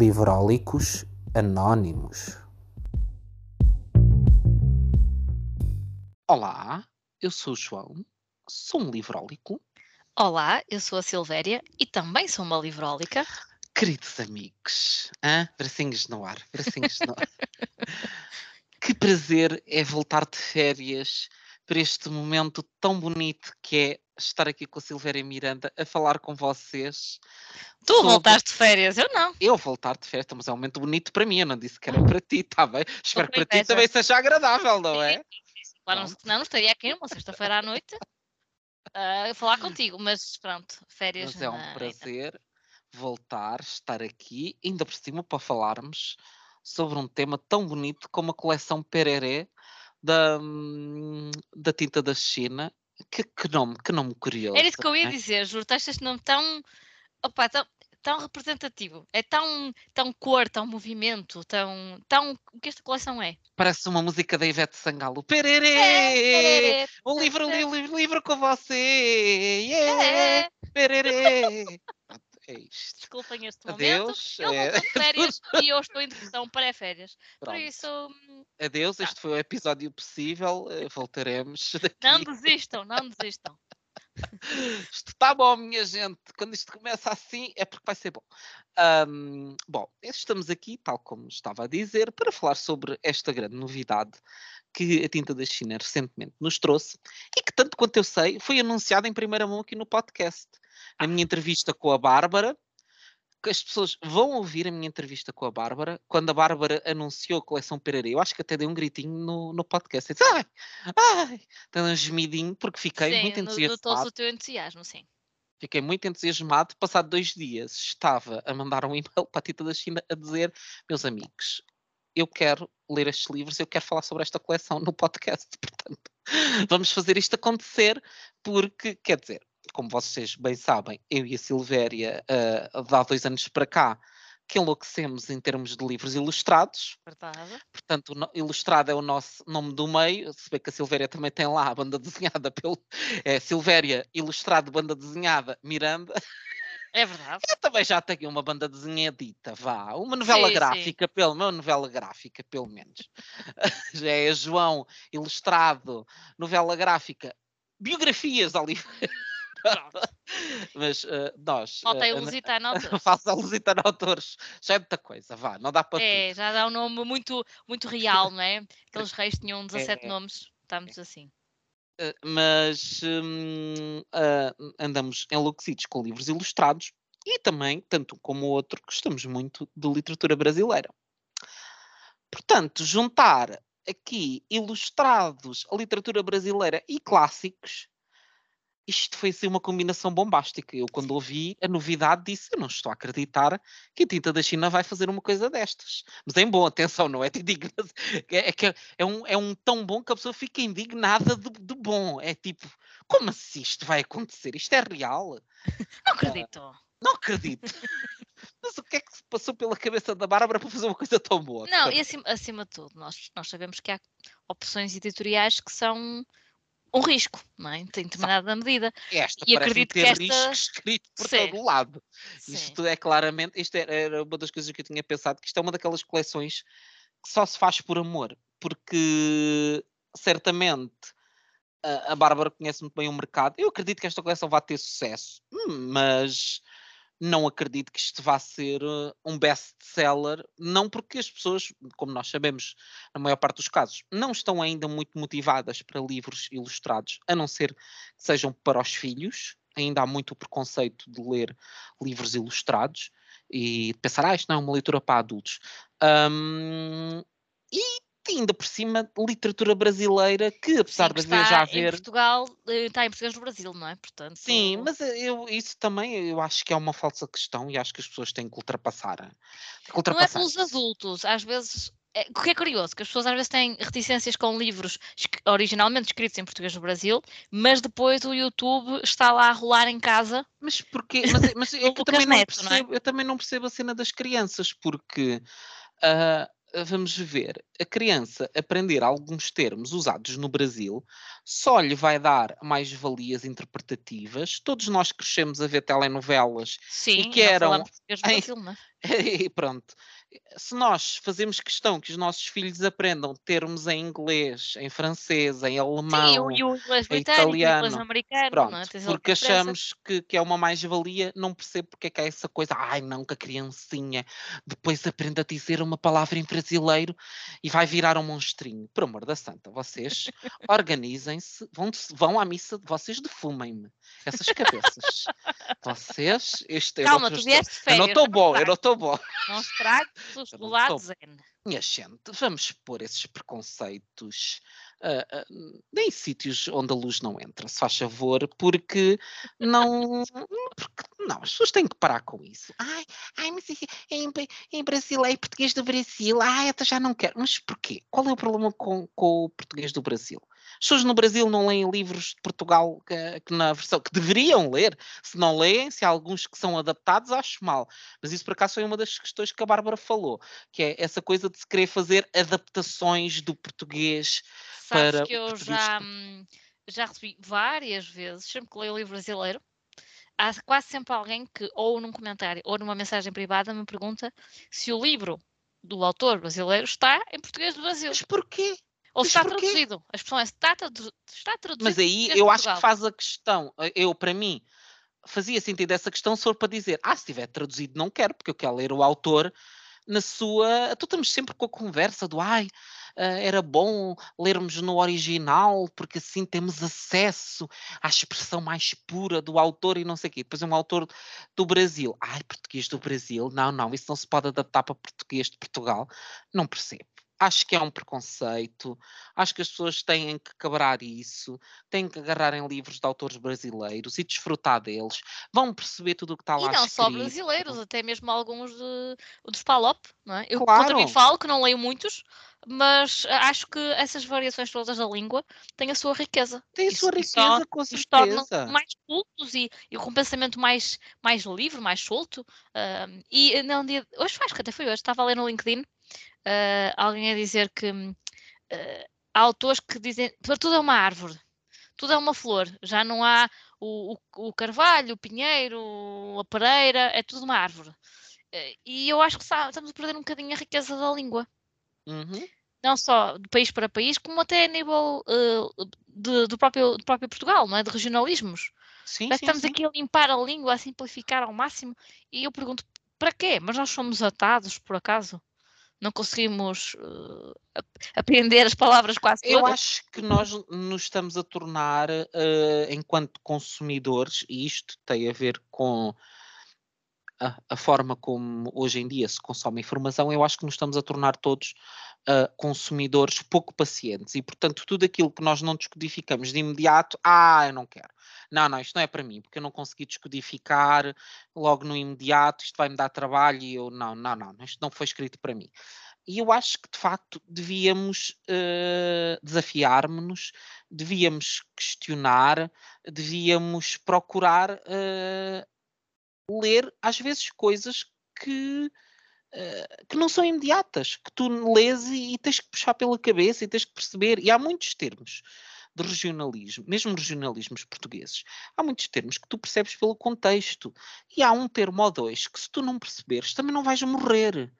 Livrólicos Anónimos. Olá, eu sou o João, sou um livrólico. Olá, eu sou a Silvéria e também sou uma livrólica. Queridos amigos, hã? bracinhos no ar, bracinhos no ar. que prazer é voltar de férias para este momento tão bonito que é estar aqui com a Silvéria Miranda a falar com vocês. Tu sobre- voltaste de férias, eu não. Eu voltar de férias, mas é um momento bonito para mim, eu não disse que era para ti, está bem? Espero que para ti também seja agradável, não é? Claro, não, não estaria aqui uma sexta-feira à noite ah, a falar contigo, mas pronto, férias. Mas é um na- prazer voltar, estar aqui, ainda por cima para falarmos sobre um tema tão bonito como a coleção Pereré da, hum, da tinta da China. Que, que nome, que nome curioso. Era isso que eu ia é? dizer, juro, tens este nome tão, opa, tão, tão representativo, é tão, tão cor, tão movimento, tão, tão. O que esta coleção é? Parece uma música da Ivete Sangalo. Pereré! É, Um livro, é. livro, livro com você! Yeah! é. É isto. Desculpem este Adeus, momento. Eu é. de férias e eu estou em depressão para férias. Por isso, hum, Adeus, Tá. este foi o episódio possível. eh, Voltaremos daqui. não desistam, não desistam. Isto está bom, minha gente. Quando isto começa assim é porque vai ser bom. Ahm, bom, estamos aqui, tal como estava a dizer, para falar sobre esta grande novidade que a Tinta da China recentemente nos trouxe e que, tanto quanto eu sei, foi anunciada em primeira mão aqui no podcast. Na minha entrevista com a Bárbara, que as pessoas vão ouvir a minha entrevista com a Bárbara quando a Bárbara anunciou a coleção Pererê. Eu acho que até dei um gritinho no, no podcast. Eu disse, ai, ai, dei um gemidinho porque fiquei sim, muito entusiasmado. notou-se o teu entusiasmo, sim. Fiquei muito entusiasmado. Passado dois dias, estava a mandar um e-mail para a Tita da China a dizer: Meus amigos, eu quero ler estes livros, eu quero falar sobre esta coleção no podcast. Portanto, vamos fazer isto acontecer, porque, quer dizer, como vocês bem sabem, eu e a Silvéria, de há dois anos para cá, que enlouquecemos em termos de livros ilustrados. Verdade. Portanto, ilustrado é o nosso nome do meio, se bem que a Silvéria também tem lá a banda desenhada pelo. É Silvéria, ilustrado, banda desenhada, Miranda. É verdade. Eu também já tenho uma banda desenhadita, vá. Uma novela Sim, sim. gráfica, pelo uma novela gráfica, pelo menos. já é João, ilustrado, novela gráfica, biografias, Oliveira. Mas eh, nós. Falta eh, o ana- Lusitano autor. Faz a Lusitano Autores. Já é muita coisa, vá. Não dá para tudo. É, já dá um nome muito, muito real, não é? Aqueles reis tinham 17 É. nomes. Estamos assim. Uh, mas uh, andamos enlouquecidos com livros ilustrados e também, tanto um como o outro, gostamos muito de literatura brasileira. Portanto, juntar aqui ilustrados, a literatura brasileira e clássicos, isto foi assim uma combinação bombástica. Eu, quando ouvi a novidade, disse: Eu não estou a acreditar que a tinta da China vai fazer uma coisa destas. Mas em bom, atenção, não é. É, é é um, é um tão bom que a pessoa fica indignada de, de bom. É tipo, como assim isto vai acontecer? Isto é real? Não acredito. Não acredito. Mas o que é que se passou pela cabeça da Bárbara para fazer uma coisa tão boa? Não, e acima, acima de tudo, nós, nós sabemos que há opções editoriais que são um risco, não é? Em determinada medida. Esta e acredito ter que esta- risco escrito por Sim. todo lado. Sim. Isto é claramente, isto era, uma das coisas que eu tinha pensado, que isto é uma daquelas coleções que só se faz por amor, porque certamente a, a Bárbara conhece muito bem o mercado. Eu acredito que esta coleção vai ter sucesso, hum, mas não acredito que isto vá ser uh, um best-seller, não porque as pessoas, como nós sabemos, na maior parte dos casos, não estão ainda muito motivadas para livros ilustrados, a não ser que sejam para os filhos. Ainda há muito o preconceito de ler livros ilustrados e de pensar, ah, isto não é uma leitura para adultos. Hum, e ainda por cima, literatura brasileira, que apesar Sim, que de haver já está em haver. Portugal, eh, está em português no Brasil, não é? Portanto, Sim, mas eh, eu, isso também eu acho que é uma falsa questão e acho que as pessoas têm que ultrapassar. Têm que não é ultrapassar pelos adultos, às vezes. É, o que é curioso, que as pessoas às vezes têm reticências com livros originalmente escritos em português no Brasil, mas depois o YouTube está lá a rolar em casa. Mas porquê? Mas, é- mas é eu também, não Neto, é? percebo, eu também não percebo a cena das crianças, porque ah, vamos ver, a criança aprender alguns termos usados no Brasil só lhe vai dar mais valias interpretativas. Todos nós crescemos a ver telenovelas Sim, e que eram. Em... Brasil, e pronto se nós fazemos questão que os nossos filhos aprendam termos em inglês, em francês, em alemão, Sim, e o inglês em italiano, inglês americano, é? pronto, porque achamos que, que, é uma mais-valia, não percebo porque é que é essa coisa, ai não, que a criancinha depois aprenda a dizer uma palavra em brasileiro e vai virar um monstrinho. Por amor da santa, vocês organizem-se, vão, vão à missa, vocês defumem-me essas cabeças. vocês, este Calma, tu vieste férias. Eu não estou bom, eu não estou bom. Não estrague do lado zen. Minha gente, vamos pôr esses preconceitos uh, uh, em sítios onde a luz não entra, se faz favor, porque não. Porque, não, as pessoas têm que parar com isso. Ai, ai mas em, em brasileiro, português do Brasil, ai, eu já não quero. Mas porquê? Qual é o problema com, com o português do Brasil? As pessoas no Brasil não leem livros de Portugal que, que, na versão que deveriam ler. Se não leem, se há alguns que são adaptados, acho mal. Mas isso por acaso foi uma das questões que a Bárbara falou, que é essa coisa de se querer fazer adaptações do português Sabes para que eu já, hum, já recebi várias vezes, sempre que leio o livro brasileiro, há quase sempre alguém que, ou num comentário ou numa mensagem privada, me pergunta se o livro do autor brasileiro está em português do Brasil. Mas porquê? Ou está traduzido. A expressão é está, está traduzido. Mas aí eu Portugal. acho que faz a questão. Eu, para mim, fazia sentido essa questão se for para dizer, ah, se estiver traduzido não quero, porque eu quero ler o autor na sua. Tu estamos sempre com a conversa do ai, eh, era bom lermos no original, porque assim temos acesso à expressão mais pura do autor e não sei o quê. Depois um autor do Brasil. Ai, português do Brasil. Não, não, isso não se pode adaptar para português de Portugal. Não percebo acho que é um preconceito, acho que as pessoas têm que quebrar isso, têm que agarrar em livros de autores brasileiros e desfrutar deles, vão perceber tudo o que está lá E não escrito. só brasileiros, até mesmo alguns de, dos Palop, não é? Eu claro. contra mim falo que não leio muitos, mas acho que essas variações todas da língua têm a sua riqueza. Tem a sua riqueza, com certeza. Os tornam mais cultos e, e com um pensamento mais, mais livre, mais solto. Uh, e não, hoje faz, que até foi hoje, estava a ler no LinkedIn uh, alguém a dizer que uh, há autores que dizem para tudo é uma árvore, tudo é uma flor, já não há o, o, o carvalho, o pinheiro, a pereira, é tudo uma árvore. Uh, e eu acho que estamos a perder um bocadinho a riqueza da língua. Uhum. Não só de país para país, como até a nível de, do, próprio, do próprio Portugal, não é? De regionalismos. Sim, sim, estamos sim. aqui a limpar a língua, a simplificar ao máximo. E eu pergunto, para quê? Mas nós somos atados, por acaso? Não conseguimos uh, aprender as palavras quase todas. Eu acho que nós nos estamos a tornar, uh, enquanto consumidores, e isto tem a ver com a, a, forma como hoje em dia se consome informação, eu acho que nos estamos a tornar todos uh, consumidores pouco pacientes e, portanto, tudo aquilo que nós não descodificamos de imediato, ah, eu não quero. Não, não, isto não é para mim, porque eu não consegui descodificar logo no imediato, isto vai me dar trabalho e eu, não, não, não, isto não foi escrito para mim. E eu acho que, de facto, devíamos uh, desafiar-nos, devíamos questionar, devíamos procurar uh, ler às vezes coisas que, uh, que não são imediatas, que tu lês e, e, tens que puxar pela cabeça e tens que perceber. E há muitos termos de regionalismo, mesmo regionalismos portugueses, há muitos termos que tu percebes pelo contexto. E há um termo ou dois que, se tu não perceberes, também não vais morrer.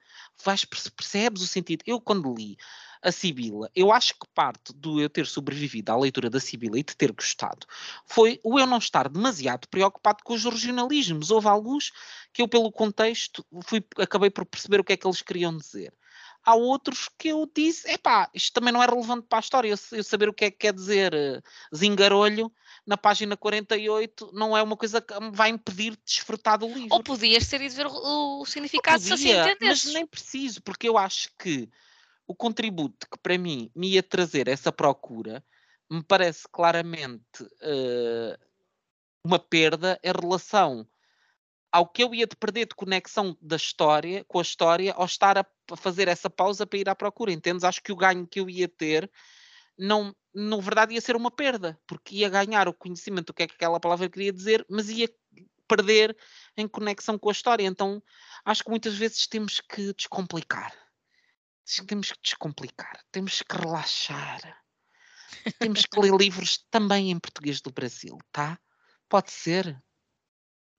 Vais, percebes o sentido. Eu, quando li a Sibila, eu acho que parte do eu ter sobrevivido à leitura da Sibila e de ter gostado foi o eu não estar demasiado preocupado com os regionalismos. Houve alguns que eu, pelo contexto, fui, acabei por perceber o que é que eles queriam dizer. Há outros que eu disse, epá, isto também não é relevante para a história, eu, eu saber o que é que quer dizer uh, zingarolho na página 48 não é uma coisa que me vai impedir de desfrutar do livro. Ou podias ter ido ver o, o significado podia, se assim Mas nem preciso, porque eu acho que o contributo que para mim me ia trazer essa procura me parece claramente uh, uma perda em relação ao que eu ia de perder de conexão da história com a história ao estar a fazer essa pausa para ir à procura, entendes? Acho que o ganho que eu ia ter não, na verdade ia ser uma perda, porque ia ganhar o conhecimento do que é que aquela palavra queria dizer, mas ia perder em conexão com a história. Então acho que muitas vezes temos que descomplicar temos que descomplicar, temos que relaxar. Temos que ler livros também em português do Brasil, tá? Pode ser.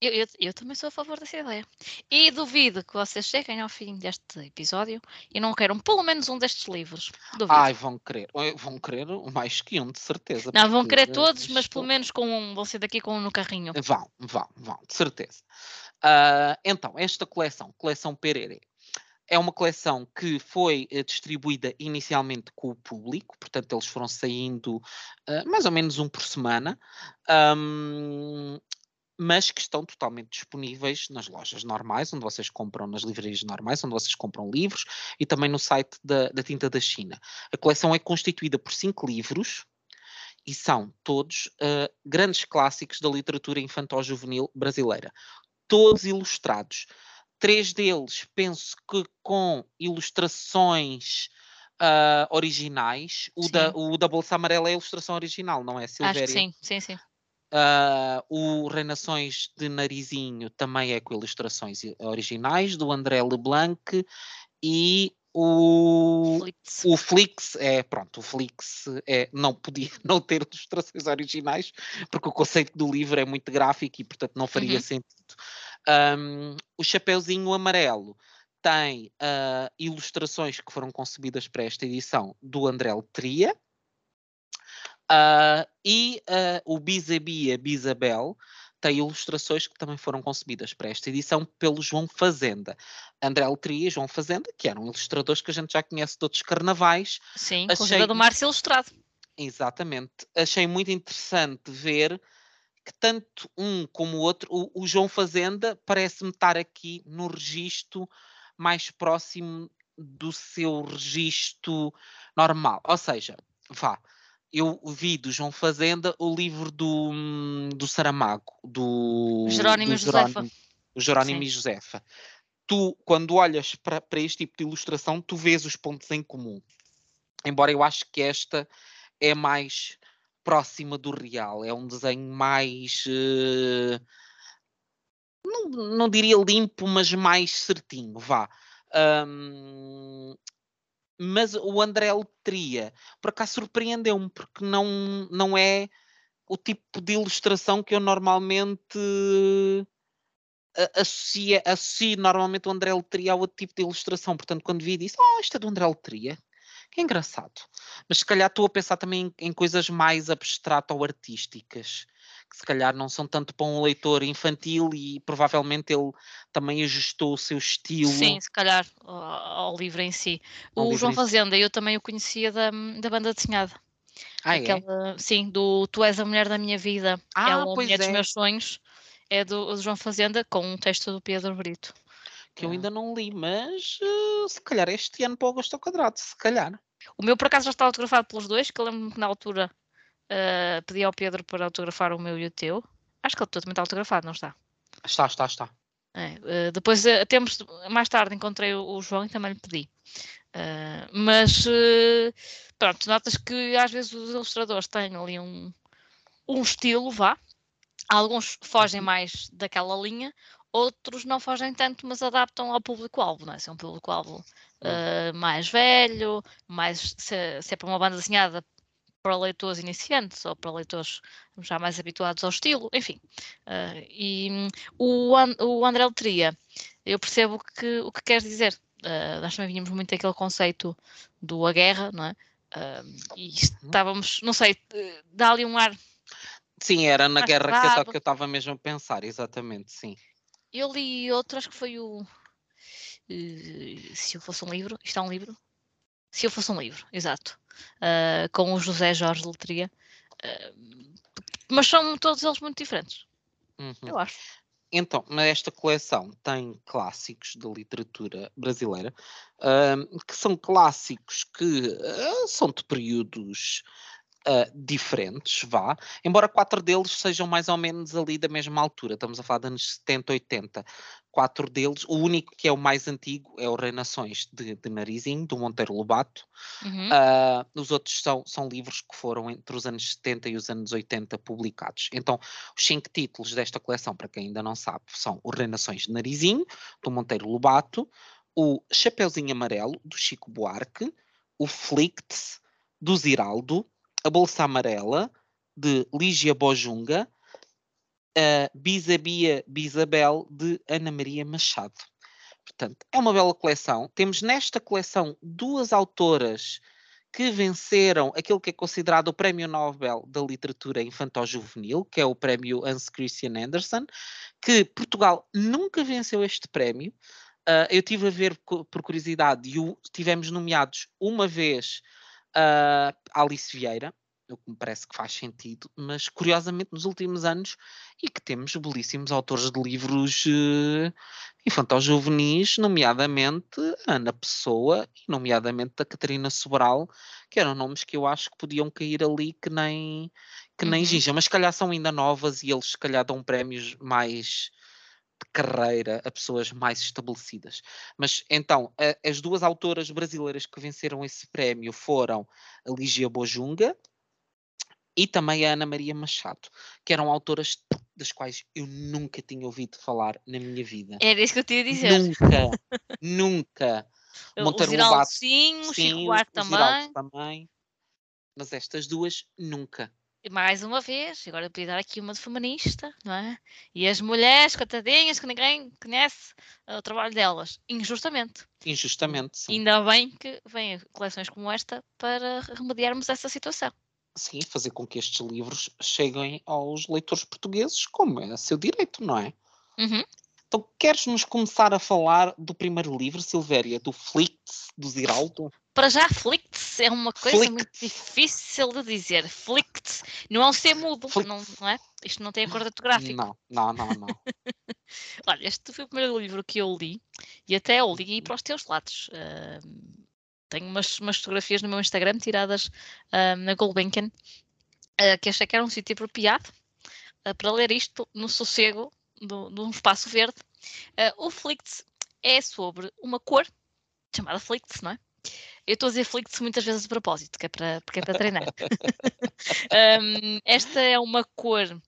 Eu, eu, eu, também sou a favor dessa ideia. E duvido que vocês cheguem ao fim deste episódio e não queiram pelo menos um destes livros. Duvido. Ai, vão querer. Vão querer mais que um, de certeza. Não, vão querer todos, mas pelo menos com um. Vão ser daqui com um no carrinho. Vão, vão, vão, de certeza. Uh, então, esta coleção, coleção Perere, é uma coleção que foi uh, distribuída inicialmente com o público, portanto, eles foram saindo uh, mais ou menos um por semana. Um, mas que estão totalmente disponíveis nas lojas normais, onde vocês compram nas livrarias normais, onde vocês compram livros, e também no site da, da Tinta da China. A coleção é constituída por cinco livros e são todos uh, grandes clássicos da literatura infantil-juvenil brasileira, todos ilustrados. Três deles, penso que com ilustrações uh, originais. O da, o da Bolsa Amarela é ilustração original, não é, Silvéria? Acho que sim, sim, sim. Uh, o Reinações de Narizinho também é com ilustrações originais, do André Leblanc, e o Flix. o Flix é pronto, o Flix é, não podia não ter ilustrações originais, porque o conceito do livro é muito gráfico e portanto não faria uhum. sentido. Um, o Chapeuzinho Amarelo tem uh, ilustrações que foram concebidas para esta edição do André Letria, Uh, e uh, o Bisabia Bisabel tem ilustrações que também foram concebidas para esta edição pelo João Fazenda. André Letria e João Fazenda, que eram ilustradores que a gente já conhece de outros carnavais. Sim, Achei... com do Márcio Ilustrado. Exatamente. Achei muito interessante ver que tanto um como o outro, o, o João Fazenda parece-me estar aqui no registro mais próximo do seu registro normal. Ou seja, vá, eu vi do João Fazenda o livro do, do Saramago, do Jerónimo, do Jerónimo, Jerónimo e Josefa. Tu, quando olhas para, para este tipo de ilustração, tu vês os pontos em comum. Embora eu acho que esta é mais próxima do real, é um desenho mais. Uh, não, não diria limpo, mas mais certinho, vá. Um, mas o André Letria, por acaso surpreendeu-me, porque não, não é o tipo de ilustração que eu normalmente associo, associo normalmente o André Letria ao outro tipo de ilustração. Portanto, quando vi, disse: Oh, isto é do André Letria. Que engraçado. Mas se calhar estou a pensar também em, em coisas mais abstrato ou artísticas que se calhar não são tanto para um leitor infantil e provavelmente ele também ajustou o seu estilo. Sim, se calhar ao, ao livro em si. Ao o João Fazenda, eu também o conhecia da, da banda desenhada. Ah, é? Aquela, é? Sim, do Tu és a mulher da minha vida, ah, é a mulher é. dos meus sonhos, é do, do, João Fazenda com um texto do Pedro Brito. Que eu ainda não li, mas uh, se calhar este ano para o Augusto Quadrado, se calhar. O meu por acaso já está autografado pelos dois, que eu lembro-me que na altura uh, pedi ao Pedro para autografar o meu e o teu. Acho que ele totalmente autografado, não está? Está, está, está. É, uh, depois, uh, temos, mais tarde, encontrei o, o, João e também lhe pedi. Mas, pronto, notas que às vezes os ilustradores têm ali um, um estilo, vá. Alguns fogem uhum. mais daquela linha, outros não fogem tanto, mas adaptam ao público-alvo, não é? Se é um público-alvo uh, mais velho, mais, se, se, é para uma banda desenhada para leitores iniciantes ou para leitores já mais habituados ao estilo, enfim. Uh, e um, o, o André Letria, eu percebo que, o que queres dizer. Uh, nós também vínhamos muito aquele conceito do a guerra, não é? Uh, e uhum. estávamos, não sei, dá ali um ar. Sim, era na guerra que eu estava mesmo a pensar, exatamente, sim. Eu li outro, acho que foi o. se eu fosse um livro, isto é um livro? Se eu fosse um livro, exato uh, com o José Jorge Letria. Uh, mas são todos eles muito diferentes. Uhum. Eu acho. Então, esta coleção tem clássicos da literatura brasileira, uh, que são clássicos que uh, são de períodos uh, diferentes, vá, embora quatro deles sejam mais ou menos ali da mesma altura, estamos a falar de anos 70, 80. Quatro deles, o único que é o mais antigo é o Reinações de, de Narizinho, do Monteiro Lobato. Uhum. Uh, os outros são, são livros que foram entre os anos 70 e os anos 80 publicados. Então, os cinco títulos desta coleção, para quem ainda não sabe, são o Reinações de Narizinho, do Monteiro Lobato, o Chapeuzinho Amarelo, do Chico Buarque, o Flicts, do Ziraldo, a Bolsa Amarela, de Lígia Bojunga, a Bisabia Bisabel, de Ana Maria Machado. Portanto, é uma bela coleção. Temos nesta coleção duas autoras que venceram aquilo que é considerado o Prémio Nobel da Literatura Infantil-Juvenil, que é o Prémio Hans Christian Andersen, que Portugal nunca venceu este prémio. Uh, eu tive a ver por curiosidade e o, tivemos nomeados uma vez uh, Alice Vieira, o que me parece que faz sentido, mas curiosamente nos últimos anos, e que temos belíssimos autores de livros uh, infantil-juvenis, nomeadamente Ana Pessoa e nomeadamente a Catarina Sobral, que eram nomes que eu acho que podiam cair ali que nem, que nem uhum. mas se calhar são ainda novas e eles se calhar dão prémios mais carreira a pessoas mais estabelecidas. Mas então, a, as duas autoras brasileiras que venceram esse prémio foram a Lígia Bojunga, e também a Ana Maria Machado, que eram autoras das quais eu nunca tinha ouvido falar na minha vida. Era isso que eu tinha a dizer. Nunca, nunca. Monteiro Lobato, sim, o Chico Buarque também. também. Mas estas duas, nunca. Mais uma vez, agora eu podia dar aqui uma de feminista, não é? E as mulheres, coitadinhas, que ninguém conhece o trabalho delas, injustamente. Injustamente, sim. Ainda bem que vêm coleções como esta para remediarmos essa situação sim, fazer com que estes livros cheguem aos leitores portugueses, como é seu direito, não é? Uhum. Então, queres-nos começar a falar do primeiro livro, Silvéria, do Flicts, do Ziraldo? Para já, Flicts é uma coisa Flicts. muito difícil de dizer. Flicts não é um ser mudo, não, não, é? Isto não tem acordo ortográfico. Não, não, não, não. Olha, este foi o primeiro livro que eu li e até eu li para os teus lados. Uh, tenho umas, umas fotografias no meu Instagram tiradas uh, na Gulbenkian, uh, que achei que era um sítio apropriado uh, para ler isto no sossego de um espaço verde. o Flicts é sobre uma cor chamada Flicts, não é? Eu estou a dizer Flicts muitas vezes de propósito, que é para, porque é para treinar. um, esta é uma cor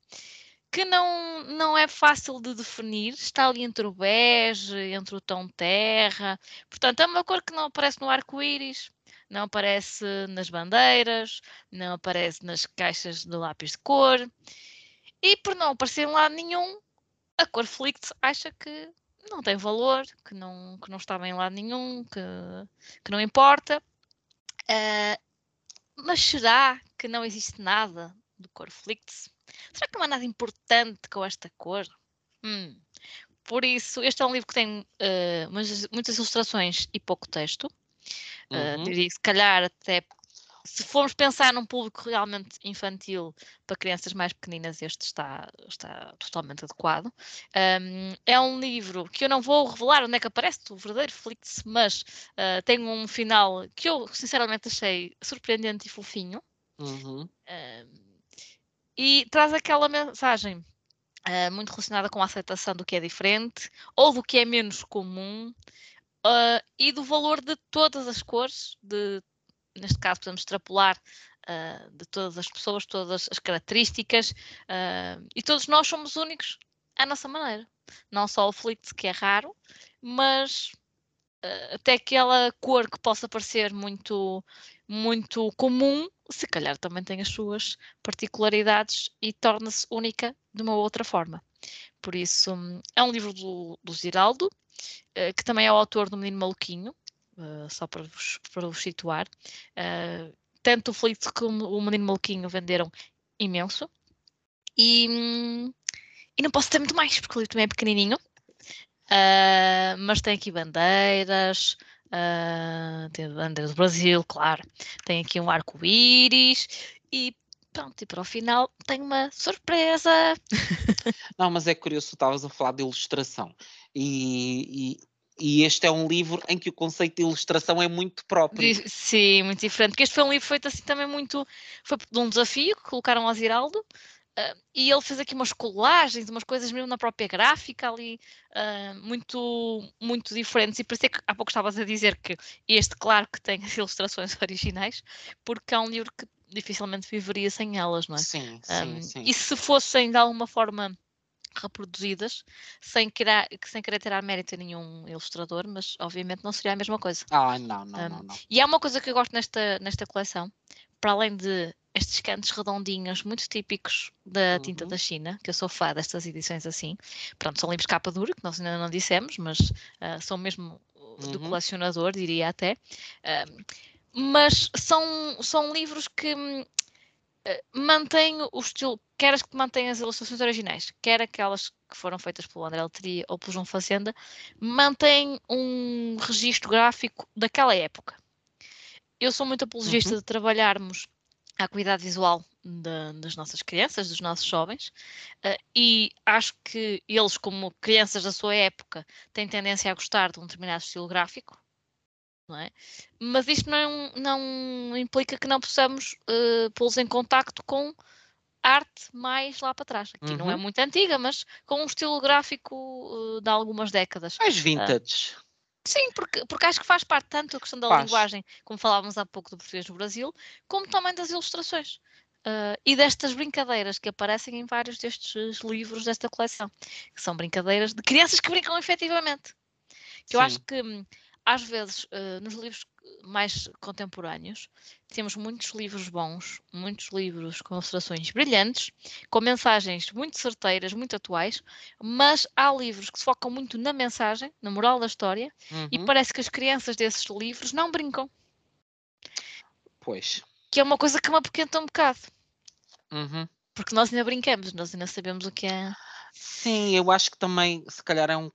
que não, não é fácil de definir, está ali entre o bege, entre o tom terra, portanto é uma cor que não aparece no arco-íris, não aparece nas bandeiras, não aparece nas caixas de lápis de cor, e por não aparecer em lado nenhum, a cor Flict acha que não tem valor, que não, que não está bem em lado nenhum, que, que não importa. Uh, mas será que não existe nada do cor Flicts? Será que não há nada importante com esta cor? Hum. Por isso, este é um livro que tem uh, muitas, muitas, ilustrações e pouco texto. Uh, uhum. diria, se calhar até se formos pensar num público realmente infantil para crianças mais pequeninas, este está, está totalmente adequado. Um, é um livro que eu não vou revelar onde é que aparece o verdadeiro Flix, mas uh, tem um final que eu sinceramente achei surpreendente e fofinho. Uhum e traz aquela mensagem uh, muito relacionada com a aceitação do que é diferente ou do que é menos comum uh, e do valor de todas as cores, de, neste caso podemos extrapolar uh, de todas as pessoas, todas as características e todos nós somos únicos à nossa maneira. Não só o Flix, que é raro, mas até aquela cor que possa parecer muito, muito comum, se calhar também tem as suas particularidades e torna-se única de uma outra forma. Por isso, é um livro do, do Ziraldo, uh, que também é o autor do Menino Maluquinho, uh, só para vos, para vos situar. Uh, tanto o Flix como o Menino Maluquinho venderam imenso. E, e não posso ter muito mais, porque o livro também é pequenininho. mas tem aqui bandeiras, Uh, tem a bandeira do Brasil, claro. Tem aqui um arco-íris e pronto, e para o final tem uma surpresa. Não, mas é curioso, estavas a falar de ilustração e, e, este é um livro em que o conceito de ilustração é muito próprio. Sim, muito diferente, porque este foi um livro feito assim também muito, foi de um desafio que colocaram ao Ziraldo, Uh, e ele fez aqui umas colagens, umas coisas mesmo na própria gráfica ali, uh, muito, muito diferentes. E isso é que há pouco estavas a dizer que este, claro que tem as ilustrações originais, porque é um livro que dificilmente viveria sem elas, não é? Sim, sim, um, sim. E se fossem de alguma forma reproduzidas sem querer, sem querer tirar mérito a nenhum ilustrador, mas obviamente não seria a mesma coisa. Ah, não, não, um, não, não. E há uma coisa que eu gosto nesta, nesta coleção, para além de estes cantos redondinhos muito típicos da tinta uhum. da China, que eu sou fã destas edições assim. Pronto, são livros capa dura, que nós ainda não dissemos, mas uh, são mesmo do uhum. colecionador, diria até. Uh, mas são, são livros que uh, mantêm o estilo, quer as que mantêm as ilustrações originais, quer aquelas que foram feitas pelo André Letria ou pelo João Fazenda, mantêm um registro gráfico daquela época. Eu sou muito apologista uhum. de trabalharmos à cuidado visual de, das nossas crianças, dos nossos jovens, uh, e acho que eles, como crianças da sua época, têm tendência a gostar de um determinado estilo gráfico, não é? Mas isto não, não implica que não possamos uh, pô-los em contacto com arte mais lá para trás. Aqui uhum. não é uhum. muito antiga, mas com um estilo gráfico uh, de algumas décadas. Mais vintage. Uh, Sim, porque, porque acho que faz parte tanto a questão da faz. linguagem, como falávamos há pouco do português no Brasil, como também das ilustrações. Uh, e destas brincadeiras que aparecem em vários destes livros desta coleção, que são brincadeiras de crianças que brincam efetivamente. Que eu acho que hum, às vezes, uh, nos livros mais contemporâneos, temos muitos livros bons, muitos livros com ilustrações brilhantes, com mensagens muito certeiras, muito atuais, mas há livros que se focam muito na mensagem, na moral da história, uhum. e parece que as crianças desses livros não brincam. Pois. Que é uma coisa que me apoquenta um bocado. Uhum. Porque nós ainda brincamos, nós ainda sabemos o que é. Sim, eu acho que também, se calhar, é um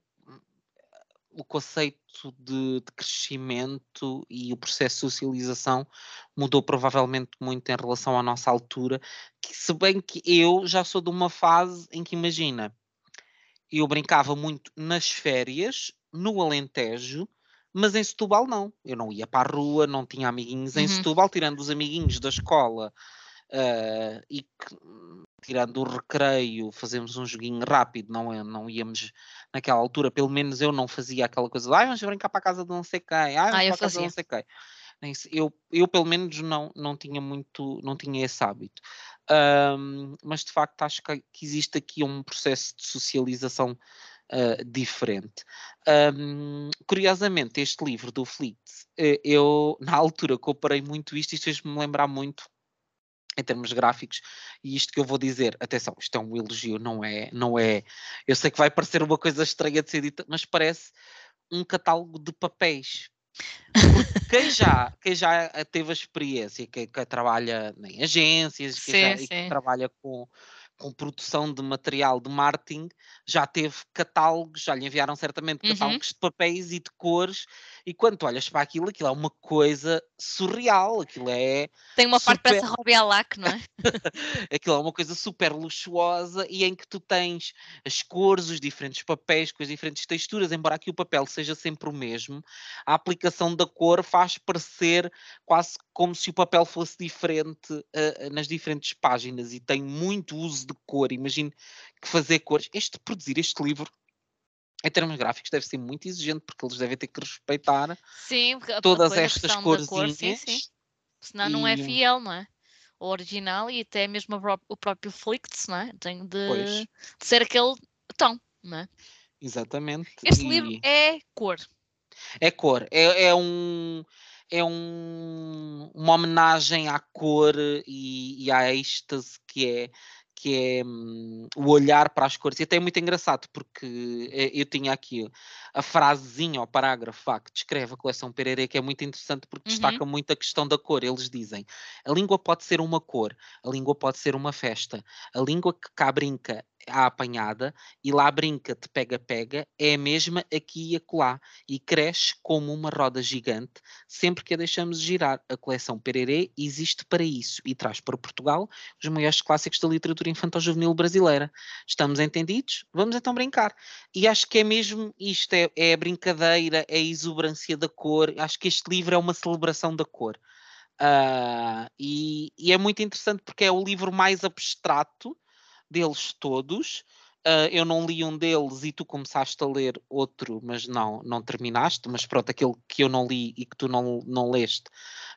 o conceito de, de, crescimento e o processo de socialização mudou provavelmente muito em relação à nossa altura, que se bem que eu já sou de uma fase em que imagina, eu brincava muito nas férias, no Alentejo, mas em Setúbal não. Eu não ia para a rua, não tinha amiguinhos uhum. em Setúbal, tirando os amiguinhos da escola uh, e que, tirando o recreio, fazemos um joguinho rápido, não, é, não íamos naquela altura, pelo menos eu não fazia aquela coisa de ah, vamos brincar para a casa de não sei quem, ah, vamos ah, para a casa de não sei quem. Eu, eu pelo menos não, não tinha muito, não tinha esse hábito. Um, mas de facto acho que, que, existe aqui um processo de socialização uh, diferente. Um, curiosamente, este livro do Fleet, eh, eu na altura comparei muito isto, isto fez-me lembrar muito em termos gráficos, e isto que eu vou dizer, atenção, isto é um elogio, não é, não é, eu sei que vai parecer uma coisa estranha de ser dita, mas parece um catálogo de papéis. quem já, quem já teve a experiência, que, que trabalha em agências, sim, já, que trabalha com, com produção de material de marketing, já teve catálogos, já lhe enviaram certamente uhum. catálogos uhum. de papéis e de cores, e quando tu olhas para aquilo, aquilo é uma coisa surreal, aquilo é... Tem uma super... parte para Robbie Alac, não é? aquilo é uma coisa super luxuosa e em que tu tens as cores, os diferentes papéis, com as diferentes texturas, embora aqui o papel seja sempre o mesmo, a aplicação da cor faz parecer quase como se o papel fosse diferente uh, nas diferentes páginas e tem muito uso de cor. Imagino que fazer cores, este produzir este livro em termos gráficos deve ser muito exigente porque eles devem ter que respeitar sim, todas estas cores. Cor, sim, sim. Senão e... não é fiel, não é? O original e até mesmo o próprio Flicts, não é? Tem de, de, ser aquele tom, não é? Exatamente. Este e... livro é cor. É cor. É, é um é um, uma homenagem à cor e, e à êxtase que é que é um, o olhar para as cores. E até é muito engraçado, porque eh, eu tinha aqui a frasezinha, o parágrafo que descreve a coleção Pererê, que é muito interessante porque uhum. destaca muito a questão da cor. Eles dizem: a língua pode ser uma cor, a língua pode ser uma festa, a língua que cá brinca à apanhada e lá brinca de pega-pega é a mesma aqui e acolá e cresce como uma roda gigante sempre que a deixamos girar. A coleção Pererê existe para isso e traz para Portugal os maiores clássicos da literatura infantil-juvenil brasileira. Estamos entendidos? Vamos então brincar. E acho que é mesmo isto, é, é a brincadeira, é a exuberância da cor. Acho que este livro é uma celebração da cor. Uh, e, e, é muito interessante porque é o livro mais abstrato deles todos. Uh, eu não li um deles e tu começaste a ler outro, mas não, não terminaste. Mas pronto, aquele que eu não li e que tu não, não leste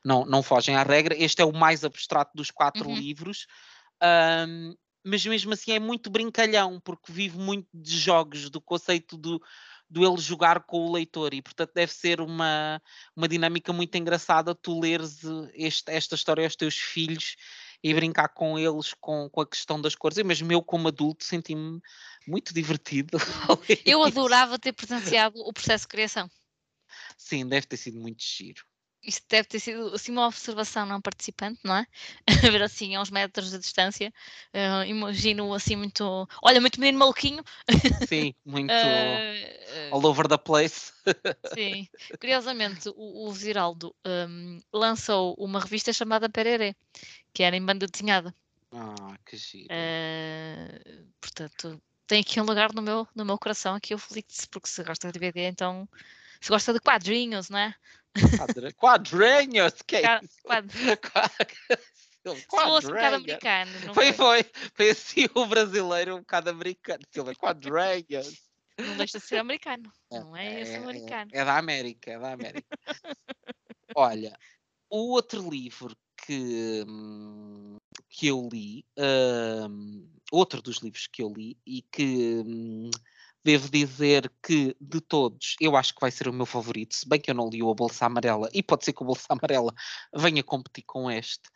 não, não fogem à regra. Este é o mais abstrato dos quatro uhum. livros. Um, mas mesmo assim é muito brincalhão, porque vive muito de jogos, do conceito do, do ele jogar com o leitor, e portanto deve ser uma, uma dinâmica muito engraçada tu leres eh, este, esta história aos teus filhos e brincar com eles com, com a questão das cores. Eu mesmo eu, como adulto, senti-me muito divertido. Eu adorava ter presenciado o processo de criação. Sim, deve ter sido muito giro. Isto deve ter sido assim uma observação não participante, não é? A ver assim a uns metros de distância. Uh, imagino assim muito. Olha, muito menino maluquinho. Sim, muito uh, all over the place. sim. Curiosamente, o, o Ziraldo um, lançou uma revista chamada Pererê, que era em banda desenhada. Ah, que giro. Uh, portanto, tem aqui um lugar no meu, no meu coração, aqui o Felix, porque se gosta de DVD, então se gosta de quadrinhos, né? Quadrinhos, que é isso? Quad... Quadrinhos. um bocado americano. Foi, foi, foi assim o brasileiro um bocado americano. Silva, quadrinhos. Não deixa de ser americano. É, não é, é esse americano. É, é da América, é da América. Olha, o outro livro que, hum, que eu li, um, outro dos livros que eu li e que um, Devo dizer que de todos, eu acho que vai ser o meu favorito, se bem que eu não li o A Bolsa Amarela, e pode ser que o Bolsa Amarela venha competir com este.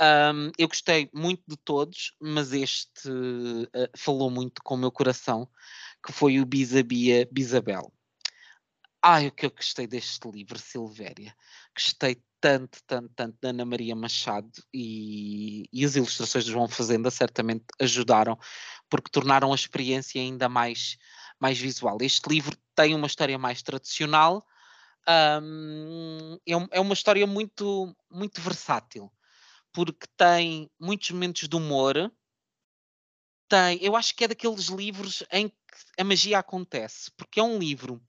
Um, eu gostei muito de todos, mas este uh, falou muito com o meu coração, que foi o Bisabia Bisabel. Ai, o que eu gostei deste livro, Silvéria. Gostei tanto, tanto, tanto da Ana Maria Machado e, e as ilustrações de João Fazenda certamente ajudaram, porque tornaram a experiência ainda mais mais visual. Este livro tem uma história mais tradicional, um, é, é, uma história muito, muito versátil, porque tem muitos momentos de humor. Tem, eu acho que é daqueles livros em que a magia acontece, porque é um livro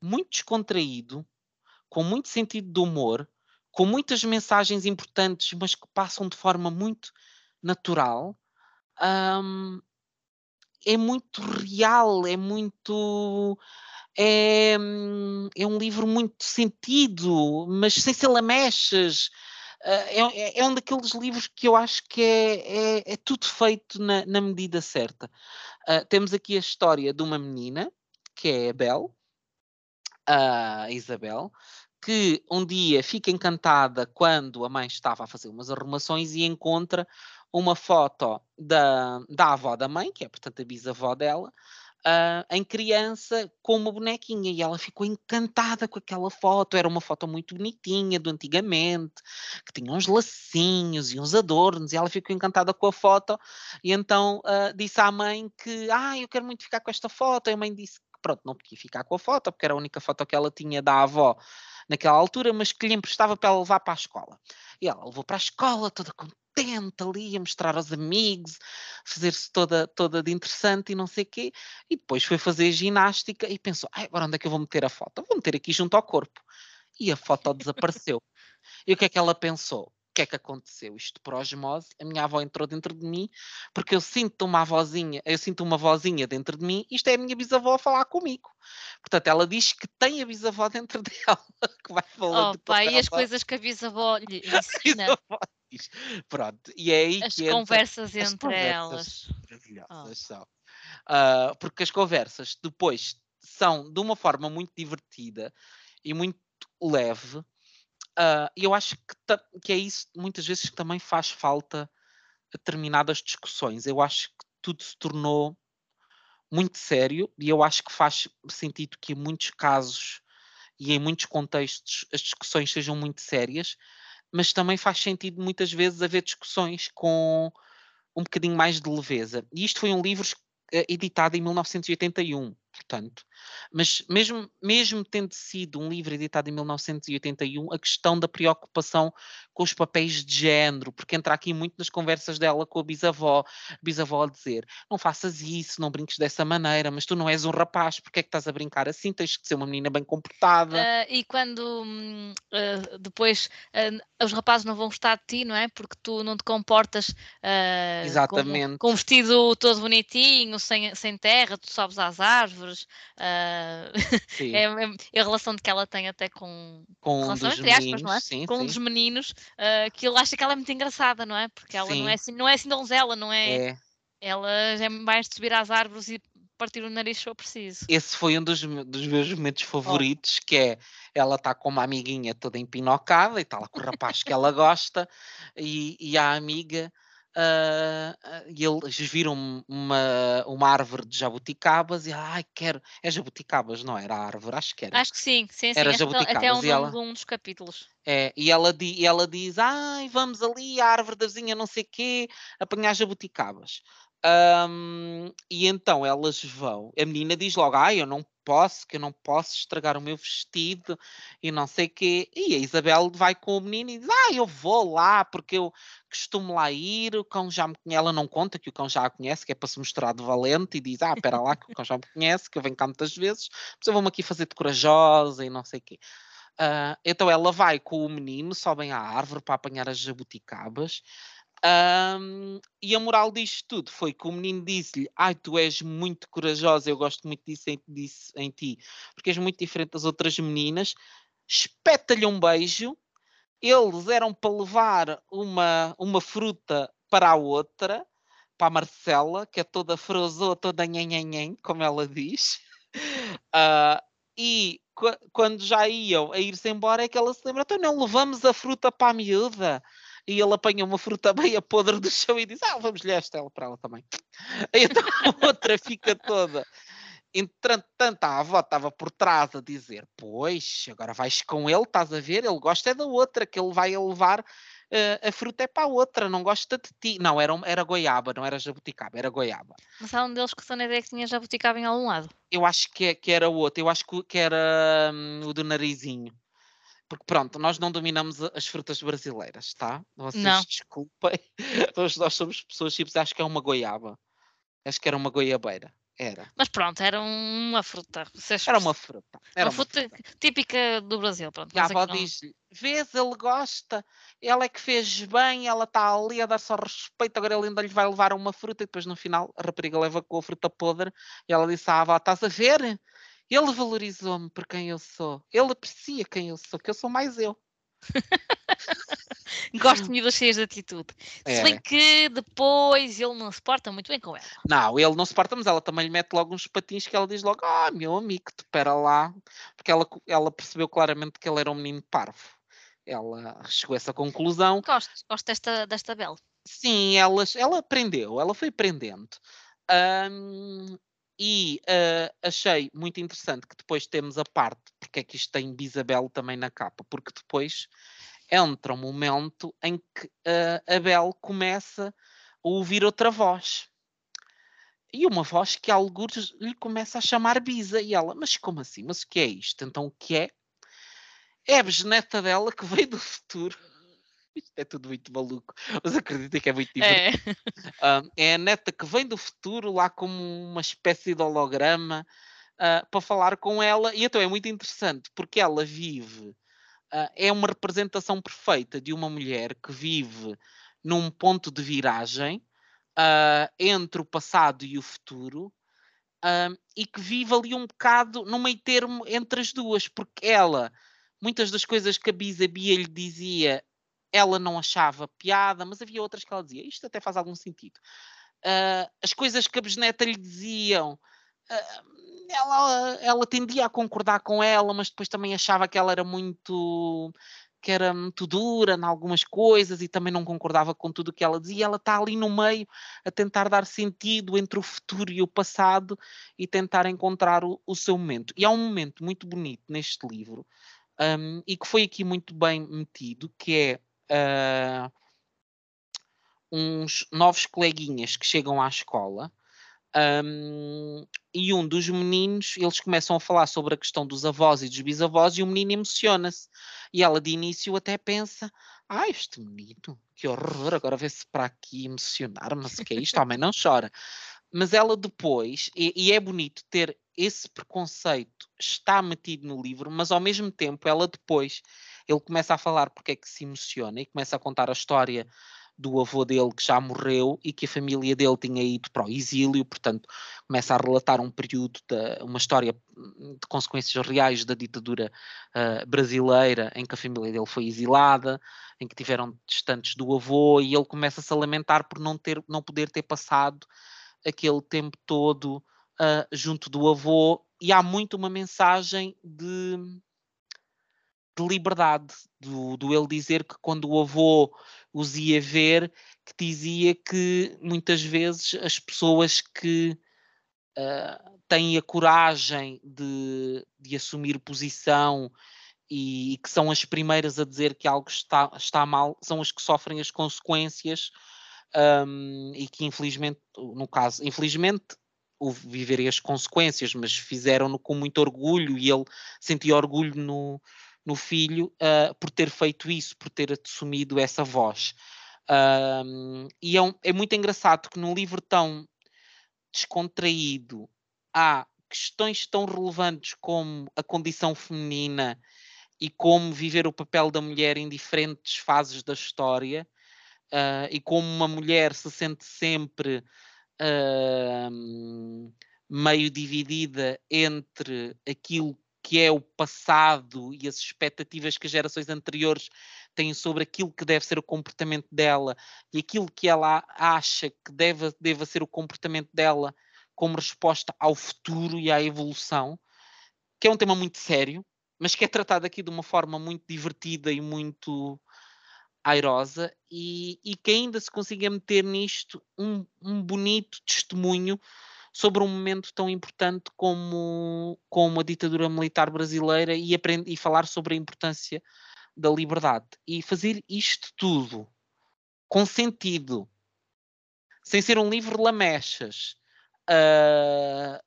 muito descontraído, com muito sentido de humor, com muitas mensagens importantes, mas que passam de forma muito natural. Um, é muito real, é muito. É, é um livro muito sentido, mas sem ser lamechas. Ah, é, é, é, um daqueles livros que eu acho que é, é, é tudo feito na, na medida certa. Uh, temos aqui a história de uma menina, que é a Bel, a Isabel, que um dia fica encantada quando a mãe estava a fazer umas arrumações e encontra uma foto da, da avó da mãe, que é portanto a bisavó dela, uh, em criança com uma bonequinha e ela ficou encantada com aquela foto. Era uma foto muito bonitinha do antigamente, que tinha uns lacinhos e uns adornos, e ela ficou encantada com a foto. E então uh, disse à mãe que, ah, eu quero muito ficar com esta foto. E a mãe disse que pronto, não podia ficar com a foto, porque era a única foto que ela tinha da avó naquela altura, mas que lhe emprestava para ela levar para a escola. E ela levou para a escola toda contente contente ali a mostrar aos amigos, fazer-se toda, toda de interessante e não sei o quê. E depois foi fazer ginástica e pensou: ah, agora onde é que eu vou meter a foto? Vou meter aqui junto ao corpo. E a foto desapareceu. E o que é que ela pensou? O que é que aconteceu? Isto por osmose, a minha avó entrou dentro de mim, porque eu sinto uma avózinha, eu sinto uma vozinha dentro de mim, isto é a minha bisavó a falar comigo. Portanto, ela diz que tem a bisavó dentro dela, que vai falando. Oh, pá, e as coisas que a bisavó lhe ensina. Pronto, e é aí as que conversas entra, entre conversas elas. Maravilhosas oh. são. Uh, porque as conversas depois são de uma forma muito divertida e muito leve. Uh, e eu acho que, que é isso muitas vezes que também faz falta a determinadas discussões. Eu acho que tudo se tornou muito sério e eu acho que faz sentido que em muitos casos e em muitos contextos as discussões sejam muito sérias, mas também faz sentido muitas vezes haver discussões com um bocadinho mais de leveza. E isto foi um livro eh, editado em 1981 portanto. Mas mesmo, mesmo tendo sido um livro editado em 1981, a questão da preocupação com os papéis de género, porque entra aqui muito nas conversas dela com a bisavó, a bisavó a dizer, não faças isso, não brinques dessa maneira, mas tu não és um rapaz, porque é que estás a brincar assim? Tens que ser uma menina bem comportada. Uh, e quando uh, depois uh, os rapazes não vão gostar de ti, não é? Porque tu não te comportas Exatamente. Com, com um vestido todo bonitinho, sem, sem terra, tu sobes às árvores, árvores. Uh, é, é, a relação de que ela tem até com, com relação, um entre aspas, meninos, não é? Sim, com sim. um dos meninos, uh, que ele acha que ela é muito engraçada, não é? Porque ela não é, assim, não é assim donzela, não é? É, Ela é mais de subir às árvores e partir o nariz se eu preciso. Esse foi um dos, dos meus momentos favoritos, oh. que é ela está com uma amiguinha toda empinocada e está lá com o rapaz que ela gosta, e, e a amiga Uh, e eles viram uma, uma árvore de jabuticabas e ai, quero. É jabuticabas, não era a árvore? Acho que era. Acho que sim, sim, sim. Era jabuticabas. Até um, ela, um dos capítulos. É, e ela, e ela diz: ai, vamos ali à árvore da vizinha, não sei quê, apanhar jabuticabas. Um, e então elas vão. A menina diz logo: ai, eu não posso, que eu não posso estragar o meu vestido e não sei o quê. E a Isabel vai com o menino e diz: Ah, eu vou lá porque eu costumo lá ir. O cão já me conhece. Ela não conta que o cão já a conhece, que é para se mostrar de valente e diz: Ah, espera lá, que o cão já me conhece, que eu venho cá muitas vezes, mas eu vou-me aqui fazer de corajosa e não sei o quê. Uh, então ela vai com o menino, sobem à árvore para apanhar as jabuticabas. Um, e a moral disto tudo foi que o menino disse-lhe: Ai, tu és muito corajosa, eu gosto muito disso em, disso em ti, porque és muito diferente das outras meninas. Espeta-lhe um beijo. Eles eram para levar uma, uma fruta para a outra, para a Marcela, que é toda frozou, toda nhanhanhan, como ela diz. Uh, e quando já iam a ir-se embora, é que ela se lembra: então não levamos a fruta para a miúda e ele apanha uma fruta meia podre do chão e diz: Ah, vamos-lhe esta ela para ela também. E então a outra fica toda. Entretanto, a avó estava por trás a dizer: Pois, agora vais com ele, estás a ver? Ele gosta é da outra, que ele vai levar uh, a fruta é para a outra, não gosta de ti. Não, era, era goiaba, não era jabuticaba, era goiaba. Mas há um deles que só na ideia que tinha jabuticaba em algum lado. Eu acho que, é, que era o outro, eu acho que, era hum, o do narizinho. Porque pronto, nós não dominamos as frutas brasileiras, tá? Vocês não. desculpem. Nós, nós somos pessoas simples, acho que é uma goiaba. Acho que era uma goiabeira. Era. Mas pronto, era uma fruta. Vocês... Era uma fruta. Era uma, fruta, fruta, típica do Brasil. Pronto, e a avó diz-lhe: vês, ele gosta, ela é que fez bem, ela está ali a dar só respeito, agora ele ainda lhe vai levar uma fruta e depois no final a rapariga leva com a fruta podre e ela disse à avó: estás a ver? Ele valorizou-me por quem eu sou. Ele aprecia quem eu sou, que eu sou mais eu. Gosto de miúdas cheias de atitude. É. Se bem que depois ele não se porta muito bem com ela. Não, ele não se porta, mas ela também lhe mete logo uns patins que ela diz logo: Ah, meu amigo, te pera lá. Porque ela, ela percebeu claramente que ele era um menino parvo. Ela chegou a essa conclusão. Gosto, gosto desta, desta Bela. Sim, ela, ela aprendeu, ela foi aprendendo. Um, e uh, achei muito interessante que depois temos a parte, porque é que isto tem Bisabel também na capa, porque depois entra um momento em que uh, a Bel começa a ouvir outra voz. E uma voz que alguns lhe começa a chamar Bisa. E ela, mas como assim? Mas o que é isto? Então o que é? É a bisneta dela que veio do futuro isto é tudo muito maluco, mas acredito que é muito é. divertido. É. é a neta que vem do futuro, lá como uma espécie de holograma, uh, para falar com ela. E então é muito interessante, porque ela vive, uh, é uma representação perfeita de uma mulher que vive num ponto de viragem uh, entre o passado e o futuro. e que vive ali um bocado no meio termo entre as duas, porque ela, muitas das coisas que a Bisabia lhe dizia, ela não achava piada, mas havia outras que ela dizia, isto até faz algum sentido. Uh, as coisas que a bisneta lhe diziam, uh, ela, ela tendia a concordar com ela, mas depois também achava que ela era muito que era muito dura em algumas coisas e também não concordava com tudo o que ela dizia. Ela está ali no meio a tentar dar sentido entre o futuro e o passado e tentar encontrar o, o seu momento. E há um momento muito bonito neste livro um, e que foi aqui muito bem metido, que é uh, uns novos coleguinhas que chegam à escola um, e um dos meninos, eles começam a falar sobre a questão dos avós e dos bisavós e o menino emociona-se. E ela de início até pensa, ah, este menino, que horror, agora vê-se para aqui emocionar, mas o que é isto? Mãe não chora. Mas ela depois, e, e é bonito ter esse preconceito, está metido no livro, mas ao mesmo tempo ela depois ele começa a falar porque é que se emociona e começa a contar a história do avô dele que já morreu e que a família dele tinha ido para o exílio, portanto começa a relatar um período, de, uma história de consequências reais da ditadura uh, brasileira em que a família dele foi exilada, em que tiveram distantes do avô e ele começa-se a lamentar por não, ter, não poder ter passado aquele tempo todo uh, junto do avô. E há muito uma mensagem de de liberdade, do, do ele dizer que quando o avô os ia ver, que dizia que muitas vezes as pessoas que uh, têm a coragem de, de assumir posição e, e, que são as primeiras a dizer que algo está, está mal, são as que sofrem as consequências um, e que infelizmente, no caso, infelizmente viverem as consequências, mas fizeram-no com muito orgulho e ele sentia orgulho no, no filho uh, por ter feito isso, por ter assumido essa voz. E é, um, é, muito engraçado que num livro tão descontraído há questões tão relevantes como a condição feminina e como viver o papel da mulher em diferentes fases da história uh, e como uma mulher se sente sempre uh, meio dividida entre aquilo que é o passado e as expectativas que as gerações anteriores têm sobre aquilo que deve ser o comportamento dela e aquilo que ela acha que deve, deve ser o comportamento dela como resposta ao futuro e à evolução, que é um tema muito sério, mas que é tratado aqui de uma forma muito divertida e muito airosa e, e que ainda se consiga meter nisto um, um bonito testemunho sobre um momento tão importante como, como a ditadura militar brasileira e, aprend, e falar sobre a importância da liberdade. E fazer isto tudo com sentido, sem ser um livro lamechas, uh,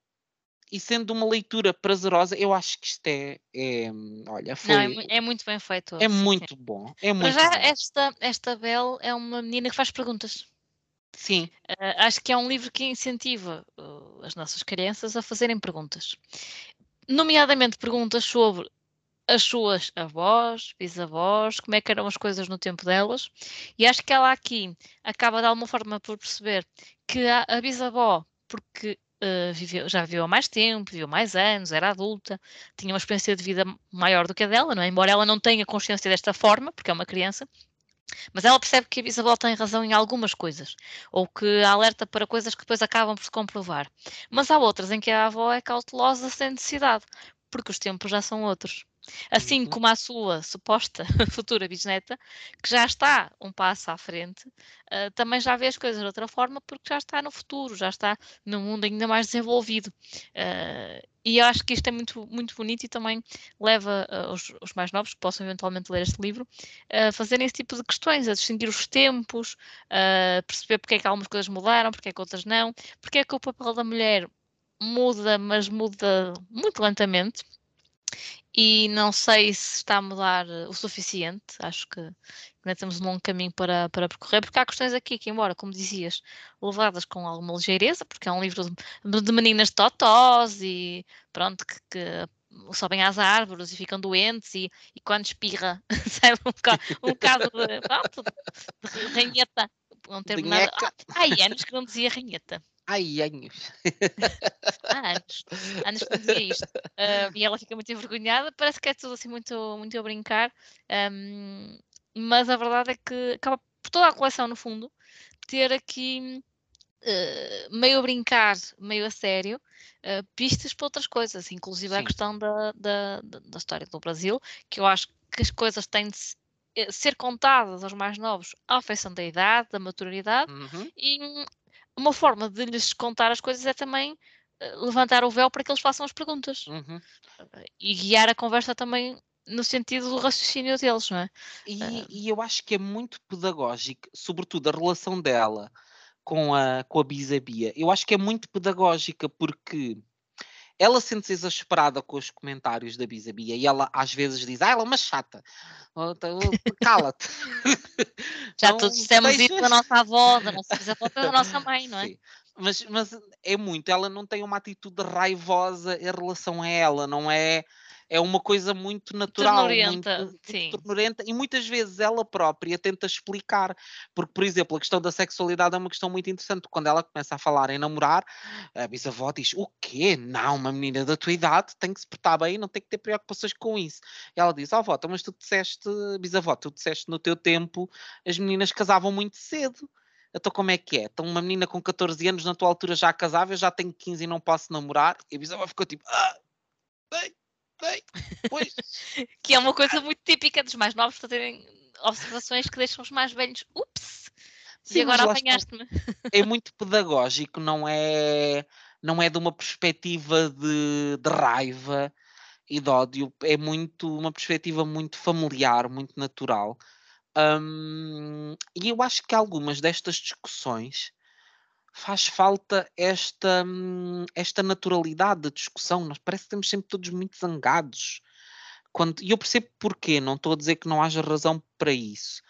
e sendo uma leitura prazerosa, eu acho que isto é, é olha, foi, Não, é, é, muito bem feito. É sim, muito bom. É muito Mas já bom. esta, esta Belle é uma menina que faz perguntas. Sim. Uh, acho que é um livro que incentiva uh, as nossas crianças a fazerem perguntas. Nomeadamente perguntas sobre as suas avós, bisavós, como é que eram as coisas no tempo delas. E acho que ela aqui acaba de alguma forma por perceber que a, a bisavó, porque uh, viveu, já viveu há mais tempo, viveu mais anos, era adulta, tinha uma experiência de vida maior do que a dela, não é? embora ela não tenha consciência desta forma, porque é uma criança, mas ela percebe que a bisavó tem razão em algumas coisas, ou que alerta para coisas que depois acabam por se comprovar. Mas há outras em que a avó é cautelosa sem necessidade, porque os tempos já são outros. Assim uhum. como a sua suposta futura bisneta, que já está um passo à frente, uh, também já vê as coisas de outra forma, porque já está no futuro, já está num mundo ainda mais desenvolvido. Uh, e eu acho que isto é muito, muito bonito e também leva uh, os, os, mais novos, que possam eventualmente ler este livro, a fazerem esse tipo de questões, a distinguir os tempos, a perceber porque é que algumas coisas mudaram, porque é que outras não, porque é que o papel da mulher muda, mas muda muito lentamente e não sei se está a mudar eh, o suficiente. Acho que ainda temos um longo caminho para, para percorrer, porque há questões aqui que, embora, como dizias, levadas com alguma ligeireza, porque é um livro de, de meninas totós e pronto, que, que sobem às árvores e ficam doentes e, e quando espirra sai um, um bocado de, pronto, de, ranheta. Não teve nada. Há anos que não dizia ranheta. Ai, anos. Há anos. Anos que dizia isto. Uh, e ela fica muito envergonhada. Parece que é tudo assim muito, muito a brincar. Um, mas a verdade é que acaba por toda a coleção, no fundo, ter aqui uh, meio a brincar, meio a sério, uh, pistas para outras coisas, inclusive Sim. a questão da, da, da história do Brasil, que eu acho que as coisas têm de ser contadas aos mais novos à feição da idade, da maturidade, uhum. e uma forma de lhes contar as coisas é também eh, levantar o véu para que eles façam as perguntas uhum. e guiar a conversa também no sentido do raciocínio deles, não é? E, uh... e, eu acho que é muito pedagógico, sobretudo a relação dela com a, com a Bisabia. Eu acho que é muito pedagógica porque ela sente-se exasperada com os comentários da Bisabia e ela às vezes diz, ah, ela é uma chata, cala-te. Já então, todos dissemos isso da nossa avó, da nossa bisavó, da nossa mãe, não é? Sim. Mas, mas é muito, ela não tem uma atitude raivosa em relação a ela, não é? É uma coisa muito natural, Ternurenta, muito, sim. muito ternurenta, e muitas vezes ela própria tenta explicar, porque, por exemplo, a questão da sexualidade é uma questão muito interessante. Quando ela começa a falar em namorar, a bisavó diz: O quê? Não, uma menina da tua idade tem que se portar bem, não tem que ter preocupações com isso. E ela diz: Ó, oh, avó, então, mas tu disseste, bisavó, tu disseste no teu tempo as meninas casavam muito cedo. Então como é que é? Então uma menina com 14 anos na tua altura já casava, eu já tenho 15 e não posso namorar. E a bisavó ficou tipo, ah, bem, bem, pois. que é uma coisa muito típica dos mais novos fazerem observações que deixam os mais velhos, ups, Sim, e agora apanhaste-me. É muito pedagógico, não é, não é de uma perspectiva de, de raiva e de ódio, é muito uma perspectiva muito familiar, muito natural. Um, e eu acho que algumas destas discussões faz falta esta, hum, esta naturalidade de discussão. Nós parece que estamos sempre todos muito zangados. Quando, e eu percebo porquê, não estou a dizer que não haja razão para isso.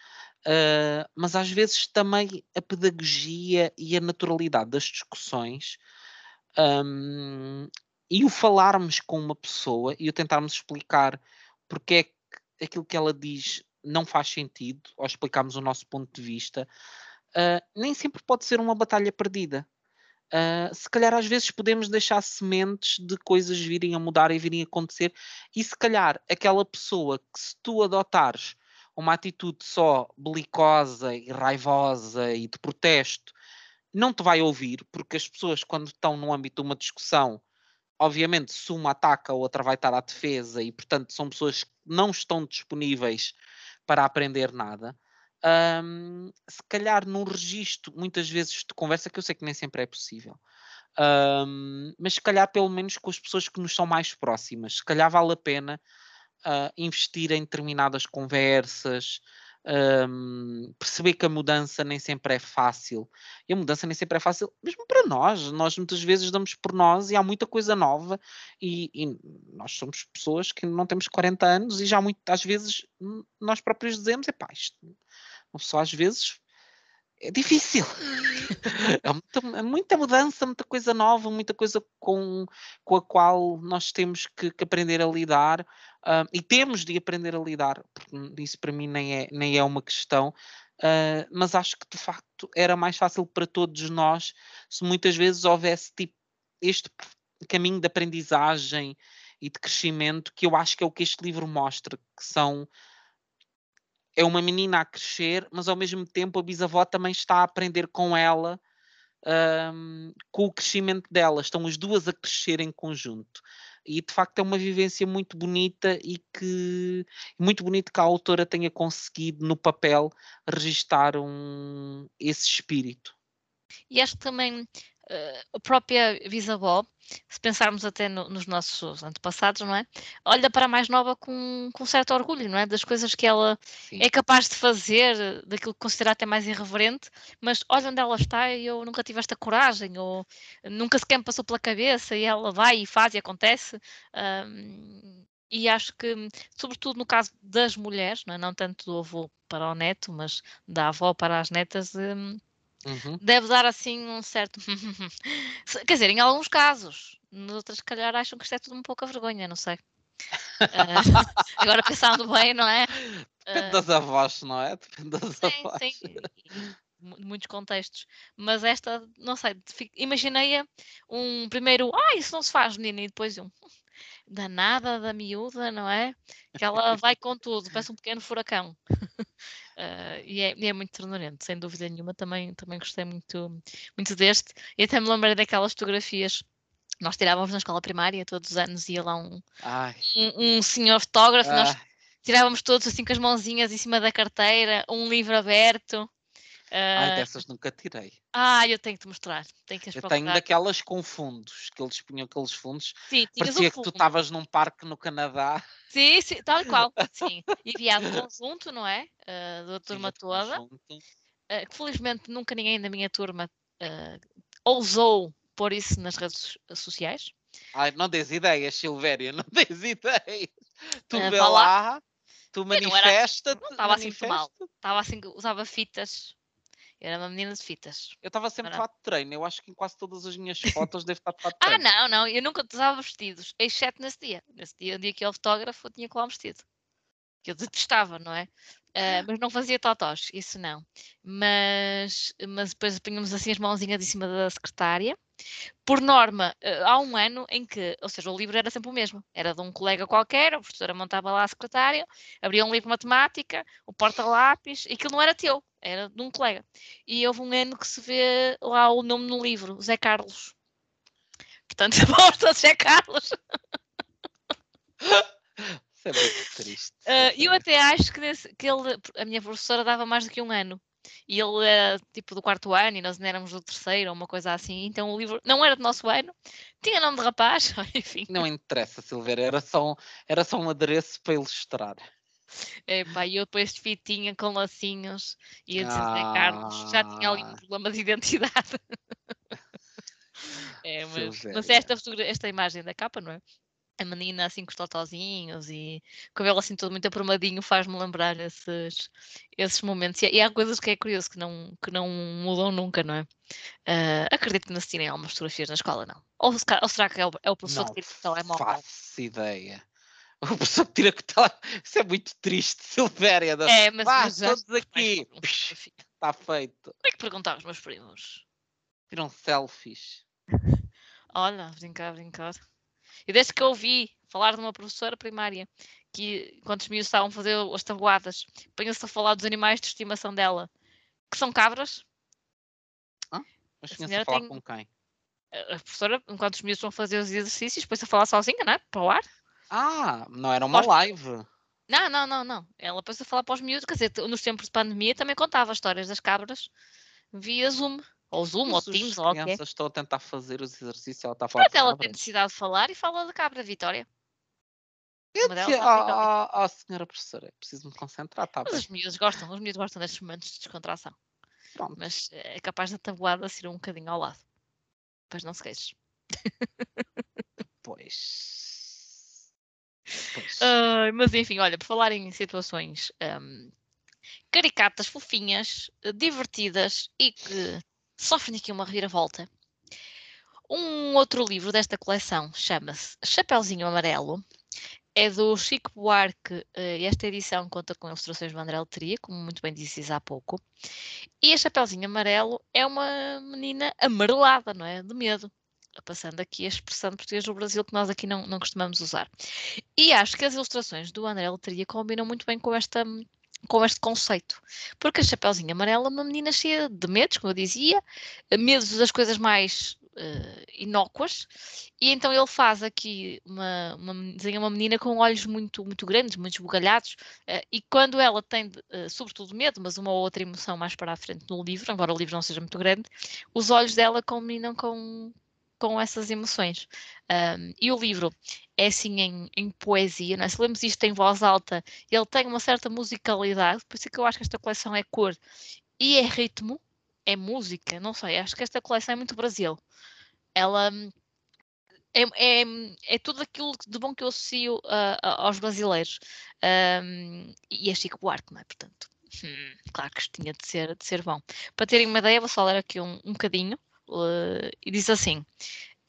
Uh, mas às vezes também a pedagogia e a naturalidade das discussões um, e o falarmos com uma pessoa e o tentarmos explicar porque é que aquilo que ela diz não faz sentido, ou explicarmos o nosso ponto de vista, uh, nem sempre pode ser uma batalha perdida. Uh, se calhar às vezes podemos deixar sementes de coisas virem a mudar e virem a acontecer, e se calhar aquela pessoa que se tu adotares uma atitude só belicosa e raivosa e de protesto, não te vai ouvir, porque as pessoas, quando estão no âmbito de uma discussão, obviamente, se uma ataca, a outra vai estar à defesa, e portanto são pessoas que não estão disponíveis para aprender nada. Um, se calhar num registro, muitas vezes de conversa, que eu sei que nem sempre é possível, um, mas se calhar pelo menos com as pessoas que nos são mais próximas, se calhar vale a pena uh, investir em determinadas conversas, um, perceber que a mudança nem sempre é fácil. E a mudança nem sempre é fácil, mesmo para nós. Nós muitas vezes damos por nós e há muita coisa nova. E, e nós somos pessoas que não temos 40 anos e já muitas vezes nós próprios dizemos: é pá, isto, uma pessoa às vezes é difícil. é muita, é muita, mudança, muita coisa nova, muita coisa com, com a qual nós temos que, que aprender a lidar uh, e temos de aprender a lidar, porque isso para mim nem é, nem é uma questão. Uh, mas acho que de facto era mais fácil para todos nós se muitas vezes houvesse tipo este caminho de aprendizagem e de crescimento que eu acho que é o que este livro mostra, que são é uma menina a crescer, mas ao mesmo tempo a bisavó também está a aprender com ela, um, com o crescimento dela. Estão as duas a crescer em conjunto. E de facto é uma vivência muito bonita e que muito bonito que a autora tenha conseguido no papel registar um, esse espírito. E acho que também a própria bisavó, se pensarmos até no, nos nossos antepassados, não é? Olha para a mais nova com, com certo orgulho, não é? Das coisas que ela Sim. é capaz de fazer, daquilo que considera até mais irreverente, mas olha onde ela está e eu nunca tive esta coragem, ou nunca sequer me passou pela cabeça e ela vai e faz e acontece. Um, e acho que, sobretudo no caso das mulheres, não, é? não tanto do avô para o neto, mas da avó para as netas, um, Uhum. Deve dar assim um certo. Quer dizer, em alguns casos, nos outros, se calhar, acham que isto é tudo um pouco a vergonha, não sei. Uh, agora pensando bem, não é? Depende uh, das avós, não é? Depende das sim, avós. Sim, muitos contextos. Mas esta, não sei, imaginei um primeiro, ah, isso não se faz, menina, e depois um danada da miúda, não é? Que ela vai com tudo, parece um pequeno furacão. Uh, e, é, e, é, muito ternurento, sem dúvida nenhuma. Também, também gostei muito, muito deste. E até me lembrei daquelas fotografias. Nós tirávamos na escola primária, todos os anos ia lá um, um, um, senhor fotógrafo. Ai. Nós tirávamos todos assim com as mãozinhas em cima da carteira, um livro aberto. Ai, ah, dessas nunca tirei. Ah, eu tenho que te mostrar. Tenho que eu tenho daquelas com fundos, que eles punham aqueles fundos. Sim, Parecia que tu estavas num parque no Canadá. Sim, sim, tal e qual. Sim. E via conjunto, não é? Uh, da turma sim, toda. Uh, que felizmente nunca ninguém da minha turma uh, ousou pôr isso nas redes sociais. Ai, não dês ideias, Silvéria, não dês ideias. Tu uh, vê lá, tu manifesta. Não estava assim mal. Estava assim, usava fitas Era uma menina de fitas. Eu estava sempre de fato de treino. Eu acho que em quase todas as minhas fotos deve estar de fato de Ah, treino. não, não, eu nunca usava vestidos, exceto nesse dia. Nesse dia, o dia que eu autógrafo, eu tinha que lá um vestido. Que eu detestava, não é? Ah, mas não fazia totós, isso não. Mas, mas depois punhamos assim as mãozinhas em cima da secretária. Por norma, ah, há um ano em que, ou seja, o livro era sempre o mesmo. Era de um colega qualquer, a professora montava lá a secretária, abria um livro de matemática, o porta-lápis, e aquilo não era teu, era de um colega. E houve um ano que se vê lá o nome no livro, Zé Carlos. Portanto, aposta Zé Carlos. Isso é muito triste. E eu até acho que, nesse- que ele, a minha professora dava mais do que um ano. E ele era tipo do quarto ano e nós ainda éramos do terceiro, ou uma coisa assim. Então o livro não era do nosso ano, tinha nome de rapaz, enfim. Não interessa, Silveira. Era só, um- era só um adereço para ilustrar. Epá, e eu depois de fitinha com lacinhos e a dizer Zé Carlos, já tinha ali um Ah. problema de identidade. É, mas, mas esta, esta imagem da capa, não é? A menina assim com os totozinhos e o cabelo assim todo muito aprumadinho faz-me lembrar esses, esses momentos. E, e há coisas que é curioso que não, que não mudam nunca, não é? Ah, acredito que não se tirem algumas fotografias na escola, não. Ou, ou será que é o, é o professor Não que tira o telemóvel? faço ideia. O que tira que está. Isso é muito triste, Silvéria. da- É, mas, Vá, mas todos aqui. Está feito. Como é que perguntava aos meus primos? Tiram selfies. Olha, brincar, brincar. E desde que eu ouvi falar de uma professora primária que, quando os miúdos estavam a fazer as tabuadas, punha-se a falar dos animais de estimação dela, que são cabras, Mas A tinha-se a falar tem- com quem? a professora, enquanto os miúdos a fazer os exercícios, põe-se a falar sozinha, não é? Para o ar. Ah, não era uma Pós- live. Não, não, não, não. Ela pôs-se a falar para os miúdos, quer dizer, nos tempos de pandemia também contava histórias das cabras via Zoom, ou Zoom, ou Teams, ou o que é. estão a tentar fazer os exercícios. Ela está a falar Mas ela tem necessidade de falar e fala da cabra Vitória. Eu dizia, ah, senhora professora, é preciso me concentrar, Mas bem. os miúdos gostam, os miúdos gostam destes momentos de descontração. Pronto. Mas é capaz da tabuada ser um bocadinho ao lado. Pois não se queixes. Pois. Ai, mas enfim, olha, por falar em situações hum, caricatas, fofinhas, divertidas e que sofrem aqui uma reviravolta. Um outro livro desta coleção chama-se Chapeuzinho Amarelo. É do Chico Buarque eh, e esta edição conta com ilustrações do André Letria, como muito bem disse há pouco. E a Chapeuzinho Amarelo é uma menina amarelada, não é? De medo. Passando aqui a expressão de português do Brasil que nós aqui não, não costumamos usar. E acho que as ilustrações do André Letria combinam muito bem com, esta, com este conceito. Porque a Chapeuzinho Amarelo é uma menina cheia de medos, como eu dizia, medos das coisas mais eh, inócuas, e então ele faz aqui uma, uma, desenha uma menina com olhos muito, muito grandes, muito esbugalhados, eh, e quando ela tem, eh, sobretudo medo, mas uma ou outra emoção mais para a frente no livro, embora o livro não seja muito grande, os olhos dela combinam com, com essas emoções. Um, e o livro é assim em, em poesia, é? se lemos isto em voz alta, ele tem uma certa musicalidade, por isso é que eu acho que esta coleção é cor e é ritmo, é música, não sei, acho que esta coleção é muito Brasil. Ela hum, é, é, é tudo aquilo de bom que eu associo a- aos brasileiros. Um, e é Chico Buarque, não é? Portanto, hum, claro que isto tinha de ser, de ser bom. Para terem uma ideia, vou só ler aqui um, um bocadinho. Uh, e diz assim: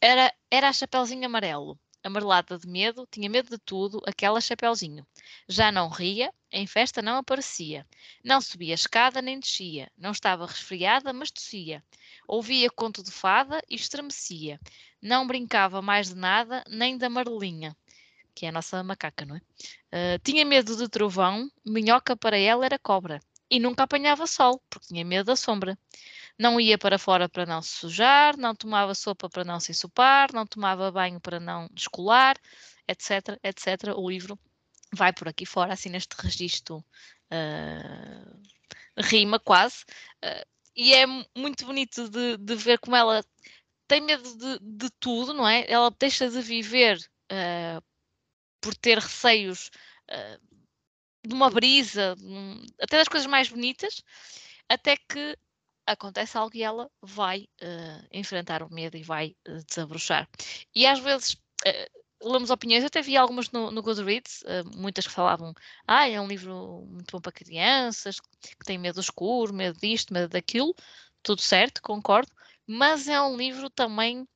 era, era a Chapeuzinho Amarelo, amarelada de medo, tinha medo de tudo, aquela Chapeuzinho. Já não ria, em festa não aparecia. Não subia escada nem descia. Não estava resfriada, mas tossia. Ouvia conto de fada e estremecia. Não brincava mais de nada, nem da amarelinha, que é a nossa macaca, não é? Ah, tinha medo de trovão, minhoca para ela era cobra. E nunca apanhava sol, porque tinha medo da sombra. Não ia para fora para não se sujar, não tomava sopa para não se ensopar, não tomava banho para não descolar, etc, etc. O livro vai por aqui fora, assim neste registro ah, rima quase. ah, e é mu- muito bonito de, de ver como ela tem medo de, de tudo, não é? Ela deixa de viver ah, por ter receios de uma brisa, até das coisas mais bonitas, até que acontece algo e ela vai eh, enfrentar o medo e vai eh, desabrochar. E às vezes, eh, lemos opiniões, eu até vi algumas no, no Goodreads, uh, muitas que falavam, ah, é um livro muito bom para crianças, que tem medo escuro, medo disto, medo daquilo, tudo certo, concordo, mas é um livro também,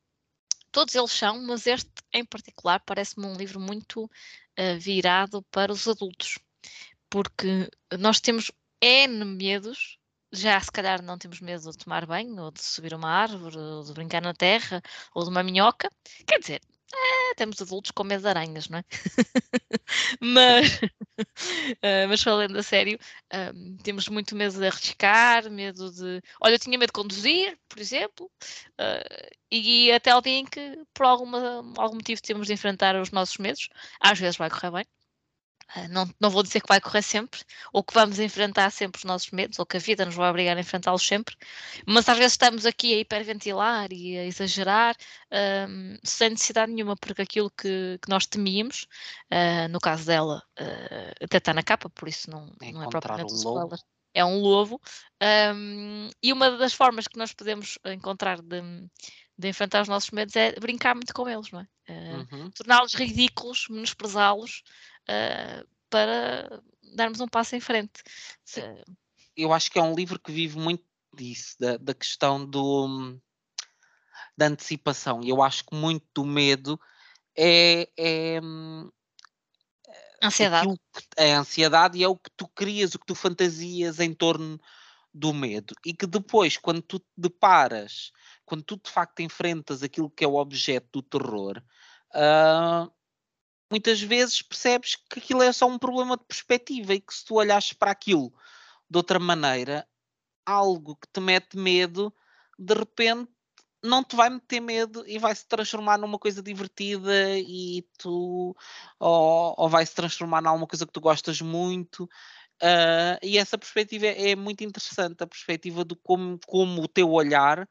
todos eles são, mas este em particular parece-me um livro muito uh, virado para os adultos, porque nós temos N medos já se calhar não temos medo de tomar banho, ou de subir uma árvore, ou de brincar na terra, ou de uma minhoca. Quer dizer, é, temos adultos com medo de aranhas, não é? mas, uh, mas falando a sério, um, temos muito medo de arriscar, medo de. Olha, eu tinha medo de conduzir, por exemplo, e até o dia em que, por alguma, algum motivo, temos de enfrentar os nossos medos, às vezes vai correr bem, não, não vou dizer que vai correr sempre, ou que vamos enfrentar sempre os nossos medos, ou que a vida nos vai obrigar a enfrentá-los sempre, mas às vezes estamos aqui a hiperventilar e a exagerar um, sem necessidade nenhuma, porque aquilo que, que nós temíamos, uh, no caso dela, uh, até está na capa, por isso não é, não é propriamente um spoiler. É um lobo, um, e uma das formas que nós podemos encontrar de, de enfrentar os nossos medos é brincar muito com eles, não é? Uh, uhum. Torná-los ridículos, menosprezá-los, uh, para darmos um passo em frente. Uh, eu acho que é um livro que vive muito disso, da, da questão do, da antecipação. Eu acho que muito do medo é, é ansiedade. é ansiedade e é o que tu crias, o que tu fantasias em torno do medo. E que depois, quando tu te deparas, quando tu de facto enfrentas aquilo que é o objeto do terror, uh, muitas vezes percebes que aquilo é só um problema de perspectiva e que se tu olhas para aquilo de outra maneira, algo que te mete medo, de repente não te vai meter medo e vai se transformar numa coisa divertida e tu ou, ou vai se transformar numa coisa que tu gostas muito. Uh, e essa perspectiva é, é, muito interessante a perspectiva de como, como o teu olhar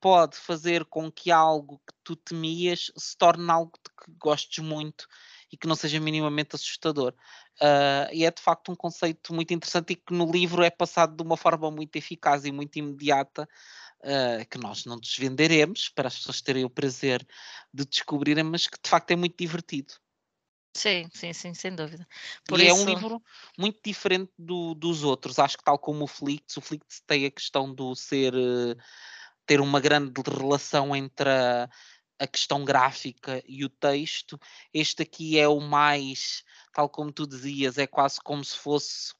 pode fazer com que algo que tu temias se torne algo que gostes muito e que não seja minimamente assustador. Uh, e é de facto um conceito muito interessante e que no livro é passado de uma forma muito eficaz e muito imediata, uh, que nós não desvenderemos para as pessoas terem o prazer de descobrirem, mas que de facto é muito divertido. Sim, sim, sim, sem dúvida. Por e isso... é um livro muito diferente do, dos outros. Acho que tal como o Flix, o Flix tem a questão do ser uh, ter uma grande relação entre a, a questão gráfica e o texto. Este aqui é o mais, tal como tu dizias, é quase como se fosse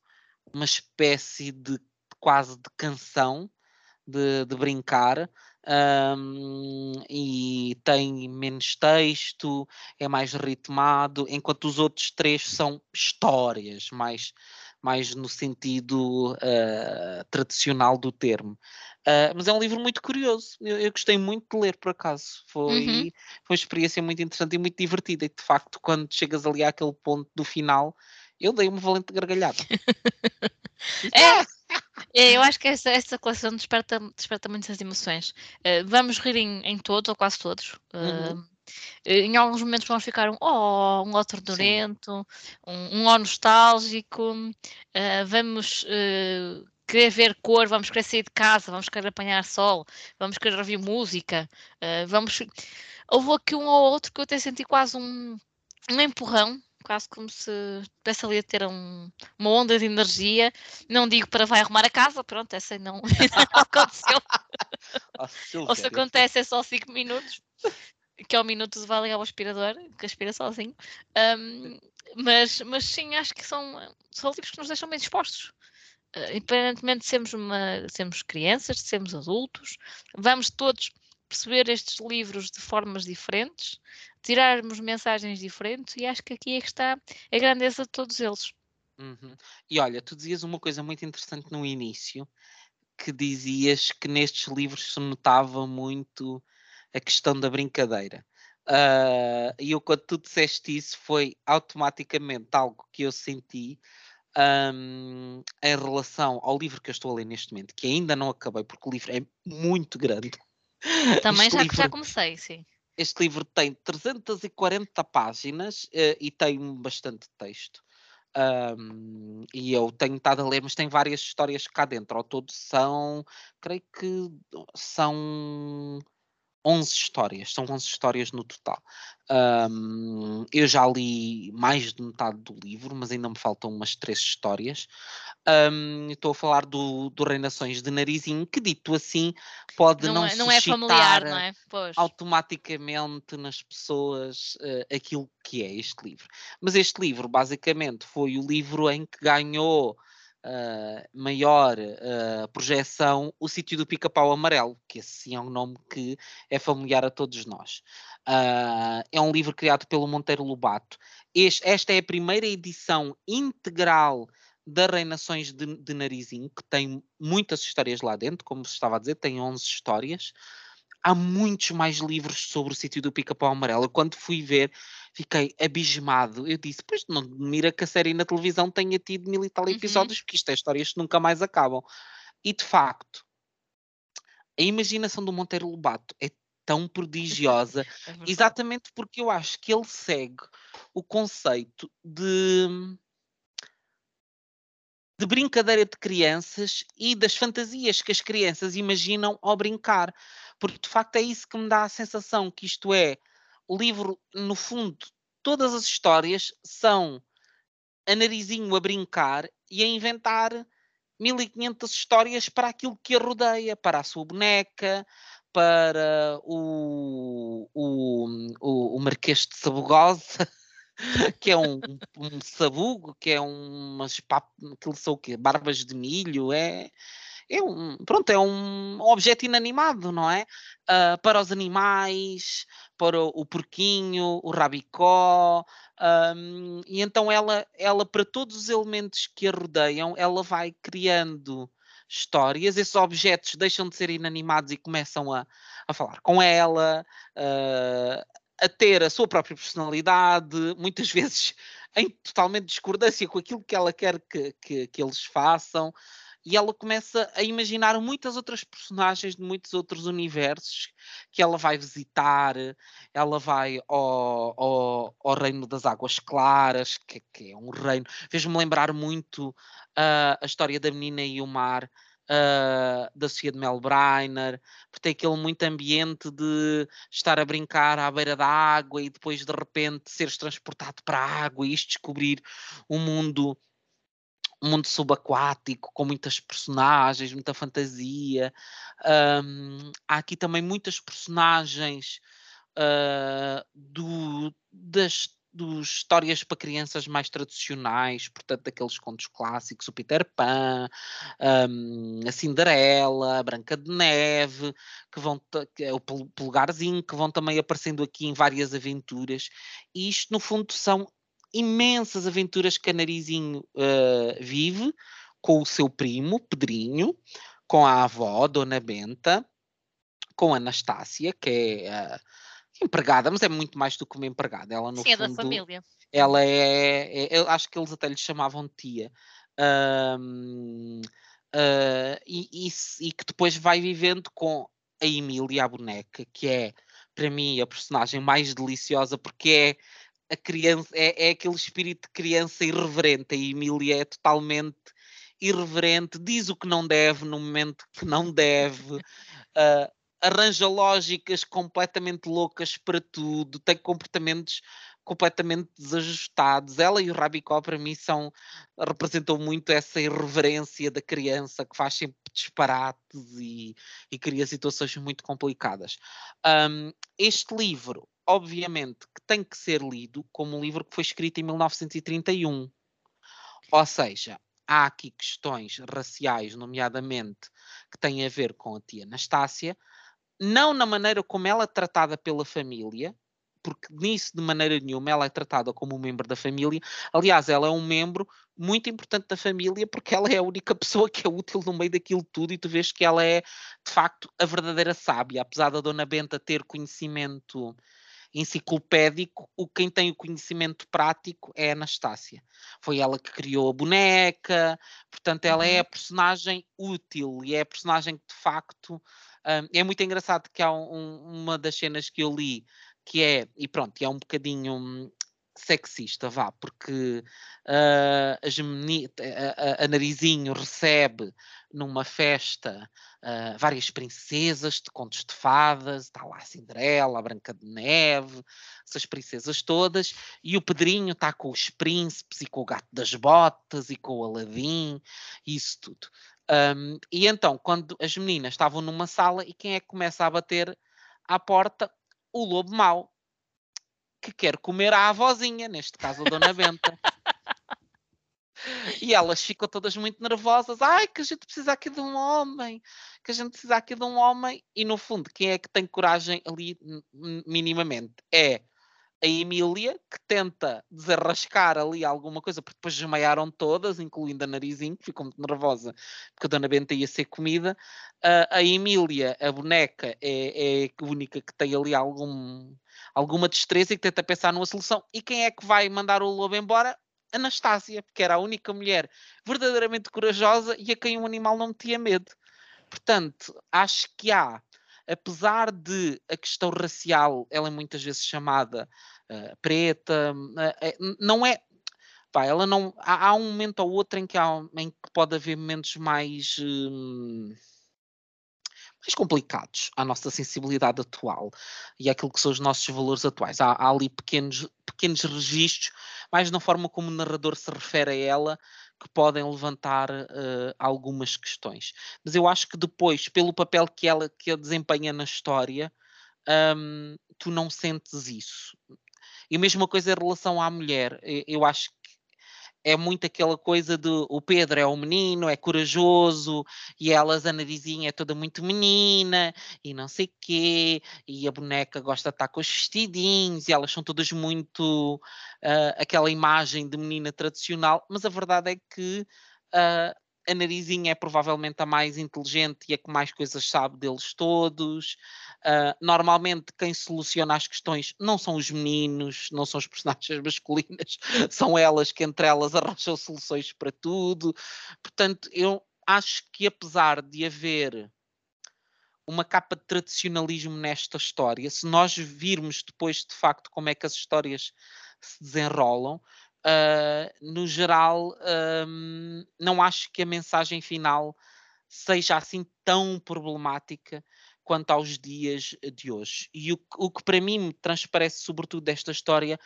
uma espécie de quase de canção de, de brincar. Um, e tem menos texto, é mais ritmado, enquanto os outros três são histórias, mais, mais no sentido uh, tradicional do termo. Uh, mas é um livro muito curioso. Eu, eu, gostei muito de ler, por acaso. Foi, uhum. foi uma experiência muito interessante e muito divertida. E de facto, quando chegas ali àquele ponto do final, eu dei uma valente gargalhada. é, é, eu acho que essa, essa coleção desperta, desperta muitas emoções. Uh, vamos rir em, em, todos, ou quase todos. Uh, uhum. Em alguns momentos vamos ficar um oh, um outro durento, um, um oh nostálgico, uh, vamos querer ver cor, vamos querer sair de casa, vamos querer apanhar sol, vamos querer ouvir música, uh, vamos. Houve aqui um ou outro que eu até senti quase um, um empurrão, quase como se estivesse ali a ter um, uma onda de energia. Não digo para vai arrumar a casa, pronto, essa não, não aconteceu. ou se acontece é só 5 minutos, que é o minuto vai ligar ao aspirador, que aspira sozinho. Um, mas, mas sim, acho que são, são livros que nos deixam bem dispostos. Eh, independentemente de sermos, uma, sermos crianças, de sermos adultos, vamos todos perceber estes livros de formas diferentes, tirarmos mensagens diferentes e acho que aqui é que está a grandeza de todos eles. Uhum. E olha, tu dizias uma coisa muito interessante no início, que dizias que nestes livros se notava muito a questão da brincadeira. Uh, e eu, quando tu disseste isso, foi automaticamente algo que eu senti um, em relação ao livro que eu estou a ler neste momento, que ainda não acabei, porque o livro é muito grande. Também já, livro, já comecei, sim. Este livro tem 340 páginas uh, e tem bastante texto. Um, e eu tenho estado a ler, mas tem várias histórias cá dentro. Ao todo são, creio que são 11 histórias, são 11 histórias no total. Um, eu já li mais de metade do livro, mas ainda me faltam umas três histórias. Um, estou a falar do, do Reinações de Narizinho, que dito assim pode não, não, é, não é familiar, não é? Pois. automaticamente nas pessoas uh, aquilo que é este livro. Mas este livro, basicamente, foi o livro em que ganhou uh, maior uh, projeção o sítio do pica-pau amarelo, que esse sim é um nome que é familiar a todos nós. Uh, é um livro criado pelo Monteiro Lobato. Este, esta é a primeira edição integral da Reinações de, de Narizinho, que tem muitas histórias lá dentro, como se estava a dizer, tem 11 histórias há muitos mais livros sobre o sítio do pica-pau amarelo. Quando fui ver, fiquei abismado. Eu disse, pois não mira que a série na televisão tenha tido mil e tal uhum. episódios, uhum. porque isto é histórias que nunca mais acabam. E de facto, a imaginação do Monteiro Lobato é tão prodigiosa, é exatamente porque eu acho que ele segue o conceito de de brincadeira de crianças e das fantasias que as crianças imaginam ao brincar porque de facto é isso que me dá a sensação que isto é o livro, no fundo, todas as histórias são a narizinho a brincar e a inventar 1500 histórias para aquilo que a rodeia, para a sua boneca, para o, o, o, o Marquês de Sabugosa, que é um, um, sabugo, que é umas aquilo são o quê? Barbas de milho, é é um, pronto, é um objeto inanimado, não é? Uh, para os animais, para o, o porquinho, o rabicó, um, e então ela, ela, para todos os elementos que a rodeiam, ela vai criando histórias, esses objetos deixam de ser inanimados e começam a, a falar com ela, uh, a ter a sua própria personalidade, muitas vezes em totalmente discordância com aquilo que ela quer que, que, que eles façam e ela começa a imaginar muitas outras personagens de muitos outros universos que ela vai visitar. Ela vai ao, ao, ao Reino das Águas Claras, que, que é um reino. Fez-me lembrar muito uh, a história da menina e o mar. Uh, da Sofia de Mel Breiner, porque tem aquele muito ambiente de estar a brincar à beira da água e depois de repente seres transportado para a água e descobrir um mundo um mundo subaquático com muitas personagens, muita fantasia. Um, há aqui também muitas personagens uh, do, das dos histórias para crianças mais tradicionais, portanto, daqueles contos clássicos, o Peter Pan, um, a Cinderela, a Branca de Neve, que vão que é o Pulgarzinho, que vão também aparecendo aqui em várias aventuras. E isto, no fundo, são imensas aventuras que a Narizinho uh, vive com o seu primo, Pedrinho, com a avó, Dona Benta, com a Anastácia, que é uh, empregada, mas é muito mais do que uma empregada. Ela, no Sim, fundo, é da família. Ela é, é, eu acho que eles até lhe chamavam tia. Um, uh, eh, e, e, e, que depois vai vivendo com a Emília, a boneca, que é, para mim, a personagem mais deliciosa, porque é a criança é, é aquele espírito de criança irreverente. A Emília é totalmente irreverente, diz o que não deve no momento que não deve, uh, arranja lógicas completamente loucas para tudo, tem comportamentos completamente desajustados. Ela e o Rabicó, para mim, são, representam muito essa irreverência da criança que faz sempre disparates e, e cria situações muito complicadas. Um, este livro obviamente, que tem que ser lido como um livro que foi escrito em 1931. Ou seja, há aqui questões raciais, nomeadamente, que têm a ver com a tia Anastácia, não na maneira como ela é tratada pela família, porque nisso de maneira nenhuma ela é tratada como um membro da família. Aliás, ela é um membro muito importante da família porque ela é a única pessoa que é útil no meio daquilo tudo e tu vês que ela é de facto a verdadeira sábia, apesar da Dona Benta ter conhecimento enciclopédico, o quem tem o conhecimento prático é a Anastácia. Foi ela que criou a boneca, portanto, ela uhum. é a personagem útil e é a personagem que de facto. Um, é muito engraçado que há um, uma das cenas que eu li que é, e pronto, é um bocadinho sexista, vá, porque uh, as meni- a, a, a Narizinho recebe numa festa uh, várias princesas de contos de fadas, está lá a Cinderela, a Branca de Neve, essas princesas todas, e o Pedrinho está com os príncipes e com o gato das botas e com o Aladim, isso tudo. Um, e então, quando as meninas estavam numa sala, e quem é que começa a bater à porta? O lobo mau, que quer comer a avózinha, neste caso a Dona Benta. E elas ficam todas muito nervosas. Ai, que a gente precisa aqui de um homem, que a gente precisa aqui de um homem. E no fundo, quem é que tem coragem ali minimamente? É a Emília, que tenta desarrascar ali alguma coisa, porque depois desmaiaram todas, incluindo a Narizinho, que ficou muito nervosa, porque a Dona Benta ia ser comida. Uh, a Emília, a boneca, é, é, a única que tem ali algum, alguma destreza e que tenta pensar numa solução. E quem é que vai mandar o lobo embora? Anastácia, porque era a única mulher verdadeiramente corajosa e a quem um animal não metia medo. Portanto, acho que há, apesar de a questão racial, ela é muitas vezes chamada uh, preta, uh, não é. Pá, ela não. Há, há, um momento ou outro em que, há, em que pode haver momentos mais. Uh, mais complicados à nossa sensibilidade atual e àquilo que são os nossos valores atuais. Há, há ali pequenos, pequenos registros, mais na forma como o narrador se refere a ela, que podem levantar uh, algumas questões. Mas eu acho que depois, pelo papel que ela que ela desempenha na história, um, tu não sentes isso. E a mesma coisa em relação à mulher. Eu acho é muito aquela coisa do o Pedro é o menino, é corajoso, e elas, a Narizinha, é toda muito menina, e não sei quê, e a boneca gosta de estar com os vestidinhos, e elas são todas muito uh, aquela imagem de menina tradicional, mas a verdade é que uh, a Narizinha é provavelmente a mais inteligente e a que mais coisas sabe deles todos. Uh, normalmente, quem soluciona as questões não são os meninos, não são os personagens masculinas, são elas que entre elas arranjam soluções para tudo. Portanto, eu acho que apesar de haver uma capa de tradicionalismo nesta história, se nós virmos depois de facto como é que as histórias se desenrolam, uh, no geral, um, não acho que a mensagem final seja assim tão problemática quanto aos dias de hoje. E o, o que para mim me transparece, sobretudo, desta história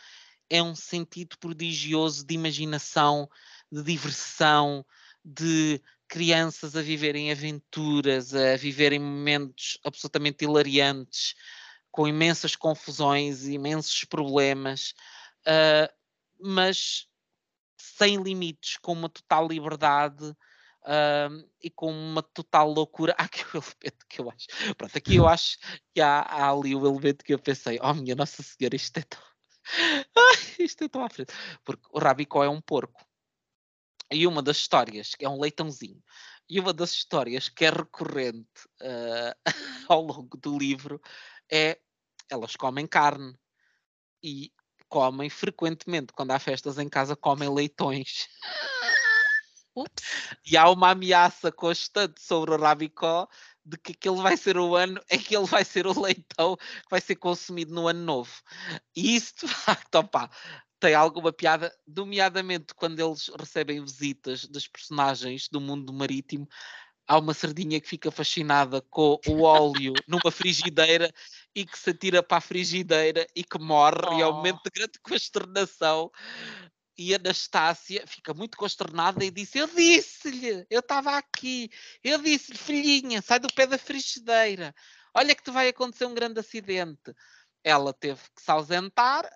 é um sentido prodigioso de imaginação, de diversão, de crianças a viverem aventuras, a viverem momentos absolutamente hilariantes, com imensas confusões, imensos problemas. Uh, mas sem limites, com uma total liberdade uh, e com uma total loucura. Há aqui o elemento que eu acho. Pronto, aqui eu acho que há, há ali o elemento que eu pensei: oh minha Nossa Senhora, isto é tão. isto é tão à frente. Porque o Rabicó é um porco. E uma das histórias, que é um leitãozinho, e uma das histórias que é recorrente uh, ao longo do livro é elas comem carne. E comem frequentemente, quando há festas em casa, comem leitões. Ups. E há uma ameaça constante sobre o Rabicó de que aquele vai ser o ano em que ele vai ser o leitão que vai ser consumido no ano novo. E isso, de facto, opa, tem alguma piada, nomeadamente quando eles recebem visitas dos personagens do mundo marítimo, há uma sardinha que fica fascinada com o óleo numa frigideira e que se atira para a frigideira e que morre, oh. e é um momento de grande consternação. E Anastácia fica muito consternada e disse: Eu disse-lhe, eu estava aqui, eu disse-lhe, filhinha, sai do pé da frigideira, olha que te vai acontecer um grande acidente. Ela teve que se ausentar,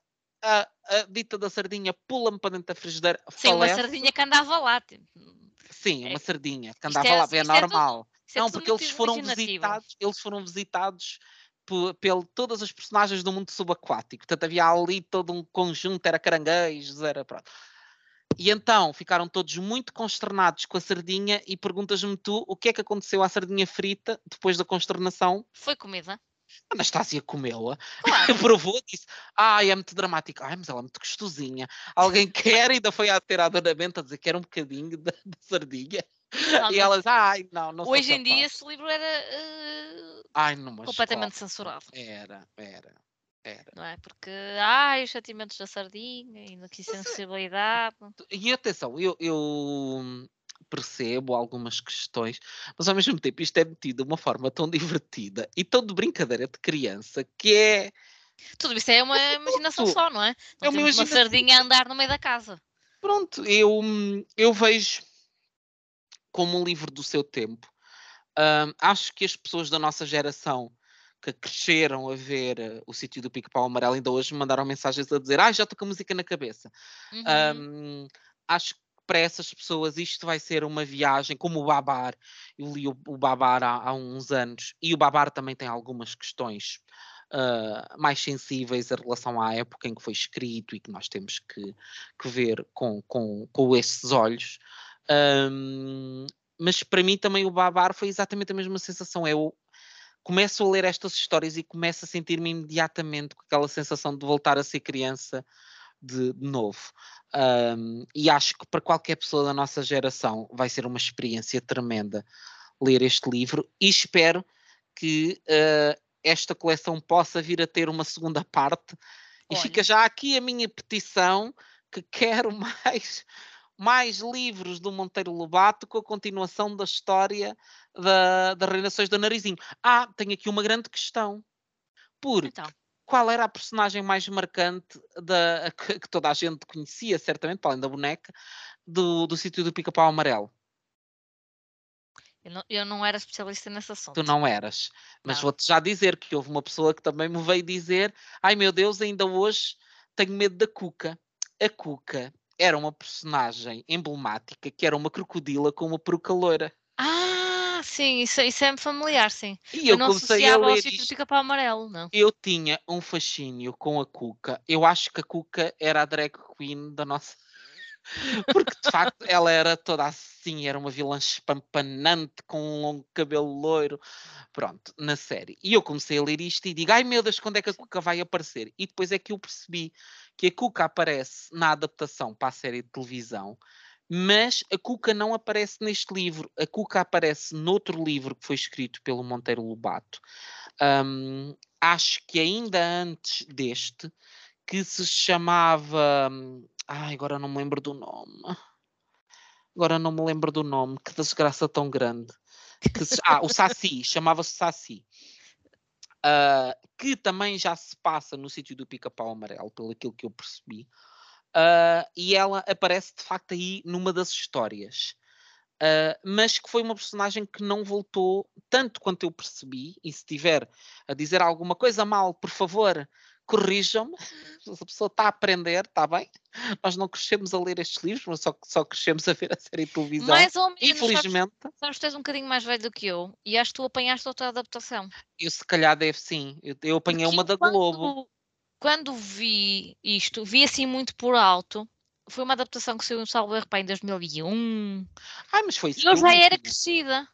a, a dita da sardinha pula-me para dentro da frigideira. Sim, falece. uma sardinha que andava lá. Tipo, Sim, uma é, sardinha que andava é, lá, é, é normal. É tudo, não, porque eles foram visitados, eles foram visitados por, todas as personagens do mundo subaquático. Portanto, havia ali todo um conjunto, era caranguejos, era pronto. E então ficaram todos muito consternados com a sardinha e perguntas-me tu o que é que aconteceu à sardinha frita depois da consternação? Foi comida. Anastácia comeu-a, claro. provou e disse: Ai, é muito dramática, ai, mas ela é muito gostosinha. Alguém quer, e ainda foi a ter a dona Benta a dizer que era um bocadinho da, da sardinha. Não, e elas, ai, não, não Hoje em dia esse livro era uh, ai, não, completamente censurado. Era, era. Era. Não é? Porque, ai, os sentimentos da sardinha e que sensibilidade. E atenção, eu, eu percebo algumas questões, mas ao mesmo tempo isto é metido de uma forma tão divertida e tão de brincadeira de criança que é. Tudo isso é uma imaginação só, não é? É Não uma temos uma imaginação. sardinha a andar no meio da casa. Pronto, eu, eu vejo como um livro do seu tempo. Ahm, acho que as pessoas da nossa geração que cresceram a ver eh, o sítio do Pica-Pau Amarelo ainda hoje me mandaram mensagens a dizer ah, já estou com a música na cabeça. Uhum. Ahm, acho que para essas pessoas isto vai ser uma viagem, como o Babar. Eu li o, o Babar há, há uns anos e o Babar também tem algumas questões ah, mais sensíveis em relação à época em que foi escrito e que nós temos que, que ver com, com, com esses olhos. Ahm, mas para mim também o Babar foi exatamente a mesma sensação. Eu começo a ler estas histórias e começo a sentir-me imediatamente com aquela sensação de voltar a ser criança de, de novo. Um, e acho que para qualquer pessoa da nossa geração vai ser uma experiência tremenda ler este livro e espero que uh, esta coleção possa vir a ter uma segunda parte. E Olha. fica já aqui a minha petição que quero mais mais livros do Monteiro Lobato com a continuação da história da, das Reinações do Narizinho. Ah, tenho aqui uma grande questão. Porque Então, qual era a personagem mais marcante da, que, que toda a gente conhecia, certamente, para além da boneca, do, do sítio do Pica-Pau Amarelo? eu não, eu não era especialista nesse assunto. Tu não eras. Mas vou-te já dizer que houve uma pessoa que também me veio dizer: ai meu Deus, ainda hoje tenho medo da Cuca. A Cuca era uma personagem emblemática que era uma crocodila com uma peruca loira. Ah, sim, isso, isso é-me familiar, sim. E Eu, eu não comecei a ler do isto. pica-pau amarelo, não. Eu tinha um fascínio com a Cuca. Eu acho que a Cuca era a drag queen da nossa. Porque de facto ela era toda assim, era uma vilã espampanante com um longo cabelo loiro. Pronto, na série. E eu comecei a ler isto e digo: ai meu Deus, quando é que a Cuca vai aparecer? E depois é que eu percebi que a Cuca aparece na adaptação para a série de televisão, mas a Cuca não aparece neste livro. A Cuca aparece noutro livro que foi escrito pelo Monteiro Lobato. Hum, acho que ainda antes deste, que se chamava. Ai, agora não me lembro do nome. Agora não me lembro do nome. Que desgraça tão grande. Que se- Ah, o Saci, chamava-se Saci. Ah, que também já se passa no sítio do Pica-Pau Amarelo, pelo aquilo que eu percebi. Ah, e ela aparece de facto aí numa das histórias. Ah, mas que foi uma personagem que não voltou tanto quanto eu percebi. E se tiver a dizer alguma coisa mal, por favor, corrijam-me. Se a pessoa está a aprender, está bem. Nós não crescemos a ler estes livros, mas só, só crescemos a ver a série de televisão. Mais ou menos, sabes, Infelizmente, sabes, tu és um bocadinho mais velho do que eu e acho que tu apanhaste outra adaptação. eu se calhar deve sim. Eu, eu apanhei Porque uma da Globo. Quando, vi isto, vi assim muito por alto. Foi uma adaptação que saiu em Salvo Erro pá, em 2001. Ai, mas foi isso. E eu já era crescida.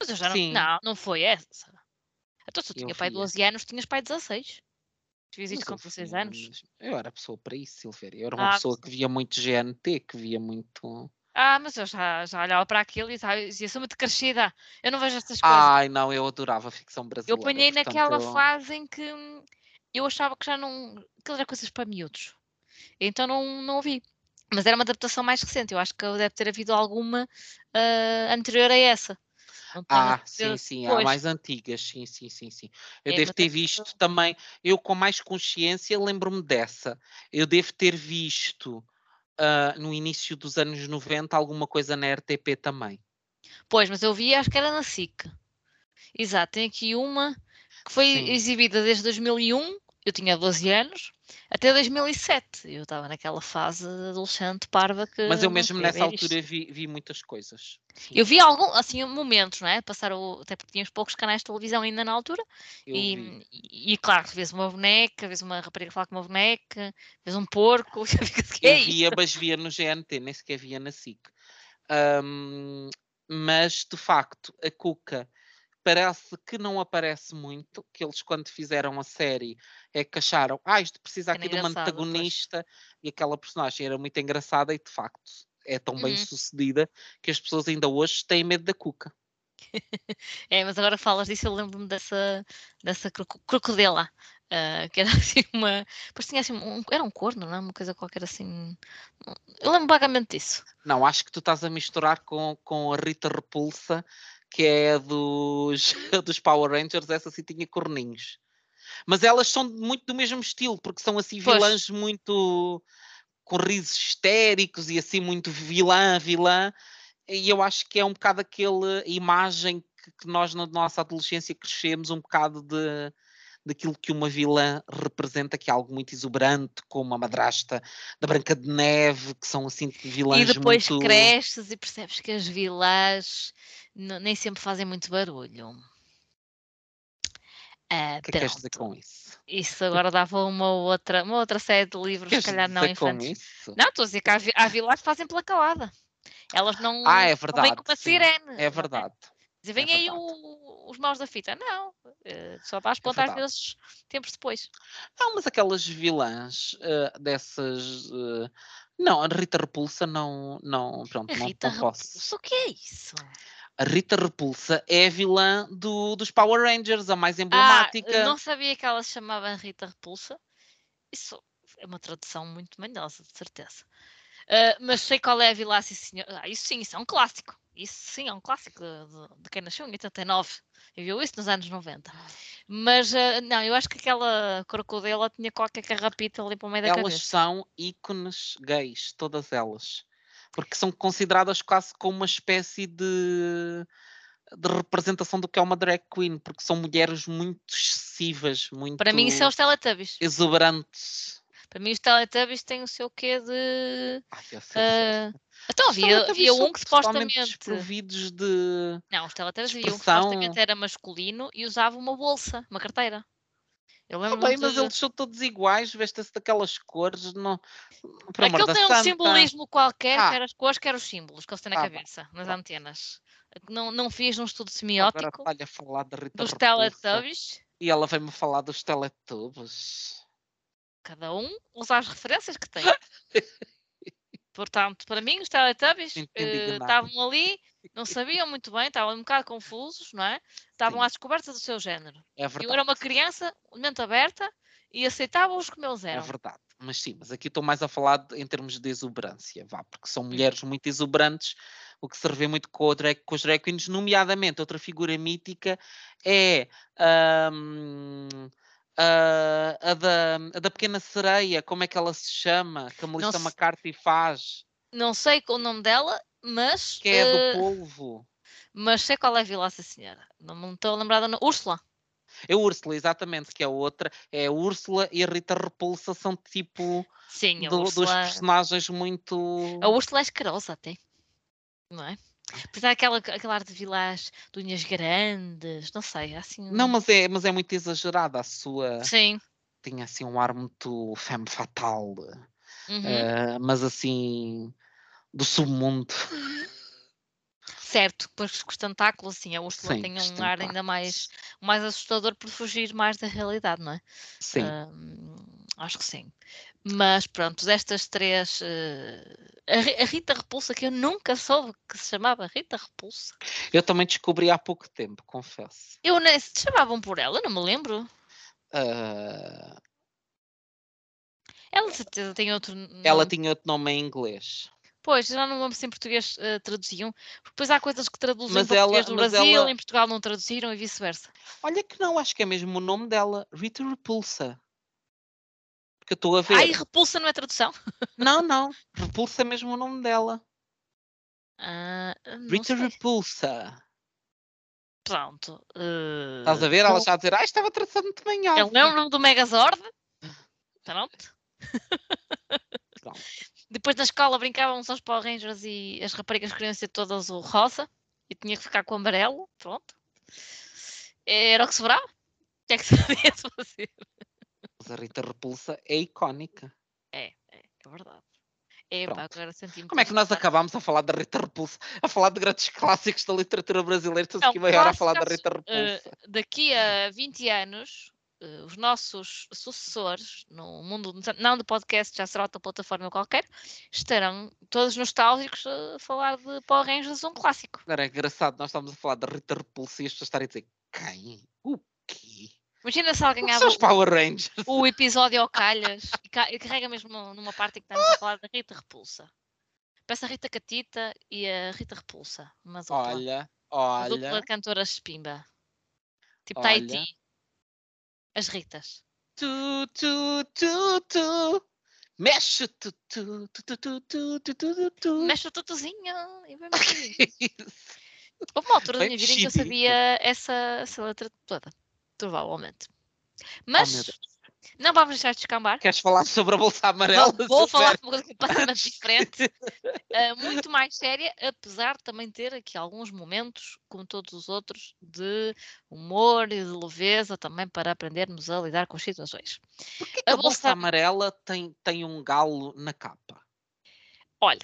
Mas eu já não. Não, não foi essa. Então, se eu Eu tinha pai via. 12 anos, tinhas pai 16. Fiz isto com eu 16 via, anos. Eu era pessoa para isso, Silvéria. Eu era uma Ah, pessoa que via muito GNT, que via muito. Ah, mas eu já, já olhava para aquilo e dizia, sou muito crescida. Eu não vejo estas coisas. Ai, não, eu adorava a ficção Eu brasileira. apanhei portanto, naquela eu- fase em que hum, eu achava que já não. aquilo era coisas para miúdos. Então não, não ouvi. Mas era uma adaptação mais recente. Eu acho que deve ter havido alguma ah, anterior a essa. Ah, sim, sim, há mais antigas, sim, sim, sim, sim. Eu É, devo ter é que visto também, eu com mais consciência lembro-me dessa. Eu devo ter visto ah, no início dos anos 90 alguma coisa na RTP também. Pois, mas eu vi, acho que era na SIC. Exato, tem aqui uma que foi Sim. exibida desde 2001, eu tinha 12 anos, até 2007. Eu estava naquela fase adolescente parva que. Mas eu mesmo nessa altura vi, vi muitas coisas. Sim, Eu vi algum, assim, momentos, não é? Passar o, até porque tínhamos poucos canais de televisão ainda na altura. E, e, e, claro, vês uma boneca, vês uma rapariga falar com uma boneca, vês um porco, que é Eu via, isto? mas via no GNT, nem sequer via na SIC. Ahm, mas de facto, a Cuca parece que não aparece muito, que eles quando fizeram a série é que acharam, ah, isto precisa aqui de uma engraçada, pois. antagonista e aquela personagem era muito engraçada e de facto é tão bem Uhum. sucedida que as pessoas ainda hoje têm medo da Cuca. É, mas agora falas disso, eu lembro-me dessa, dessa croco- crocodila. Uh, que era assim uma. Depois tinha assim um, era um corno, não é? Uma coisa qualquer assim. Eu lembro vagamente disso. Não, acho que tu estás a misturar com, com a Rita Repulsa, que é dos, dos Power Rangers, essa sim tinha corninhos. Mas elas são muito do mesmo estilo, porque são assim Pois. vilãs muito com risos histéricos e assim muito vilã, vilã. E eu acho que é um bocado aquela imagem que, que nós na nossa adolescência crescemos, um bocado de daquilo que uma vilã representa, que é algo muito exuberante, como a madrasta da Branca de Neve, que são assim vilãs E depois muito... cresces e percebes que as vilãs nem sempre fazem muito barulho. Ah, O que é que queres dizer com isso? Isso agora dava uma outra, uma outra série de livros, Queres se calhar não infantis. Não, estou a dizer que há, há vilãs que fazem pela calada. Elas não, Ah, é não vêm verdade, com uma sim. sirene. não É verdade. Dizer, vem é aí verdade. o- os maus da fita. Não, eh, só vais contar às verdade. vezes tempos depois. Não, mas aquelas vilãs eh, dessas. eh, não, a Rita Repulsa não. não pronto, não, Rita não posso. Repulsa, o que é isso? A Rita Repulsa é a vilã do, dos Power Rangers, a mais Ah, emblemática. não sabia que ela se chamava Rita Repulsa. Isso é uma tradução muito manhosa, de certeza. Ah, mas sei qual é a vilã, sim, senhor. Ah, isso sim, isso é um clássico. Isso sim, é um clássico de, de- de quem nasceu em 89 e viu isso nos anos 90. Mas ah, não, eu acho que aquela crocodila tinha qualquer carrapita ali para o meio da Elas cabeça. são ícones gays, todas elas. Porque são consideradas quase como uma espécie de, de representação do que é uma drag queen, porque são mulheres muito excessivas, muito Para mim, isso é os Teletubbies. exuberantes. Para mim, os Teletubbies têm o seu quê de. Ai, eu sei- ah, Então, havia, são um que supostamente. desprovidos de. Não, os Teletubbies havia um que supostamente era masculino e usava uma bolsa, uma carteira. Eu lembro bem, mas eles são todos iguais, vestem-se daquelas cores. Não... Por amor Aquilo tem um santa. simbolismo qualquer, Ah. quer as cores, quer os símbolos que eles têm na bem, cabeça, nas antenas. Não, não fiz um estudo Agora semiótico está-lhe a falar da Rita dos Teletubbies. E ela vem-me falar dos Teletubbies. Cada um usa as referências que tem. Portanto, para mim, os Teletubbies eh, estavam ali, não sabiam muito bem, estavam um bocado confusos, não é? Estavam Sim. à descoberta do seu género. É verdade. Eu era uma criança, mente aberta, e aceitava-os como eles É eram. verdade. Mas sim, mas aqui estou mais a falar de- em termos de exuberância, vá, porque são mulheres muito exuberantes, o que se revê muito com, o drag, com os drag queens, nomeadamente outra figura mítica é ahm, a, a da, a da pequena sereia, como é que ela se chama? Que a Melissa McCarthy faz, Não sei o nome dela, mas, que é eh, do polvo. mas sei qual é a Vilaça Senhora. Não me estou a lembrar da. no- Úrsula. É Úrsula, exatamente, que é a outra. É Úrsula e a Rita Repulsa são tipo Sim, do- dos Úrsula. personagens muito. A Úrsula é asquerosa até. Não é? Apesar daquela aquela arte de vilás de unhas grandes, não sei, assim. Não, mas é, mas é muito exagerada a sua. Sim. Tinha assim um ar muito femme fatal, uhum. eh, mas assim do submundo. Certo, pois com os tentáculos, assim, a Úrsula Sim, tem um ar ainda mais, mais assustador por fugir mais da realidade, não é? Sim. Hum, acho que sim. Mas pronto, destas três. eh, a, Ri- a Rita Repulsa, que eu nunca soube que se chamava Rita Repulsa. Eu também descobri há pouco tempo, confesso. Eu nem se chamavam por ela, não me lembro. Eh, Ela de certeza tem outro ela nome. tinha outro nome em inglês. Pois, já não lembro se em português eh, traduziam. Porque depois há coisas que traduzem Mas em português ela- do Brasil, ela- em Portugal não traduziram e vice-versa. Olha que não, acho que é mesmo o nome dela, Rita Repulsa. Porque eu estou a ver. Ai, repulsa não é tradução? Não, não. Repulsa é mesmo o nome dela. Ah, Rita sei. Repulsa. Pronto. eh, Estás a ver? Ela está a dizer, ah, estava traçando muito bem Eu alto. lembro-me do Megazord. Pronto. Pronto. Depois na escola brincávamos aos Power Rangers e as raparigas queriam ser todas o rosa e tinha que ficar com o amarelo. Pronto. Era o que sobrava. O que é que de fazer? Mas a Rita Repulsa é icónica. É, é, é verdade. Pronto. agora senti-me Como é que nós acabámos a falar da Rita Repulsa? A falar de grandes clássicos da literatura brasileira. Estamos aqui meia hora a falar da Rita Repulsa. Daqui a 20 anos, eh, os nossos sucessores, no mundo não do podcast, já será outra plataforma qualquer, estarão todos nostálgicos a falar de Power Rangers, um clássico. Era engraçado, nós estamos a falar da Rita Repulsa e as pessoas estarem a dizer quem? O quê? Imagina se alguém Power Rangers. o episódio ao calhas e, ca- carrega mesmo numa parte em que estamos a falar da Rita Repulsa. Parece a Rita Catita e a Rita Repulsa. Dupla. Olha, dupla olha. de cantoras Spimba. Tipo Olha. Tahiti as Ritas. Tu, tu, tu, tu. Mexe o tutu, tutu, tutu, tutu, tutu. Mexe o tutuzinho Houve uma altura da minha vida em que eu sabia essa, essa letra toda, provavelmente. Oh, Mas, não vamos deixar de descambar. Queres falar sobre a bolsa amarela? Vou, vou falar de uma coisa completamente diferente, eh, muito mais séria, apesar de também ter aqui alguns momentos, como todos os outros, de humor e de leveza também para aprendermos a lidar com as situações. Porquê que A a bolsa bolsa- amarela tem, tem um galo na capa? Olha,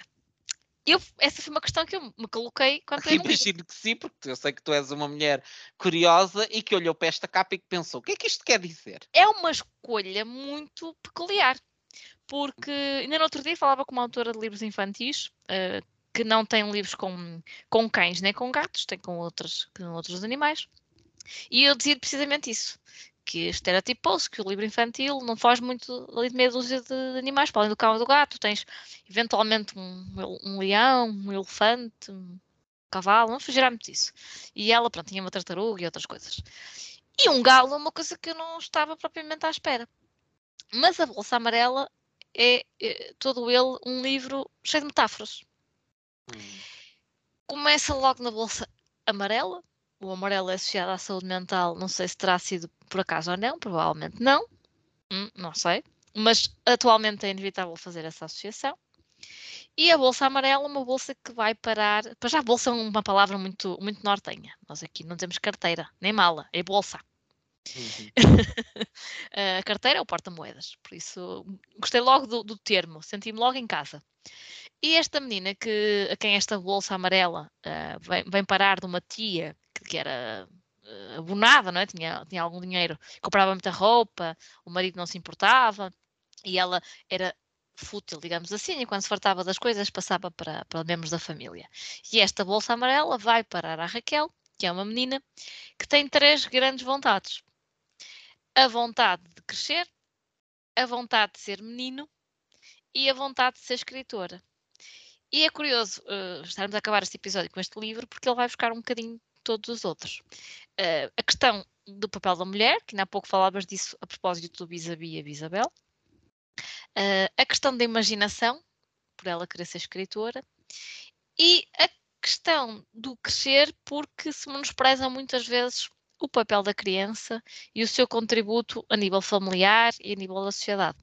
eu, essa foi uma questão que eu me coloquei quando livro. Imagino que sim, porque eu sei que tu és uma mulher curiosa e que olhou para esta capa e que pensou: o que é que isto quer dizer? É uma escolha muito peculiar, porque ainda no outro dia falava com uma autora de livros infantis, eh, que não tem livros com, com cães nem com gatos, tem com, outros com outros animais, e eu dizia precisamente isso, que estereotipou-se que o livro infantil não faz muito ali de meia dúzia de animais, para além do cão e do gato, tens eventualmente um, um leão, um elefante, um cavalo, não fugirá muito disso. E ela, pronto, tinha uma tartaruga e outras coisas. E um galo é uma coisa que eu não estava propriamente à espera. Mas a Bolsa Amarela é, é todo ele um livro cheio de metáforas. Hum. Começa logo na Bolsa Amarela. O amarelo é associado à saúde mental. Não sei se terá sido por acaso ou não, provavelmente não. Hum, não sei. Mas atualmente é inevitável fazer essa associação. E a bolsa amarela é uma bolsa que vai parar. Para já, bolsa é uma palavra muito, muito nortenha. Nós aqui não temos carteira, nem mala, é bolsa. Uhum. a carteira é o porta-moedas. Por isso, gostei logo do, do termo, senti-me logo em casa. E esta menina que, a quem esta bolsa amarela ah, vem, vem parar de uma tia que, que era ah, abonada, não é? Tinha, tinha algum dinheiro, comprava muita roupa, o marido não se importava e ela era fútil, digamos assim, e quando se fartava das coisas passava para, para membros da família. E esta bolsa amarela vai parar à Raquel, que é uma menina que tem três grandes vontades: a vontade de crescer, a vontade de ser menino e a vontade de ser escritora. E é curioso uh, estarmos a acabar este episódio com este livro, porque ele vai buscar um bocadinho todos os outros. Uh, a questão do papel da mulher, que ainda há pouco falavas disso a propósito do Bisabia e Bisabel. Uh, a questão da imaginação, por ela querer ser escritora. E a questão do crescer, porque se menospreza muitas vezes o papel da criança e o seu contributo a nível familiar e a nível da sociedade.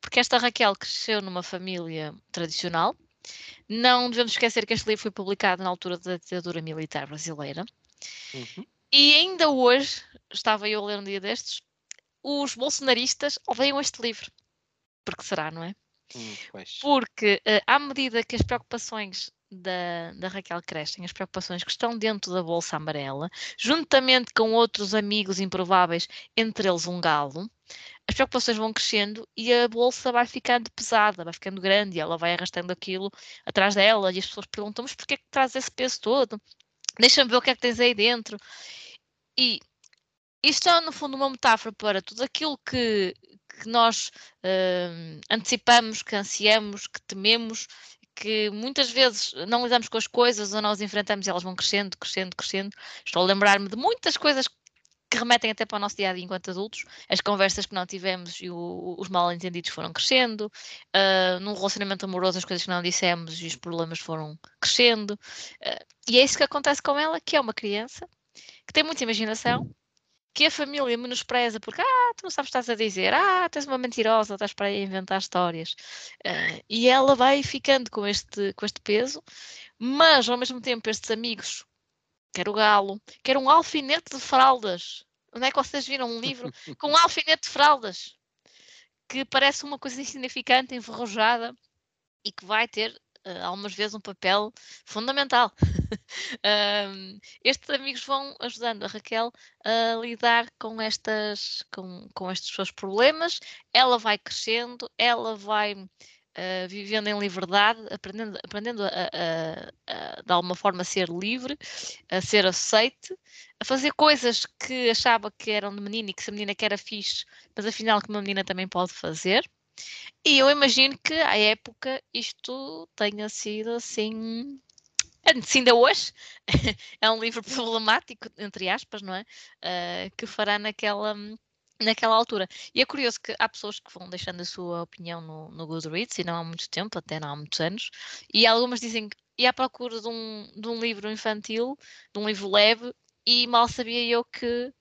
Porque esta Raquel cresceu numa família tradicional. Não devemos esquecer que este livro foi publicado na altura da ditadura militar brasileira. Uhum. E ainda hoje, estava eu a ler um dia destes, os bolsonaristas odeiam este livro. Porque será, não é? Hum. Porque uh, à medida que as preocupações da, da, Raquel crescem, as preocupações que estão dentro da bolsa amarela, juntamente com outros amigos improváveis, entre eles um galo, as preocupações vão crescendo e a bolsa vai ficando pesada, vai ficando grande e ela vai arrastando aquilo atrás dela e as pessoas perguntam, mas porquê é que traz esse peso todo? Deixa-me ver o que é que tens aí dentro. E isto é, no fundo, uma metáfora para tudo aquilo que, que nós uh, antecipamos, que ansiamos, que tememos, que muitas vezes não lidamos com as coisas ou nós enfrentamos e elas vão crescendo, crescendo, crescendo. Estou a lembrar-me de muitas coisas que remetem até para o nosso dia a dia enquanto adultos, as conversas que não tivemos e o, os mal entendidos foram crescendo, uh, num relacionamento amoroso as coisas que não dissemos e os problemas foram crescendo, uh, e é isso que acontece com ela, que é uma criança que tem muita imaginação, que a família menospreza porque, ah, tu não sabes o que estás a dizer, ah, tu és uma mentirosa, estás para aí a inventar histórias. Uh, e ela vai ficando com este, com este peso, mas ao mesmo tempo estes amigos, quer o galo, quer um alfinete de fraldas. Onde é que vocês viram um livro com um alfinete de fraldas? Que parece uma coisa insignificante, enferrujada e que vai ter uh, algumas vezes um papel fundamental. estes amigos vão ajudando a Raquel a lidar com, estas, com, com estes seus problemas. Ela vai crescendo, ela vai uh, vivendo em liberdade, aprendendo, aprendendo a, a, a, de alguma forma a ser livre, a ser aceite, a fazer coisas que achava que eram de menino e que se a menina que era fixe, mas afinal que uma menina também pode fazer. E eu imagino que à época isto tenha sido assim. Se ainda hoje é um livro problemático, entre aspas, não é? Uh, que fará naquela naquela altura. E é curioso que há pessoas que vão deixando a sua opinião no, no Goodreads, e não há muito tempo, até não há muitos anos, e algumas dizem que ia à procura de um, de um livro infantil, de um livro leve, e mal sabia eu que,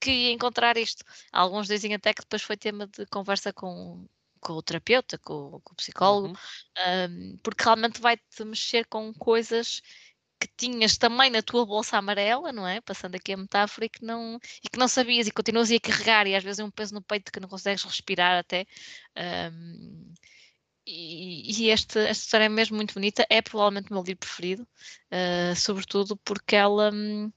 que ia encontrar isto. Alguns dizem até que depois foi tema de conversa com, com o terapeuta, com, com o psicólogo, uhum. um, porque realmente vai-te mexer com coisas que tinhas também na tua bolsa amarela, não é? Passando aqui a metáfora, e que não, e que não sabias e continuas a carregar, e às vezes é um peso no peito que não consegues respirar até. Um, e, e este, esta história é mesmo muito bonita, é provavelmente o meu livro preferido, uh, sobretudo porque ela uh,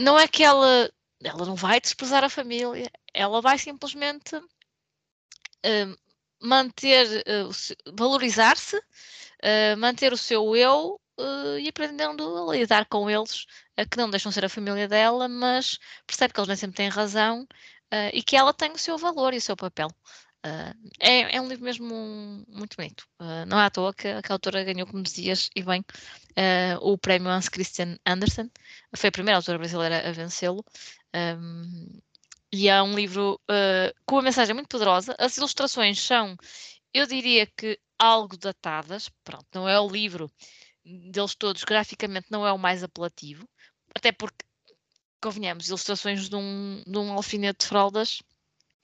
não é que ela, ela não vai desprezar a família, ela vai simplesmente manter, valorizar-se, manter o seu eu uh, e aprendendo a lidar com eles, que não deixam ser a família dela, mas percebe que eles nem sempre têm razão e que ela tem o seu valor e o seu papel. É, é, um livro mesmo muito bonito. não é à toa que, que, a autora ganhou, como dizias, e bem, o prémio Hans Christian Andersen. Foi a primeira autora brasileira a vencê-lo. Um, e é um livro com uma mensagem muito poderosa. As ilustrações são, eu diria que algo datadas. Pronto, não é o livro deles todos, graficamente, não é o mais apelativo, até porque, convenhamos, ilustrações de um, de um alfinete de fraldas,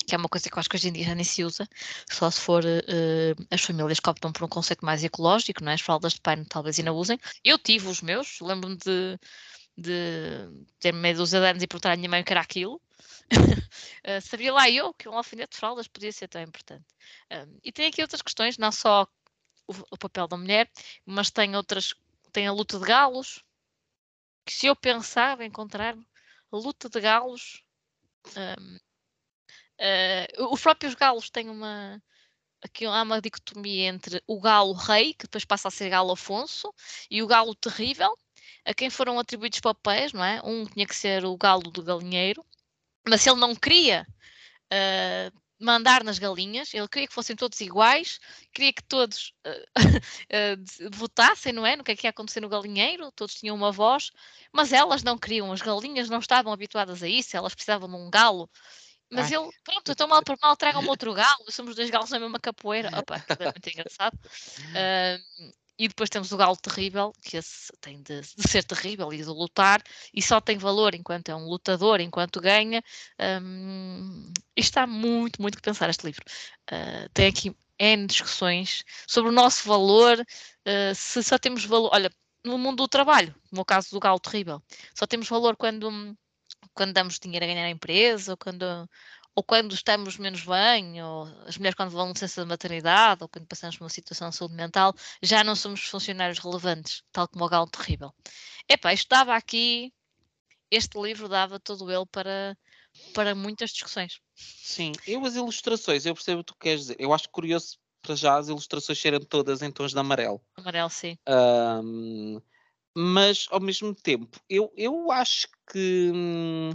que é uma coisa que eu acho que hoje em dia já nem se usa, só se for uh, as famílias que optam por um conceito mais ecológico, não é? as fraldas de pano talvez ainda usem. Eu tive os meus, lembro-me de, de ter meio dúzia de anos e perguntar à minha mãe o que era aquilo. Uh, sabia lá eu que um alfinete de fraldas podia ser tão importante. Um, e tem aqui outras questões, não só o, o, papel da mulher, mas tem outras, tem a luta de galos, que se eu pensava encontrar a luta de galos, um, uh, eh, os próprios galos têm uma aqui há uma dicotomia entre o galo rei, que depois passa a ser galo Afonso, e o galo terrível, a quem foram atribuídos papéis, não é? Um tinha que ser o galo do galinheiro, mas se ele não queria uh, mandar nas galinhas, ele queria que fossem todos iguais, queria que todos uh, uh, votassem, não é? No que é que ia acontecer no galinheiro, todos tinham uma voz, mas elas não queriam, as galinhas não estavam habituadas a isso, elas precisavam de um galo. Mas Ai. ele, pronto, então mal por mal tragam-me outro galo, somos dois galos na mesma capoeira. Opa, é muito engraçado. Uh, e depois temos o galo terrível, que esse tem de, de, ser terrível e de lutar, e só tem valor enquanto é um lutador, enquanto ganha. Um, está muito, muito que pensar este livro. Uh, tem aqui N discussões sobre o nosso valor, uh, se só temos valor. Olha, no mundo do trabalho, no caso do galo terrível, só temos valor quando, quando damos dinheiro a ganhar a empresa, ou quando ou quando estamos menos bem, ou as mulheres quando vão licença de maternidade, ou quando passamos por uma situação de saúde mental, já não somos funcionários relevantes, tal como o Galo Terrível. Epá, isto dava aqui, este livro dava todo ele para, para muitas discussões. Sim, eu as ilustrações, eu percebo o que tu queres dizer. Eu acho curioso para já as ilustrações serem todas em tons de amarelo. Amarelo, sim. Um, mas ao mesmo tempo, eu, eu acho que. Hum,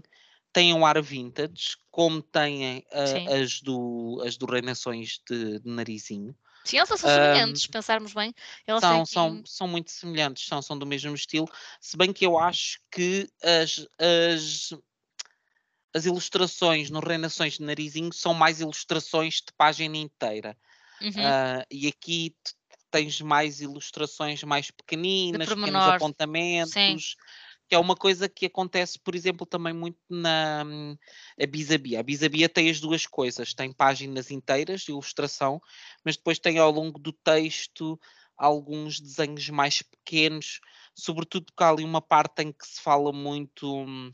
têm um ar vintage, como têm uh, as, do, as do Reinações de, de Narizinho. Sim, elas são semelhantes, um, pensarmos bem. Elas são, são, são muito semelhantes, são, são do mesmo estilo, se bem que eu acho que as, as, as ilustrações no Reinações de Narizinho são mais ilustrações de página inteira. Uhum. Uh, e aqui tens mais ilustrações mais pequeninas, pequenos apontamentos. Sim que é uma coisa que acontece, por exemplo, também muito na a Bisabia. A Bisabia tem as duas coisas, tem páginas inteiras de ilustração, mas depois tem ao longo do texto alguns desenhos mais pequenos, sobretudo porque há ali uma parte em que se fala muito hum,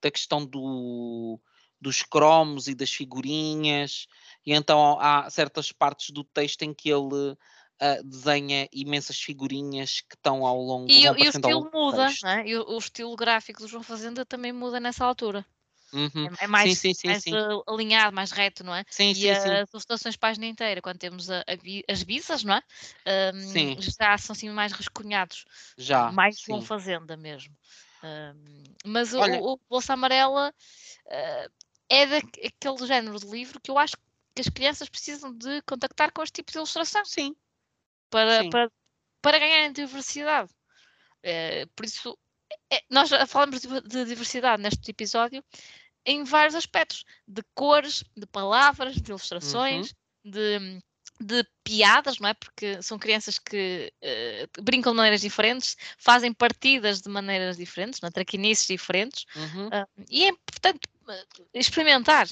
da questão do, dos cromos e das figurinhas, e então há certas partes do texto em que ele uh, desenha imensas figurinhas que estão ao longo E, e o estilo muda, né? e o, o, estilo gráfico do João Fazenda também muda nessa altura. Uhum. É, é mais, sim, sim, mais sim. alinhado, mais reto, não é? Sim, E sim, as ilustrações página inteira, quando temos a- a as bisas, não é? Ahm, Sim. já são assim mais rascunhados, Já, mais João. Fazenda mesmo. Ahm, mas o, Olha- o, o Bolsa Amarela ah, é daquele género de livro que eu acho que as crianças precisam de contactar com este tipo de ilustração Sim, para, para, para ganharem diversidade. Eh, por isso, é- nós falamos de, de diversidade neste episódio em vários aspectos, de cores, de palavras, de ilustrações, de, de piadas, não é? Porque são crianças que eh, brincam de maneiras diferentes, fazem partidas de maneiras diferentes, não é? traquinices diferentes, uhum, ah, e é importante experimentar.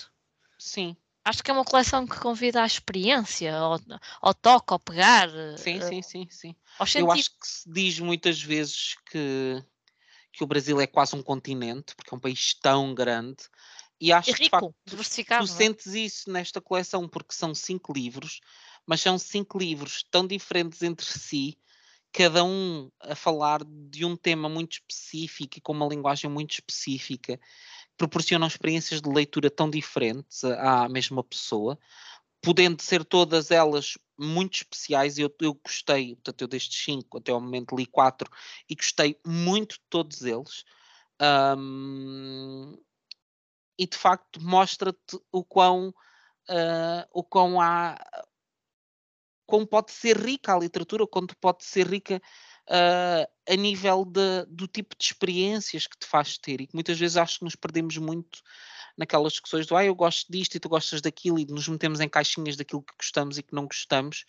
sim, Acho que é uma coleção que convida à experiência, ao, ao toque, ao pegar, sim, eh, sim, sim, sim. Eu acho que se diz muitas vezes que, que o Brasil é quase um continente, porque é um país tão grande, e acho que de rico, facto diversificado. tu é? sentes isso nesta coleção, porque são cinco livros, mas são cinco livros tão diferentes entre si, cada um a falar de um tema muito específico e com uma linguagem muito específica, que proporcionam experiências de leitura tão diferentes à mesma pessoa, podendo ser todas elas muito especiais. Eu, eu gostei, portanto, eu destes cinco até ao momento li quatro e gostei muito de todos eles. Ahm, e de facto mostra-te o quão, ah, o quão há como pode ser rica a literatura, quanto pode ser rica ah, a nível de- do tipo de experiências que te faz ter e que muitas vezes acho que nos perdemos muito naquelas discussões do ah, eu gosto disto e tu gostas daquilo e nos metemos em caixinhas daquilo que gostamos e que não gostamos.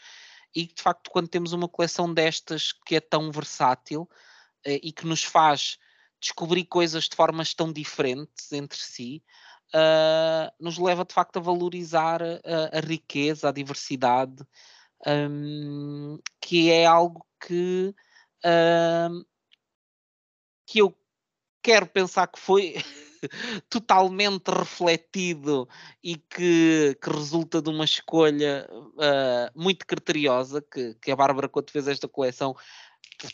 E de facto quando temos uma coleção destas que é tão versátil eh, e que nos faz descobrir coisas de formas tão diferentes entre si ah, nos leva de facto a valorizar a, a riqueza, a diversidade hum, que é algo que, que eu quero pensar que foi totalmente refletido e que, que resulta de uma escolha ah, muito criteriosa que, que a Bárbara, quando fez esta coleção,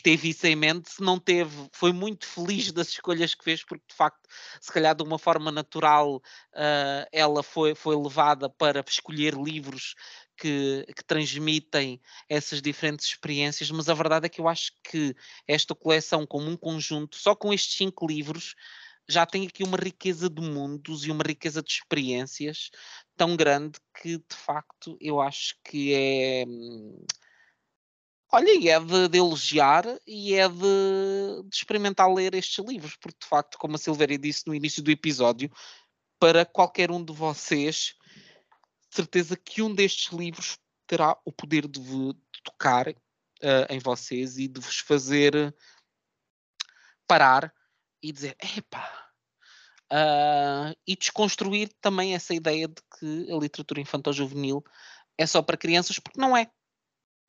teve isso em mente, se não teve, foi muito feliz das escolhas que fez, porque de facto, se calhar de uma forma natural, ah, ela foi, foi levada para escolher livros que, que transmitem essas diferentes experiências, mas a verdade é que eu acho que esta coleção, como um conjunto, só com estes cinco livros, já tem aqui uma riqueza de mundos e uma riqueza de experiências tão grande que de facto eu acho que é. hum, Olha, e é de, de elogiar e é de, de experimentar ler estes livros, porque de facto, como a Silvéria disse no início do episódio, para qualquer um de vocês, certeza que um destes livros terá o poder de, de tocar eh, em vocês e de vos fazer parar e dizer: epá. ah", e desconstruir também essa ideia de que a literatura infantil-juvenil é só para crianças, porque não é.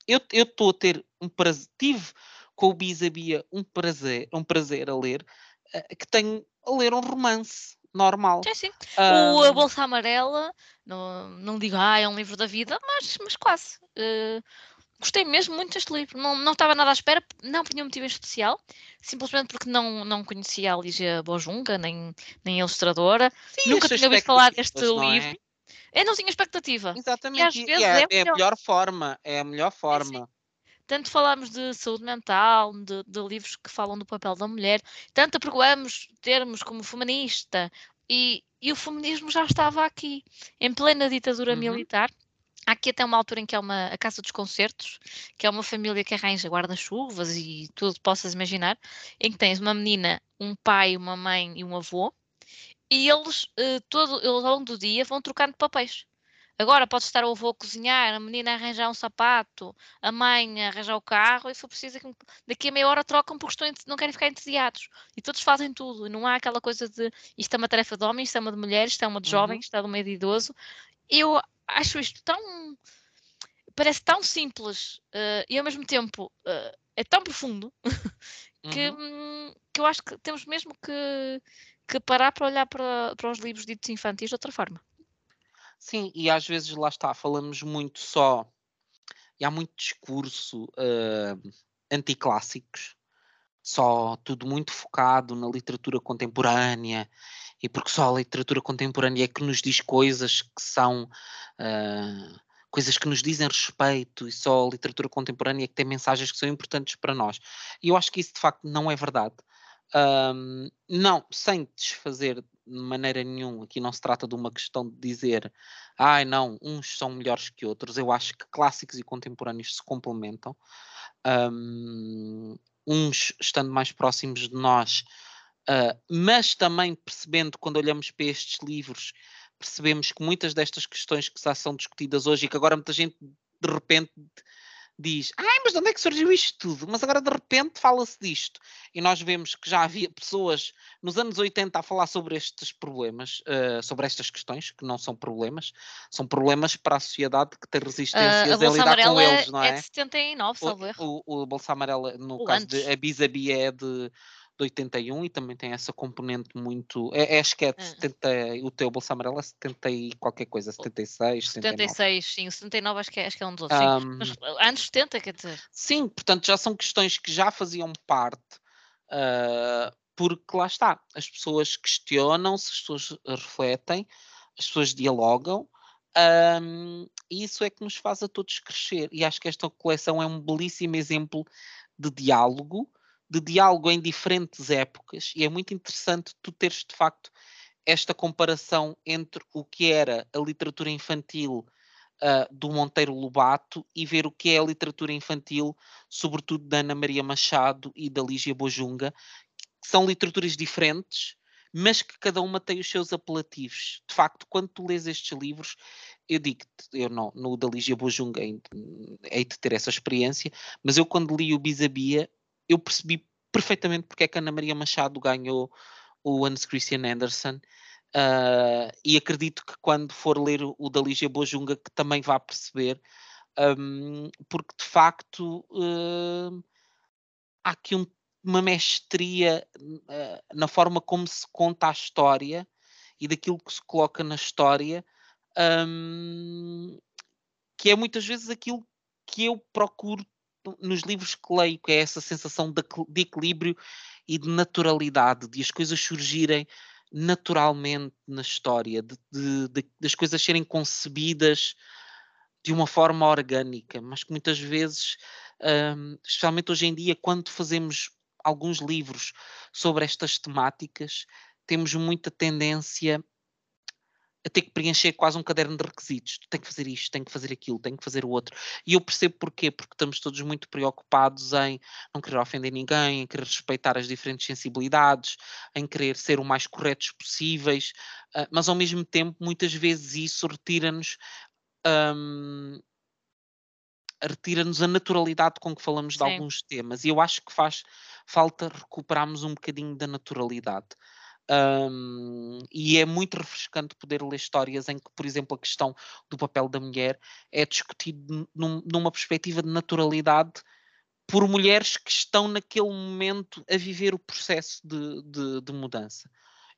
Eu estou a ter um prazer, tive com o Bisabia um prazer, um prazer a ler, eh, que tenho a ler um romance normal. Sim, sim. O Ah, A Bolsa Amarela, não, não digo, ah, é um livro da vida, mas, mas quase. Eh, gostei mesmo muito deste livro. Não, não estava nada à espera, não por nenhum motivo em especial, simplesmente porque não, não conhecia a Lígia Bojunga, nem, nem a ilustradora. sim, Nunca tinha ouvido falar deste é? livro. Eu não tinha expectativa. Exatamente, e- e é, é é a melhor. melhor forma, é a melhor forma. Tanto falámos de saúde mental, de, de livros que falam do papel da mulher, tanto apregoamos termos como feminista, e, e o feminismo já estava aqui, em plena ditadura Uhum. militar. Há aqui até uma altura em que é uma, a Casa dos Concertos, que é uma família que arranja guarda-chuvas e tudo possas imaginar, em que tens uma menina, um pai, uma mãe e um avô, e eles, eh, todo, eles ao longo do dia vão trocando papéis. Agora pode estar o avô a cozinhar, a menina a arranjar um sapato, a mãe a arranjar o carro, e se for preciso, daqui- daqui a meia hora trocam porque estão, não querem ficar entediados. E todos fazem tudo, e não há aquela coisa de isto é uma tarefa de homem, isto é uma de mulher, isto é uma de Uhum. jovem, isto é de uma de idoso. Eu acho isto tão. parece tão simples eh, e ao mesmo tempo eh, é tão profundo que, Uhum. hum, que eu acho que temos mesmo que, que parar para olhar para, para os livros ditos infantis de outra forma. Sim, e às vezes lá está, falamos muito só, e há muito discurso ah, anticlássicos, só tudo muito focado na literatura contemporânea e porque só a literatura contemporânea é que nos diz coisas que são uh, coisas que nos dizem respeito e só a literatura contemporânea é que tem mensagens que são importantes para nós. E eu acho que isso de facto não é verdade. Um, não, sem desfazer de maneira nenhuma, aqui não se trata de uma questão de dizer, ai ah, não, uns são melhores que outros. Eu acho que clássicos e contemporâneos se complementam. Um, uns estando mais próximos de nós, uh, mas também percebendo quando olhamos para estes livros, percebemos que muitas destas questões que já são discutidas hoje e que agora muita gente de repente diz, ai, mas de onde é que surgiu isto tudo? Mas agora de repente fala-se disto. E nós vemos que já havia pessoas nos anos 80 a falar sobre estes problemas, uh, sobre estas questões, que não são problemas, são problemas para a sociedade que tem resistências uh, a, a lidar com eles, não é? É de 79, salvo erro. O, o, o Bolsa Amarela, no o caso antes. de a Bisabia é de de 81 e também tem essa componente muito. É, é acho que é de 70, o teu Bolsa Amarela é 70 e qualquer coisa, 76, 79. 76, sim, o 79 acho que é, acho que é um dos outros. Um, Mas anos 70, quer dizer. Sim, portanto já são questões que já faziam parte. Uh, porque lá está, as pessoas questionam-se, as pessoas refletem, as pessoas dialogam, um, e isso é que nos faz a todos crescer. E acho que esta coleção é um belíssimo exemplo de diálogo, de diálogo em diferentes épocas, e é muito interessante tu teres de facto esta comparação entre o que era a literatura infantil uh, do Monteiro Lobato e ver o que é a literatura infantil, sobretudo da Ana Maria Machado e da Lígia Bojunga, que são literaturas diferentes, mas que cada uma tem os seus apelativos. De facto, quando tu lês estes livros, eu digo-te, eu não, no da Lígia Bojunga hei de ter essa experiência, mas eu quando li o Bisabia, eu percebi perfeitamente porque é que Ana Maria Machado ganhou o Hans Christian Andersen. Uh, e acredito que quando for ler o, o da Lígia Bojunga que também vá perceber, um, porque de facto uh, há aqui um, uma mestria uh, na forma como se conta a história e daquilo que se coloca na história, um, que é muitas vezes aquilo que eu procuro nos livros que leio, que é essa sensação de, de equilíbrio e de naturalidade, de as coisas surgirem naturalmente na história, de, de, de, das coisas serem concebidas de uma forma orgânica, mas que muitas vezes, um, especialmente hoje em dia, quando fazemos alguns livros sobre estas temáticas, temos muita tendência a ter que preencher quase um caderno de requisitos. Tu que fazer isto, tem que fazer aquilo, tem que fazer o outro. E eu percebo porquê, porque estamos todos muito preocupados em não querer ofender ninguém, em querer respeitar as diferentes sensibilidades, em querer ser o mais corretos possíveis, uh, mas ao mesmo tempo, muitas vezes isso retira-nos. Um, retira-nos a naturalidade com que falamos Sim. de alguns temas e eu acho que faz falta recuperarmos um bocadinho da naturalidade. Um, e é muito refrescante poder ler histórias em que, por exemplo, a questão do papel da mulher é discutido num, numa perspectiva de naturalidade por mulheres que estão naquele momento a viver o processo de, de, de mudança.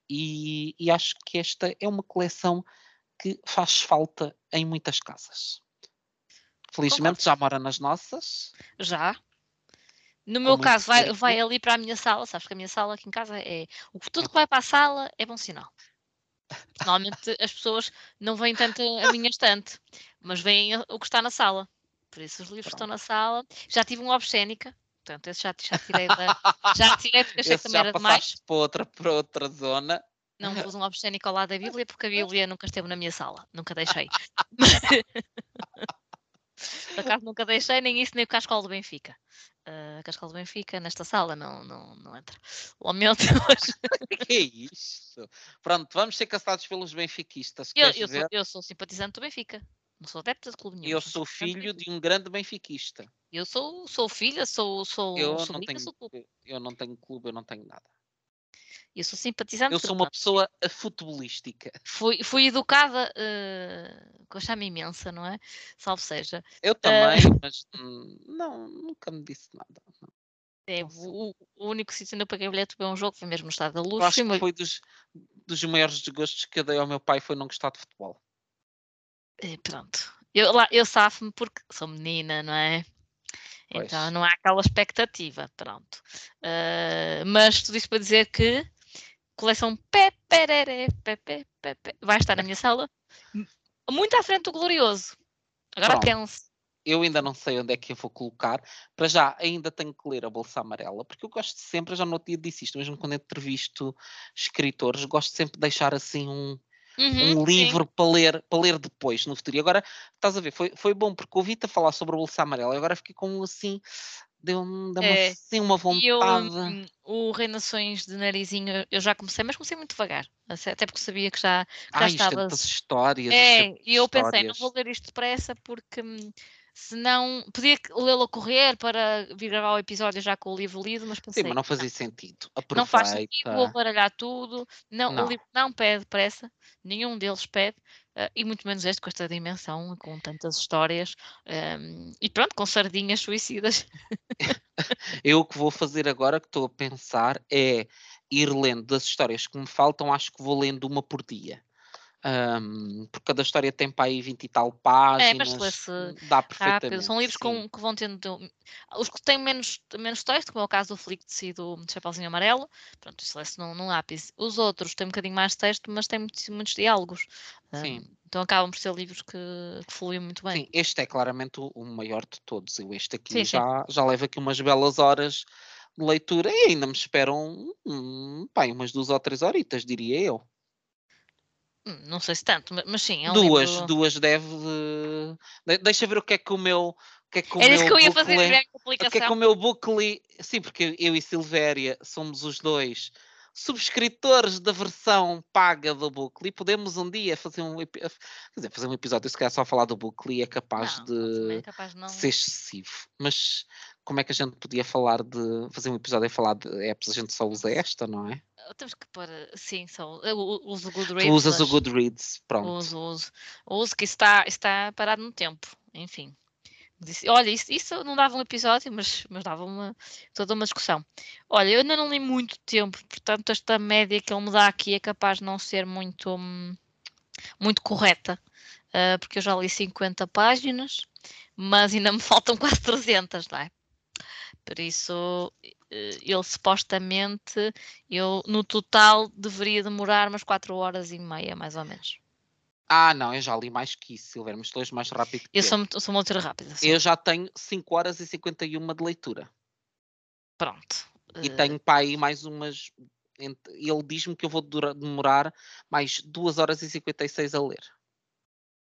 E, e, acho que esta é uma coleção que faz falta em muitas casas. Felizmente Concordo. já mora nas nossas. Já, no meu caso, vai, vai ali para a minha sala, sabes que a minha sala aqui em casa é. Tudo que vai para a sala é bom sinal. Normalmente as pessoas não veem tanto a minha estante, mas veem o que está na sala. Por isso os livros Pronto. estão na sala. Já tive um obscénica, portanto, esse já, já tirei da. Já tirei porque achei que também era demais. Para outra, para outra zona. Não pus um obscénico ao lado da Bíblia porque a Bíblia nunca esteve na minha sala, nunca deixei. Por acaso nunca deixei nem isso, nem o cascol do Benfica. Uh, Cascal do Benfica, nesta sala, não, não, não entra. Lamento, mas... que é isso? Pronto, vamos ser caçados pelos benfiquistas. Eu, eu, sou, eu, sou, simpatizante do Benfica. Não sou adepta de clube nenhum. Eu sou filho de um grande benfiquista. Eu sou, sou filha, sou, sou eu não tenho, sou clube. Eu não tenho clube, eu não tenho nada. Eu sou simpatizante. Eu sou uma pessoa futebolística. Fui, fui educada uh, com a chama imensa, não é? Salve seja. Eu também, uh, mas não, nunca me disse nada. É, o, o, único sítio onde eu paguei bilhete para um jogo foi mesmo no estado da luz. Eu acho que foi dos, dos maiores desgostos que eu dei ao meu pai foi não gostar de futebol. É, pronto. Eu, lá, eu safo-me porque sou menina, não é? Pois. Então não há aquela expectativa, pronto. Uh, mas tudo isso para dizer que coleção Peperere, Pepe, Pepe, vai estar na minha sala, muito à frente do Glorioso. Agora Pronto. pense. Eu ainda não sei onde é que eu vou colocar. Para já, ainda tenho que ler a Bolsa Amarela, porque eu gosto sempre, já no outro dia disse isto, mesmo quando entrevisto escritores, gosto sempre de deixar assim um, Uhum, um sim. livro para ler, para ler depois, no futuro. E agora, estás a ver, foi, foi bom, porque ouvi-te a falar sobre a Bolsa Amarela, e agora fiquei com assim, deu-me deu É, assim uma E eu, vontade. hum, o Reinações de Narizinho, eu já comecei, mas comecei muito devagar. Até porque sabia que já, que já Ai, é estava. tantas histórias. É, é e eu pensei, não histórias. vou ler isto depressa porque hum, senão podia lê-lo a correr para vir gravar o episódio já com o livro lido, mas Sim, pensei, mas não fazia sentido. não faz sentido, vou Aproveita. baralhar tudo, não, Não. o livro não pede pressa, nenhum deles pede, eh, e muito menos este com esta dimensão, com tantas histórias, hum, e pronto, com sardinhas suicidas. Eu o que vou fazer agora, que estou a pensar, é ir lendo das histórias que me faltam, acho que vou lendo uma por dia. Ahm, porque cada história tem para aí 20 e tal É, mas páginas, lê-se dá rápido, perfeitamente. são livros sim. com, que vão tendo. Os que têm menos, menos texto, como é o caso do Flict e do Chapeuzinho Amarelo, pronto, isso lê-se num, num lápis. Os outros têm um bocadinho mais texto, mas têm muitos, muitos diálogos. Sim. Hum, então acabam por ser livros que, que fluem muito bem. Sim, este é claramente o, o maior de todos. Eu este aqui Sim, sim. já, já leva aqui umas belas horas de leitura e ainda me esperam hum, pá, umas duas ou três horitas, diria eu. Hum, Não sei se tanto, ma- mas sim, é um duas, livro. duas deve. de- Deixa ver o que é que o meu. O que é que o Era isso meu que eu ia fazer, a O que é que o meu booklet. Sim, porque eu e Silvéria somos os dois subscritores da versão paga do booklet. Podemos um dia fazer um, dizer, fazer um episódio, se calhar só falar do booklet é capaz Não, de, é capaz de ser excessivo. Mas como é que a gente podia falar de. fazer um episódio a falar de apps? A gente só usa esta, não é? Temos que pôr, sim, só, u- uso o Goodreads. Tu usas o Goodreads, pronto. Uso, uso. Uso que está, está parado no tempo. Enfim. Olha, isso, isso não dava um episódio, mas, mas dava uma, toda uma discussão. Olha, eu ainda não li muito tempo, portanto, esta média que ele me dá aqui é capaz de não ser muito, hum, muito correta, ah, porque eu já li 50 páginas, mas ainda me faltam quase 300, não é? Por isso, eh, ele supostamente, eu no total deveria demorar umas 4 horas e meia, mais ou menos. Ah, não, eu já li mais que isso, Silvério, mas tu és mais rápido que Eu eu. sou, muito- sou uma leitura rápida. Eu já tenho 5 horas e 51 de leitura. Pronto. E Eh, tenho para aí mais umas. Ele diz-me que eu vou demorar mais 2 horas e 56 a ler.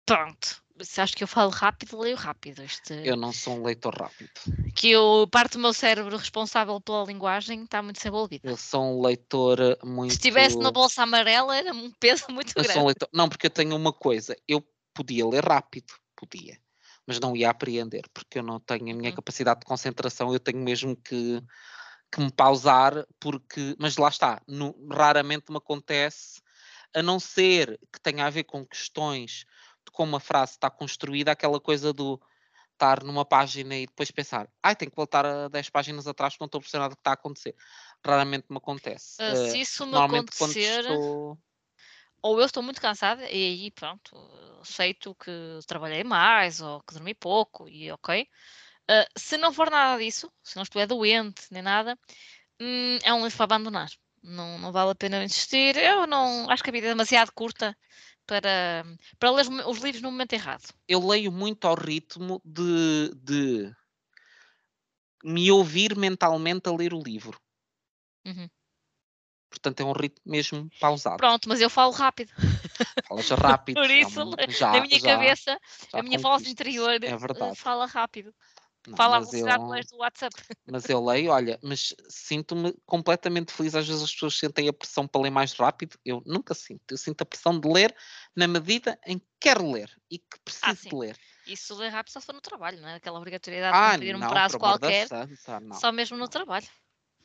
Pronto. Se acho que eu falo rápido, leio rápido. Este, Eu não sou um leitor rápido. Que eu, parte do meu cérebro responsável pela linguagem está muito desenvolvida. Eu sou um leitor eh, muito. Se estivesse na bolsa amarela, era um peso muito Eu grande. um leitor. Não, porque eu tenho uma coisa. Eu podia ler rápido, podia. Mas não ia apreender, porque eu não tenho a minha Uhum. capacidade de concentração. Eu tenho mesmo que, que me pausar, porque. Mas lá está. no- raramente me acontece, a não ser que tenha a ver com questões como a frase está construída, aquela coisa do estar numa página e depois pensar, ai, tenho que voltar a 10 páginas atrás porque não estou a perceber nada do que está a acontecer. Raramente me acontece. Eh, se isso me acontecer, estou. ou eu estou muito cansada e aí, pronto, aceito que trabalhei mais ou que dormi pouco e ok. Ah, se não for nada disso, se não estiver doente nem nada, hum, é um livro para abandonar. Não, não vale a pena insistir. Eu não acho que a vida é demasiado curta para, para ler os livros no momento errado. eu leio muito ao ritmo de, de me ouvir mentalmente a ler o livro. Uhum. Portanto, é um ritmo mesmo pausado. Pronto, mas eu falo rápido. Falas rápido. Por isso, já, Na minha já- cabeça, já a minha voz interior É eh, fala rápido. Não, Fala a velocidade eu- do WhatsApp. Mas eu leio, olha, mas sinto-me completamente feliz. Às vezes as pessoas sentem a pressão para ler mais rápido. Eu nunca sinto. Eu sinto a pressão de ler na medida em que quero ler e que preciso Ah, sim. de ler. Isso ler rápido só for no trabalho, não é? Aquela obrigatoriedade Ah, de cumprir um não, prazo qualquer, santa, não. só mesmo no trabalho.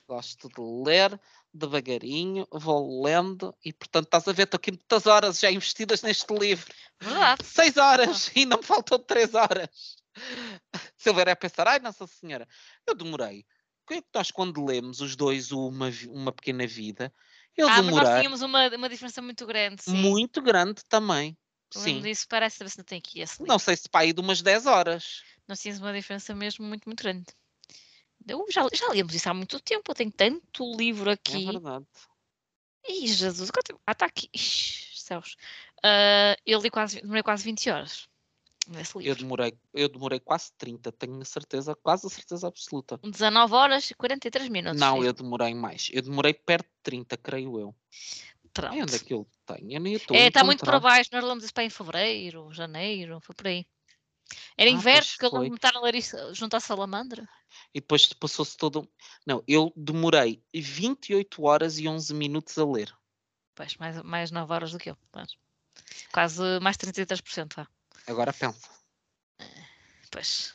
Gosto de ler devagarinho, vou lendo e, portanto, estás a ver, estou aqui muitas horas já investidas neste livro. Verdade. Seis horas e ainda me faltam três horas. Silveira é a pensar, ai, Nossa Senhora, eu demorei. O que é que nós, quando lemos os dois uma, uma Pequena Vida, eu ah, mas nós demorei tínhamos uma, uma diferença muito grande, sim. muito grande também. Sim. disso, parece se não tem aqui esse livro. Não sei se para aí de umas 10 horas. Nós tínhamos uma diferença mesmo muito, muito grande. Eu já, já líamos isso há muito tempo, eu tenho tanto livro É aqui. verdade. Ih, Jesus, ah, está aqui. Ixi, céus. Uh, eu li quase, demorei quase 20 horas nesse livro. Eu demorei, eu demorei quase 30, tenho a certeza, quase a certeza absoluta. 19 horas e 43 minutos. Não, filho. eu demorei mais. Eu demorei perto de 30, creio eu. Pronto. Ai, onde é que eu tenho? Eu nem estou É, está muito para baixo. Nós lemos isso para em fevereiro, janeiro, foi por aí. Era Ah, inverno, porque eu foi. lembro-me de estar a ler isso junto à salamandra. E depois passou-se todo. Não, eu demorei 28 horas e 11 minutos a ler. Pois, mais, mais 9 horas do que eu. Mas, quase mais 33%. Vá. Agora pensa. Pois.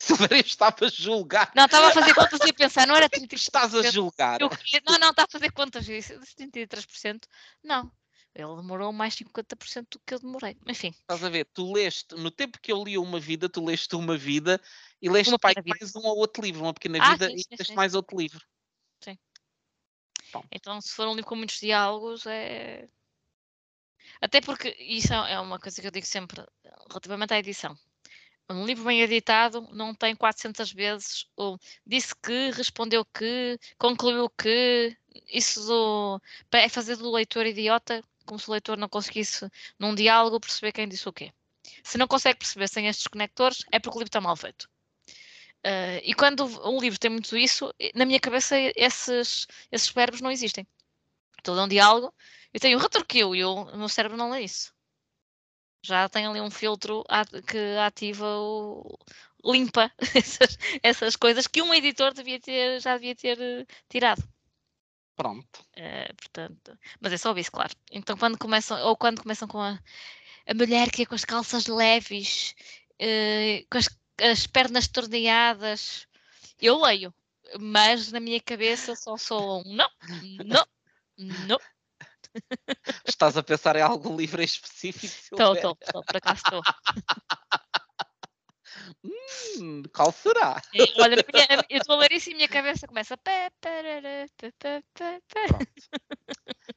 Eu estava a julgar. Não, estava a fazer contas e a pensar, não era O que é que 33%. estás a julgar? Eu Não, não, está a fazer contas. eu disse, 33%. Não. Ele demorou mais 50% do que eu demorei. Enfim, Estás a ver? Tu leste, no tempo que eu li uma vida, tu leste uma vida e leste pai, mais um ou outro livro, uma pequena Ah, vida sim, e sim, leste sim, mais outro livro. então se for um livro com muitos diálogos, é. Até porque isso é uma coisa que eu digo sempre relativamente à edição. Um livro bem editado não tem 400 vezes o disse que, respondeu que, concluiu que. Isso do- é fazer do leitor idiota, como se o leitor não conseguisse, num diálogo, perceber quem disse o quê. Se não consegue perceber sem estes conectores, é porque o livro está mal feito. Ah, e quando um livro tem muito isso, na minha cabeça esses, esses verbos não existem. Ler um diálogo, eu tenho retorquiu e o meu cérebro não lê isso. Já tem ali um filtro que ativa o. limpa essas, essas coisas que um editor devia ter, já devia ter eh, tirado. Pronto. Eh, portanto, mas é só isso, claro. Então quando começam, ou quando começam com a, a mulher que é com as calças leves, eh, com as, as pernas torneadas, eu leio, mas na minha cabeça só sou um não, não, não. Estás a pensar em algum livro em específico? Estou, estou, estou, por acaso estou. Hum, qual será? Eh, Olha, minha- eu estou a ler isso e a minha cabeça começa. pé, pé, pé.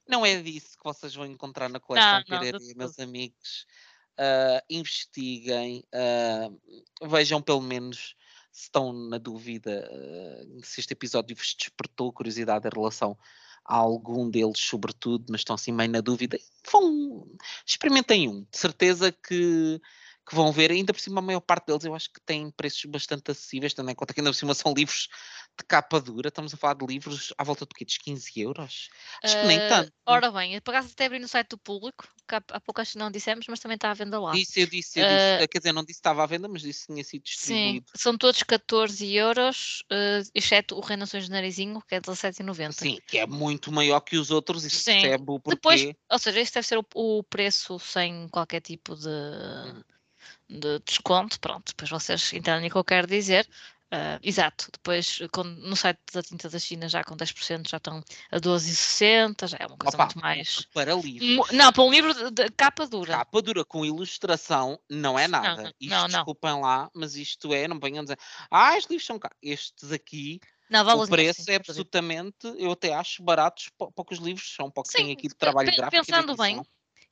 Não é disso que vocês vão encontrar na coleção Piraria, meus amigos. Ah, investiguem, ah, vejam pelo menos se estão na dúvida ah, se este episódio vos despertou curiosidade em relação algum deles, sobretudo, mas estão assim meio na dúvida. Vão, experimentem um, de certeza que, que vão ver, ainda por cima a maior parte deles eu acho que têm preços bastante acessíveis, tendo em conta que ainda por cima são livros de capa dura, estamos a falar de livros à volta do quê? Dos 15 euros? Acho que nem Eh, tanto. Ora bem, pagaste até abrir no site do público, que há, há pouco acho que não dissemos, mas também está à venda lá. Disse, eu disse, eu disse. Quer dizer, não disse que estava à venda, mas disse que tinha sido Eh, Sim, distribuído. são todos 14 euros, eh, exceto o Renações de Narizinho, que é 17,90. Sim, que é muito maior que os outros Sim. percebe o porquê. Depois, ou seja, este deve ser o, o preço sem qualquer tipo de, Hum. De desconto. Pronto, depois vocês entendem o que eu quero dizer. Ah, exato, depois no site da Tinta da China já com 10% já estão a 12,60, já é uma coisa Opa, muito mais. Para livros. Mu- Não, para um livro de, capa dura. Capa dura com ilustração não é nada. não, isto, não, não. desculpem lá, mas isto é, não venham dizer, ah, os livros são caros. Estes aqui, Não, vale o preço é absolutamente, eu até acho baratos para para o que os livros são, Sim, tem aqui de trabalho gráfico. pensando bem.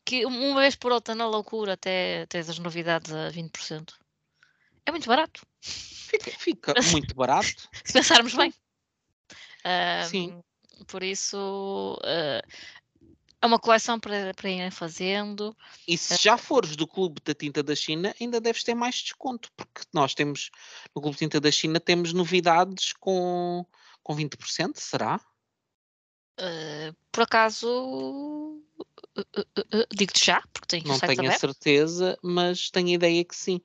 Que um, uma vez por outra na loucura até tens as novidades a 20%. É muito barato, Fica, fica muito barato. se pensarmos bem. Sim. Ahm, Por isso, ah, é uma coleção para, para irem fazendo. E se já fores do Clube da Tinta da China, ainda deves ter mais desconto, porque nós temos, no Clube Tinta da China, temos novidades com, com 20%, será? Ah, por acaso, ah, ah, ah, ah, digo-te já, porque tenho Não tenho a aberto. certeza, mas tenho a ideia que sim.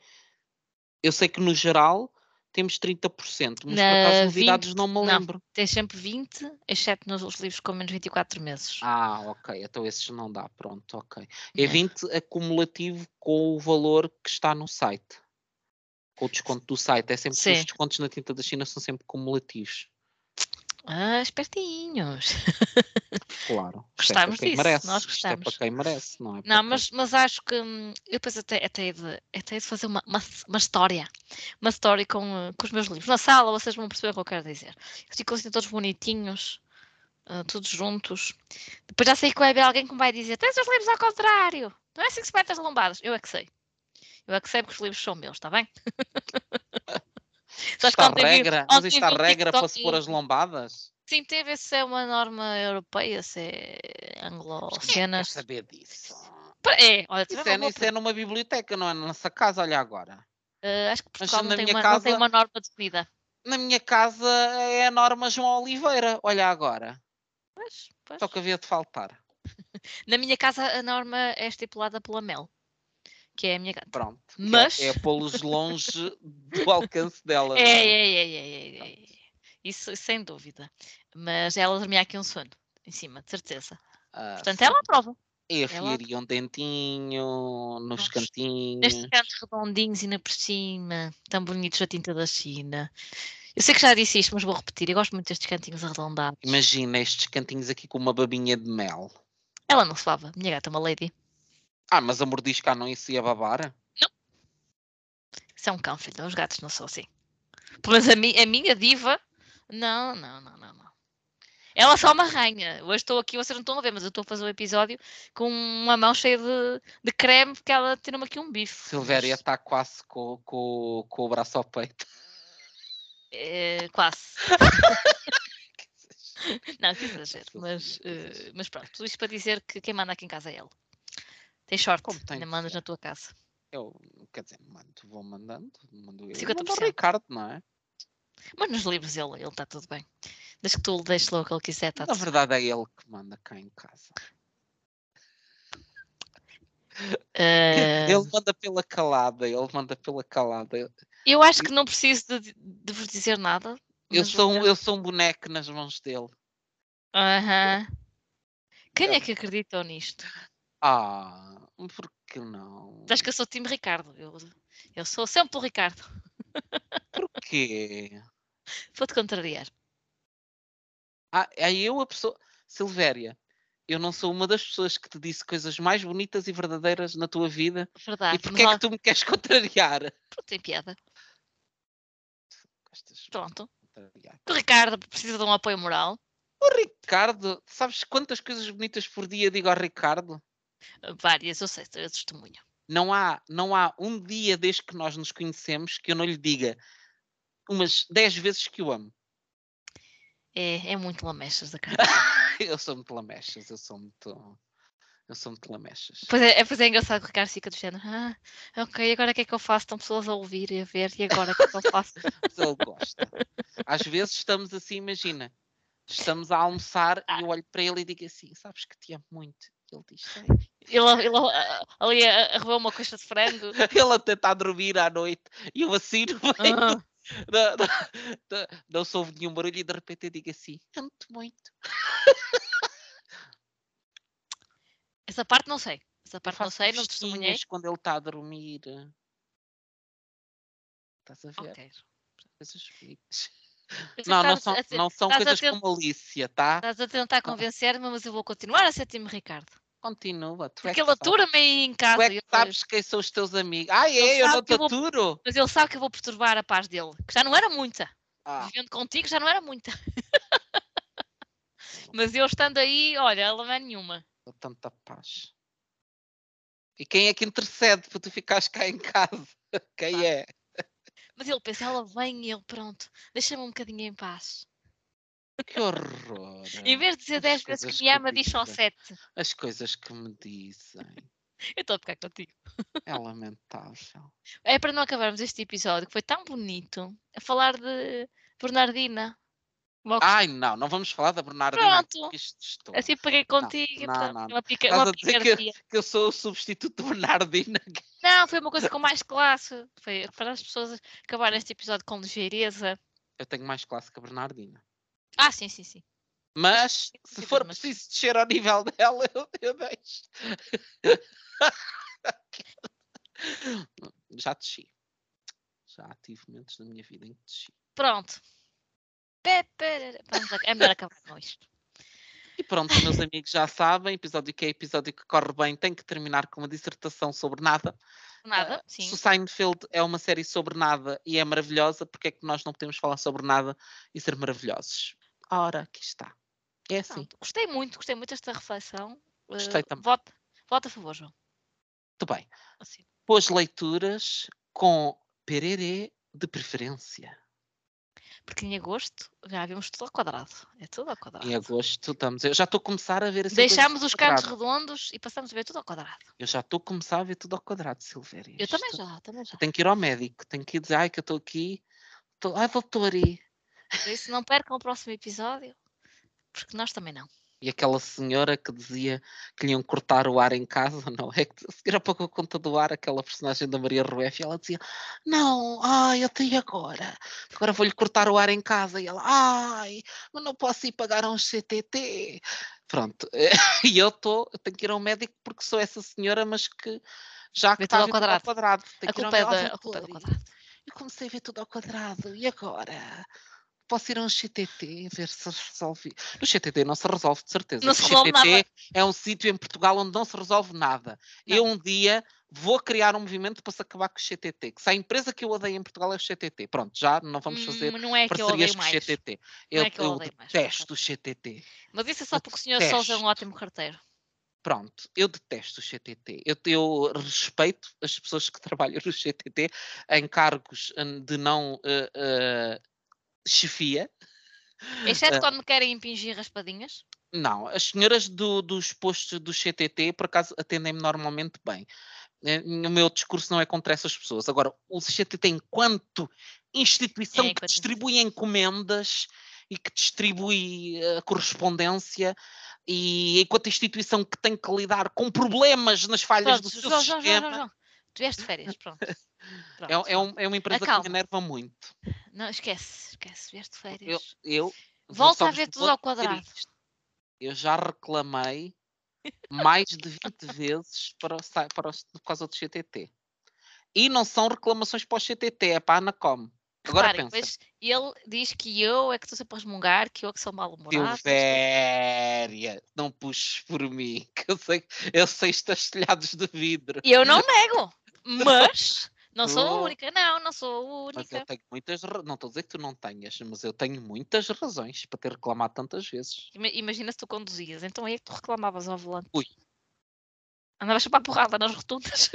Eu sei que no geral temos 30%, mas por Na acaso novidades 20, não me não. lembro. Tens sempre 20, exceto nos livros com menos 24 meses. Ah, ok, então esses não dá, pronto, ok. É É. 20 acumulativo com o valor que está no site. Com o desconto do site. É sempre os descontos na tinta da China são sempre cumulativos. Ah, espertinhos. Claro. É Gostamos disso, merece. nós Isto é para gostamos. quem merece, não é? Não, mas, mas acho que hum, eu depois até, até, de, até de fazer uma, uma, uma história. Uma história com, eh, com os meus livros. Na sala vocês vão perceber o que eu quero dizer. Ficam assim todos bonitinhos, ah, todos juntos. Depois já sei que vai haver alguém que me vai dizer: tens os livros ao contrário. Não é assim que se mete as lombadas. Eu é que sei. Eu é que sei porque os livros são meus, está bem? Há que ontem regra, mas um regra para se pôr as lombadas? Sim, tem a ver se é uma norma europeia, se é Quer anglo-cenas. saber disso? É, olha, tive Isso é, isso é numa biblioteca, não é na nossa casa, olha agora. Eh, acho que Mas Portugal na não tem, minha uma, não tem casa- uma norma definida. Na minha casa é a norma João Oliveira, olha agora. Pois, pois. Só que havia de faltar. Na minha casa a norma é estipulada pela Mel, que é a minha gata. Pronto. é- Mas- É, pô-los longe do alcance dela. É, é? é, é, é, é, é. Isso sem dúvida. Mas ela dormia aqui um sono em cima, de certeza. Ah, Portanto, sim. ela aprova. E afiaria um dentinho nos Nos- cantinhos. Nestes cantos redondinhos e na por cima, tão bonitos da tinta da China. Eu sei que já disse isto, mas vou repetir. Eu gosto muito destes cantinhos arredondados. Imagina estes cantinhos aqui com uma babinha de mel. Ela não se baba. Minha gata é uma lady. Ah, mas a mordisca não isso ia babar? Isso é um cão, filho. Os gatos não são assim. Pelo menos a, mi- a minha diva. Não, não, não, não, não. Ela só uma arranha. Hoje estou aqui, vocês não estão a ver, mas eu estou a fazer um episódio com uma mão cheia de, de creme porque ela tira-me aqui um bife. Silvéria mas, está quase com, com, com o braço ao peito. eh, quase. Não, que exagero. Mas, eh, mas pronto, tudo isto para dizer que quem manda aqui em casa é ele. Tem sorte, Como tem ainda mandas na tua casa. Eu, quer dizer, mando, vou mandando. Mando eu. 50%. Mando o Ricardo, não é? Mas nos livros ele ele está tudo bem. Desde que tu lhe deixes lá o que ele quiser, está Na tudo verdade é ele que manda cá em casa. Eh, Ele manda pela calada, ele manda pela calada. Eu acho que não preciso de, de vos dizer nada. Eu sou, um- eu sou um boneco nas mãos dele. Aham. Quem é É. que acreditou nisto? Ah, por que não? Acho que eu sou o time Ricardo. Eu, eu sou sempre o Ricardo. Por quê? Vou-te contrariar. Ah, aí eu a pessoa. Silvéria, eu não sou uma das pessoas que te disse coisas mais bonitas e verdadeiras na tua vida. Verdade. e porquê é que tu me queres contrariar? pronto, tem piada. Gostas Pronto. O Ricardo precisa de um apoio moral. O Ricardo, sabes quantas coisas bonitas por dia digo ao Ricardo? Várias, eu sei, eu testemunho. Não há, não há um dia desde que nós nos conhecemos que eu não lhe diga umas 10 vezes que o amo. É, é muito lamechas da cara. eu sou muito lamechas, eu sou muito. Eu sou muito lamechas. Pois é, é, pois é engraçado que o Ricardo fica do género. Ah, ok, agora o que é que eu faço? Estão pessoas a ouvir e a ver, e agora o que é que eu faço? Mas ele gosta. Às vezes estamos assim, imagina, estamos a almoçar Ah. e eu olho para ele e digo assim: Sabes que te amo muito. Ele diz: "Sei." Ele, ele ah, ali a, a roer uma coxa de frango. Ele até está a dormir à noite e eu assino bem. Ah, Não, não, não, não ouve nenhum barulho e de repente eu digo assim: Amo-te muito. essa parte não sei. Essa parte não sei, não testemunhei. quando ele está a dormir. Estás a ver? Ok. Coisas bonitas. Não, não são, não são coisas com malícia, tá? Estás a tentar convencer-me, mas eu vou continuar a ser time Ricardo. Continua. Tu é Porque que ele atura-me aí em casa. Tu é que sabes quem são os teus amigos. Ah, é? Eu não te vou- aturo. Mas ele sabe que eu vou perturbar a paz dele. Que já não era muita. Ah, Vivendo contigo já não era muita. mas eu estando aí, olha, ela não é nenhuma. tanta paz. E quem é que intercede para tu ficares cá em casa? Quem é? Mas ele pensa, ela vem e ele, pronto, deixa-me um bocadinho em paz. Que horror. Em vez de dizer As 10 vezes que me ama, diz só dizem. 7. As coisas que me dizem. Eu estou a ficar contigo. É lamentável. É para não acabarmos este episódio que foi tão bonito a falar de Bernardina. Logo Ai, não, não vamos falar da Bernardina. Pronto. estou. assim peguei contigo não, pronto, não. uma, pica, Estás uma a dizer que-. Que eu sou o substituto de Bernardina. Não, foi uma coisa com mais classe. Foi para as pessoas acabarem este episódio com ligeireza. Eu tenho mais classe que a Bernardina. Ah, sim, sim, sim. Mas, se for mas- preciso descer ao nível dela, eu, eu deixo. Já desci. Já tive momentos da minha vida em que desci. Pronto. Vamos É melhor acabar com isto. E pronto, meus amigos já sabem, episódio que é episódio que corre bem, tem que terminar com uma dissertação sobre nada. Nada, Ah, sim. Se o Seinfeld é uma série sobre nada e é maravilhosa, porque é que nós não podemos falar sobre nada e ser maravilhosos? Ora, aqui está. É assim. Pronto. Gostei muito, gostei muito desta reflexão. Gostei Eh, também. Voto, voto a favor, João. Muito bem. Assim. Boas leituras com pererê de preferência. Porque em agosto já vimos tudo ao quadrado. É tudo ao quadrado. Em agosto estamos. Eu já estou a começar a ver assim. Deixámos os cantos redondos e passamos a ver tudo ao quadrado. Eu já estou a começar a ver tudo ao quadrado, Silvéria. Eu também já, também já. Tenho que ir ao médico, tenho que ir dizer, ai, que eu estou aqui. Tô... Ai, doutor. Por isso não percam o próximo episódio, porque nós também não. E aquela senhora que dizia que lhe iam cortar o ar em casa, não é? Que a senhora pagou a conta do ar, aquela personagem da Maria Rueff, e ela dizia, não, ai, eu tenho agora, agora vou-lhe cortar o ar em casa, e ela, ai, mas não posso ir pagar a um CTT. Pronto, e eu estou, eu tenho que ir ao médico porque sou essa senhora, mas que já que está tudo a ao quadrado. quadrado. Tenho A que ir ao culpa, é da, "Ah, a culpa é do quadrado. eu comecei a ver tudo ao quadrado. E agora? Posso ir a um CTT ver se resolve. No CTT não se resolve, de certeza. Não se resolve CTT nada. é um sítio em Portugal onde não se resolve nada. Não. Eu um dia vou criar um movimento para se acabar com o CTT. Que se a empresa que eu odeio em Portugal é o CTT. Pronto, já não vamos fazer Hum, não é que eu parcerias com o. CTT. Não Eu, é que eu eu odeio mais, detesto o CTT. Mas isso é só Eu porque o Sr. Sousa é um detesto. ótimo carteiro. Pronto, eu detesto o CTT. Eu, eu respeito as pessoas que trabalham no CTT em cargos hum, de não eh, eh, chefia. Exceto Ah. quando me querem impingir raspadinhas. Não, as senhoras do- dos postos do CTT, por acaso, atendem-me normalmente bem. Eh, O meu discurso não é contra essas pessoas. Agora, o CTT, enquanto instituição É, que distribui encomendas e que distribui eh, correspondência, e enquanto instituição que tem que lidar com problemas nas falhas Pronto, do seu João, João, João, sistema, João, João. Tu vieste de férias, pronto. Pronto, é, é um- é uma empresa que Acalma. me enerva muito. Não, esquece, esquece, vieste Eu, férias. eu vou Volta a ver tudo ao quadrado. Eu já reclamei mais de 20 vezes para para por causa do CTT. E não são reclamações para o CTT, é para a Anacom. Agora Reparem, pensa, ele diz que eu é que estou sempre a resmungar, que eu é que sou mal-humorado. Silvéria, não puxes por mim, que eu sei, eu sei estastelhados de vidro. Eu não nego, mas não sou a única, não, não sou a Mas única. eu tenho muitas, não estou a dizer que tu não tenhas, mas eu tenho muitas razões para ter reclamado tantas vezes. Ima- Imagina se tu conduzias, então aí é que tu reclamavas ao volante. Ui. Andavas para a porrada nas rotundas.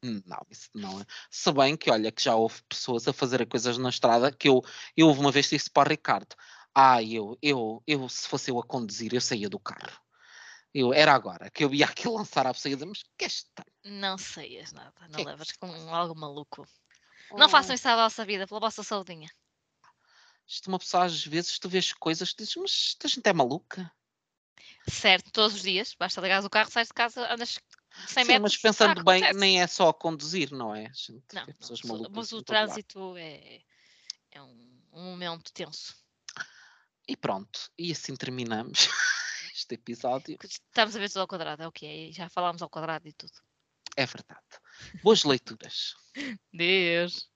Não, isso não é. Se bem que, olha, que já houve pessoas a fazerem coisas na estrada que eu, eu houve uma vez disse para o Ricardo: Ah, eu, eu, eu, se fosse eu a conduzir, eu saía do carro. Eu, era agora que eu ia aqui lançar à saída, mas que está. Não seias nada, não Que é levas com algo maluco. Não façam isso à vossa vida, pela vossa saudinha. Isto uma pessoa às vezes tu vês coisas que dizes, mas esta gente é maluca. Certo, todos os dias, basta ligares o carro, sais de casa, andas 100 Sim, metros. mas pensando ah, bem, acontece. nem é só a conduzir, não é? A gente Não, vê não, malucas mas o trânsito é, é um, um momento tenso. E pronto, e assim terminamos este episódio. Estamos a ver tudo ao quadrado, é o que é. Já falámos ao quadrado e tudo. É verdade. Boas leituras. Deus.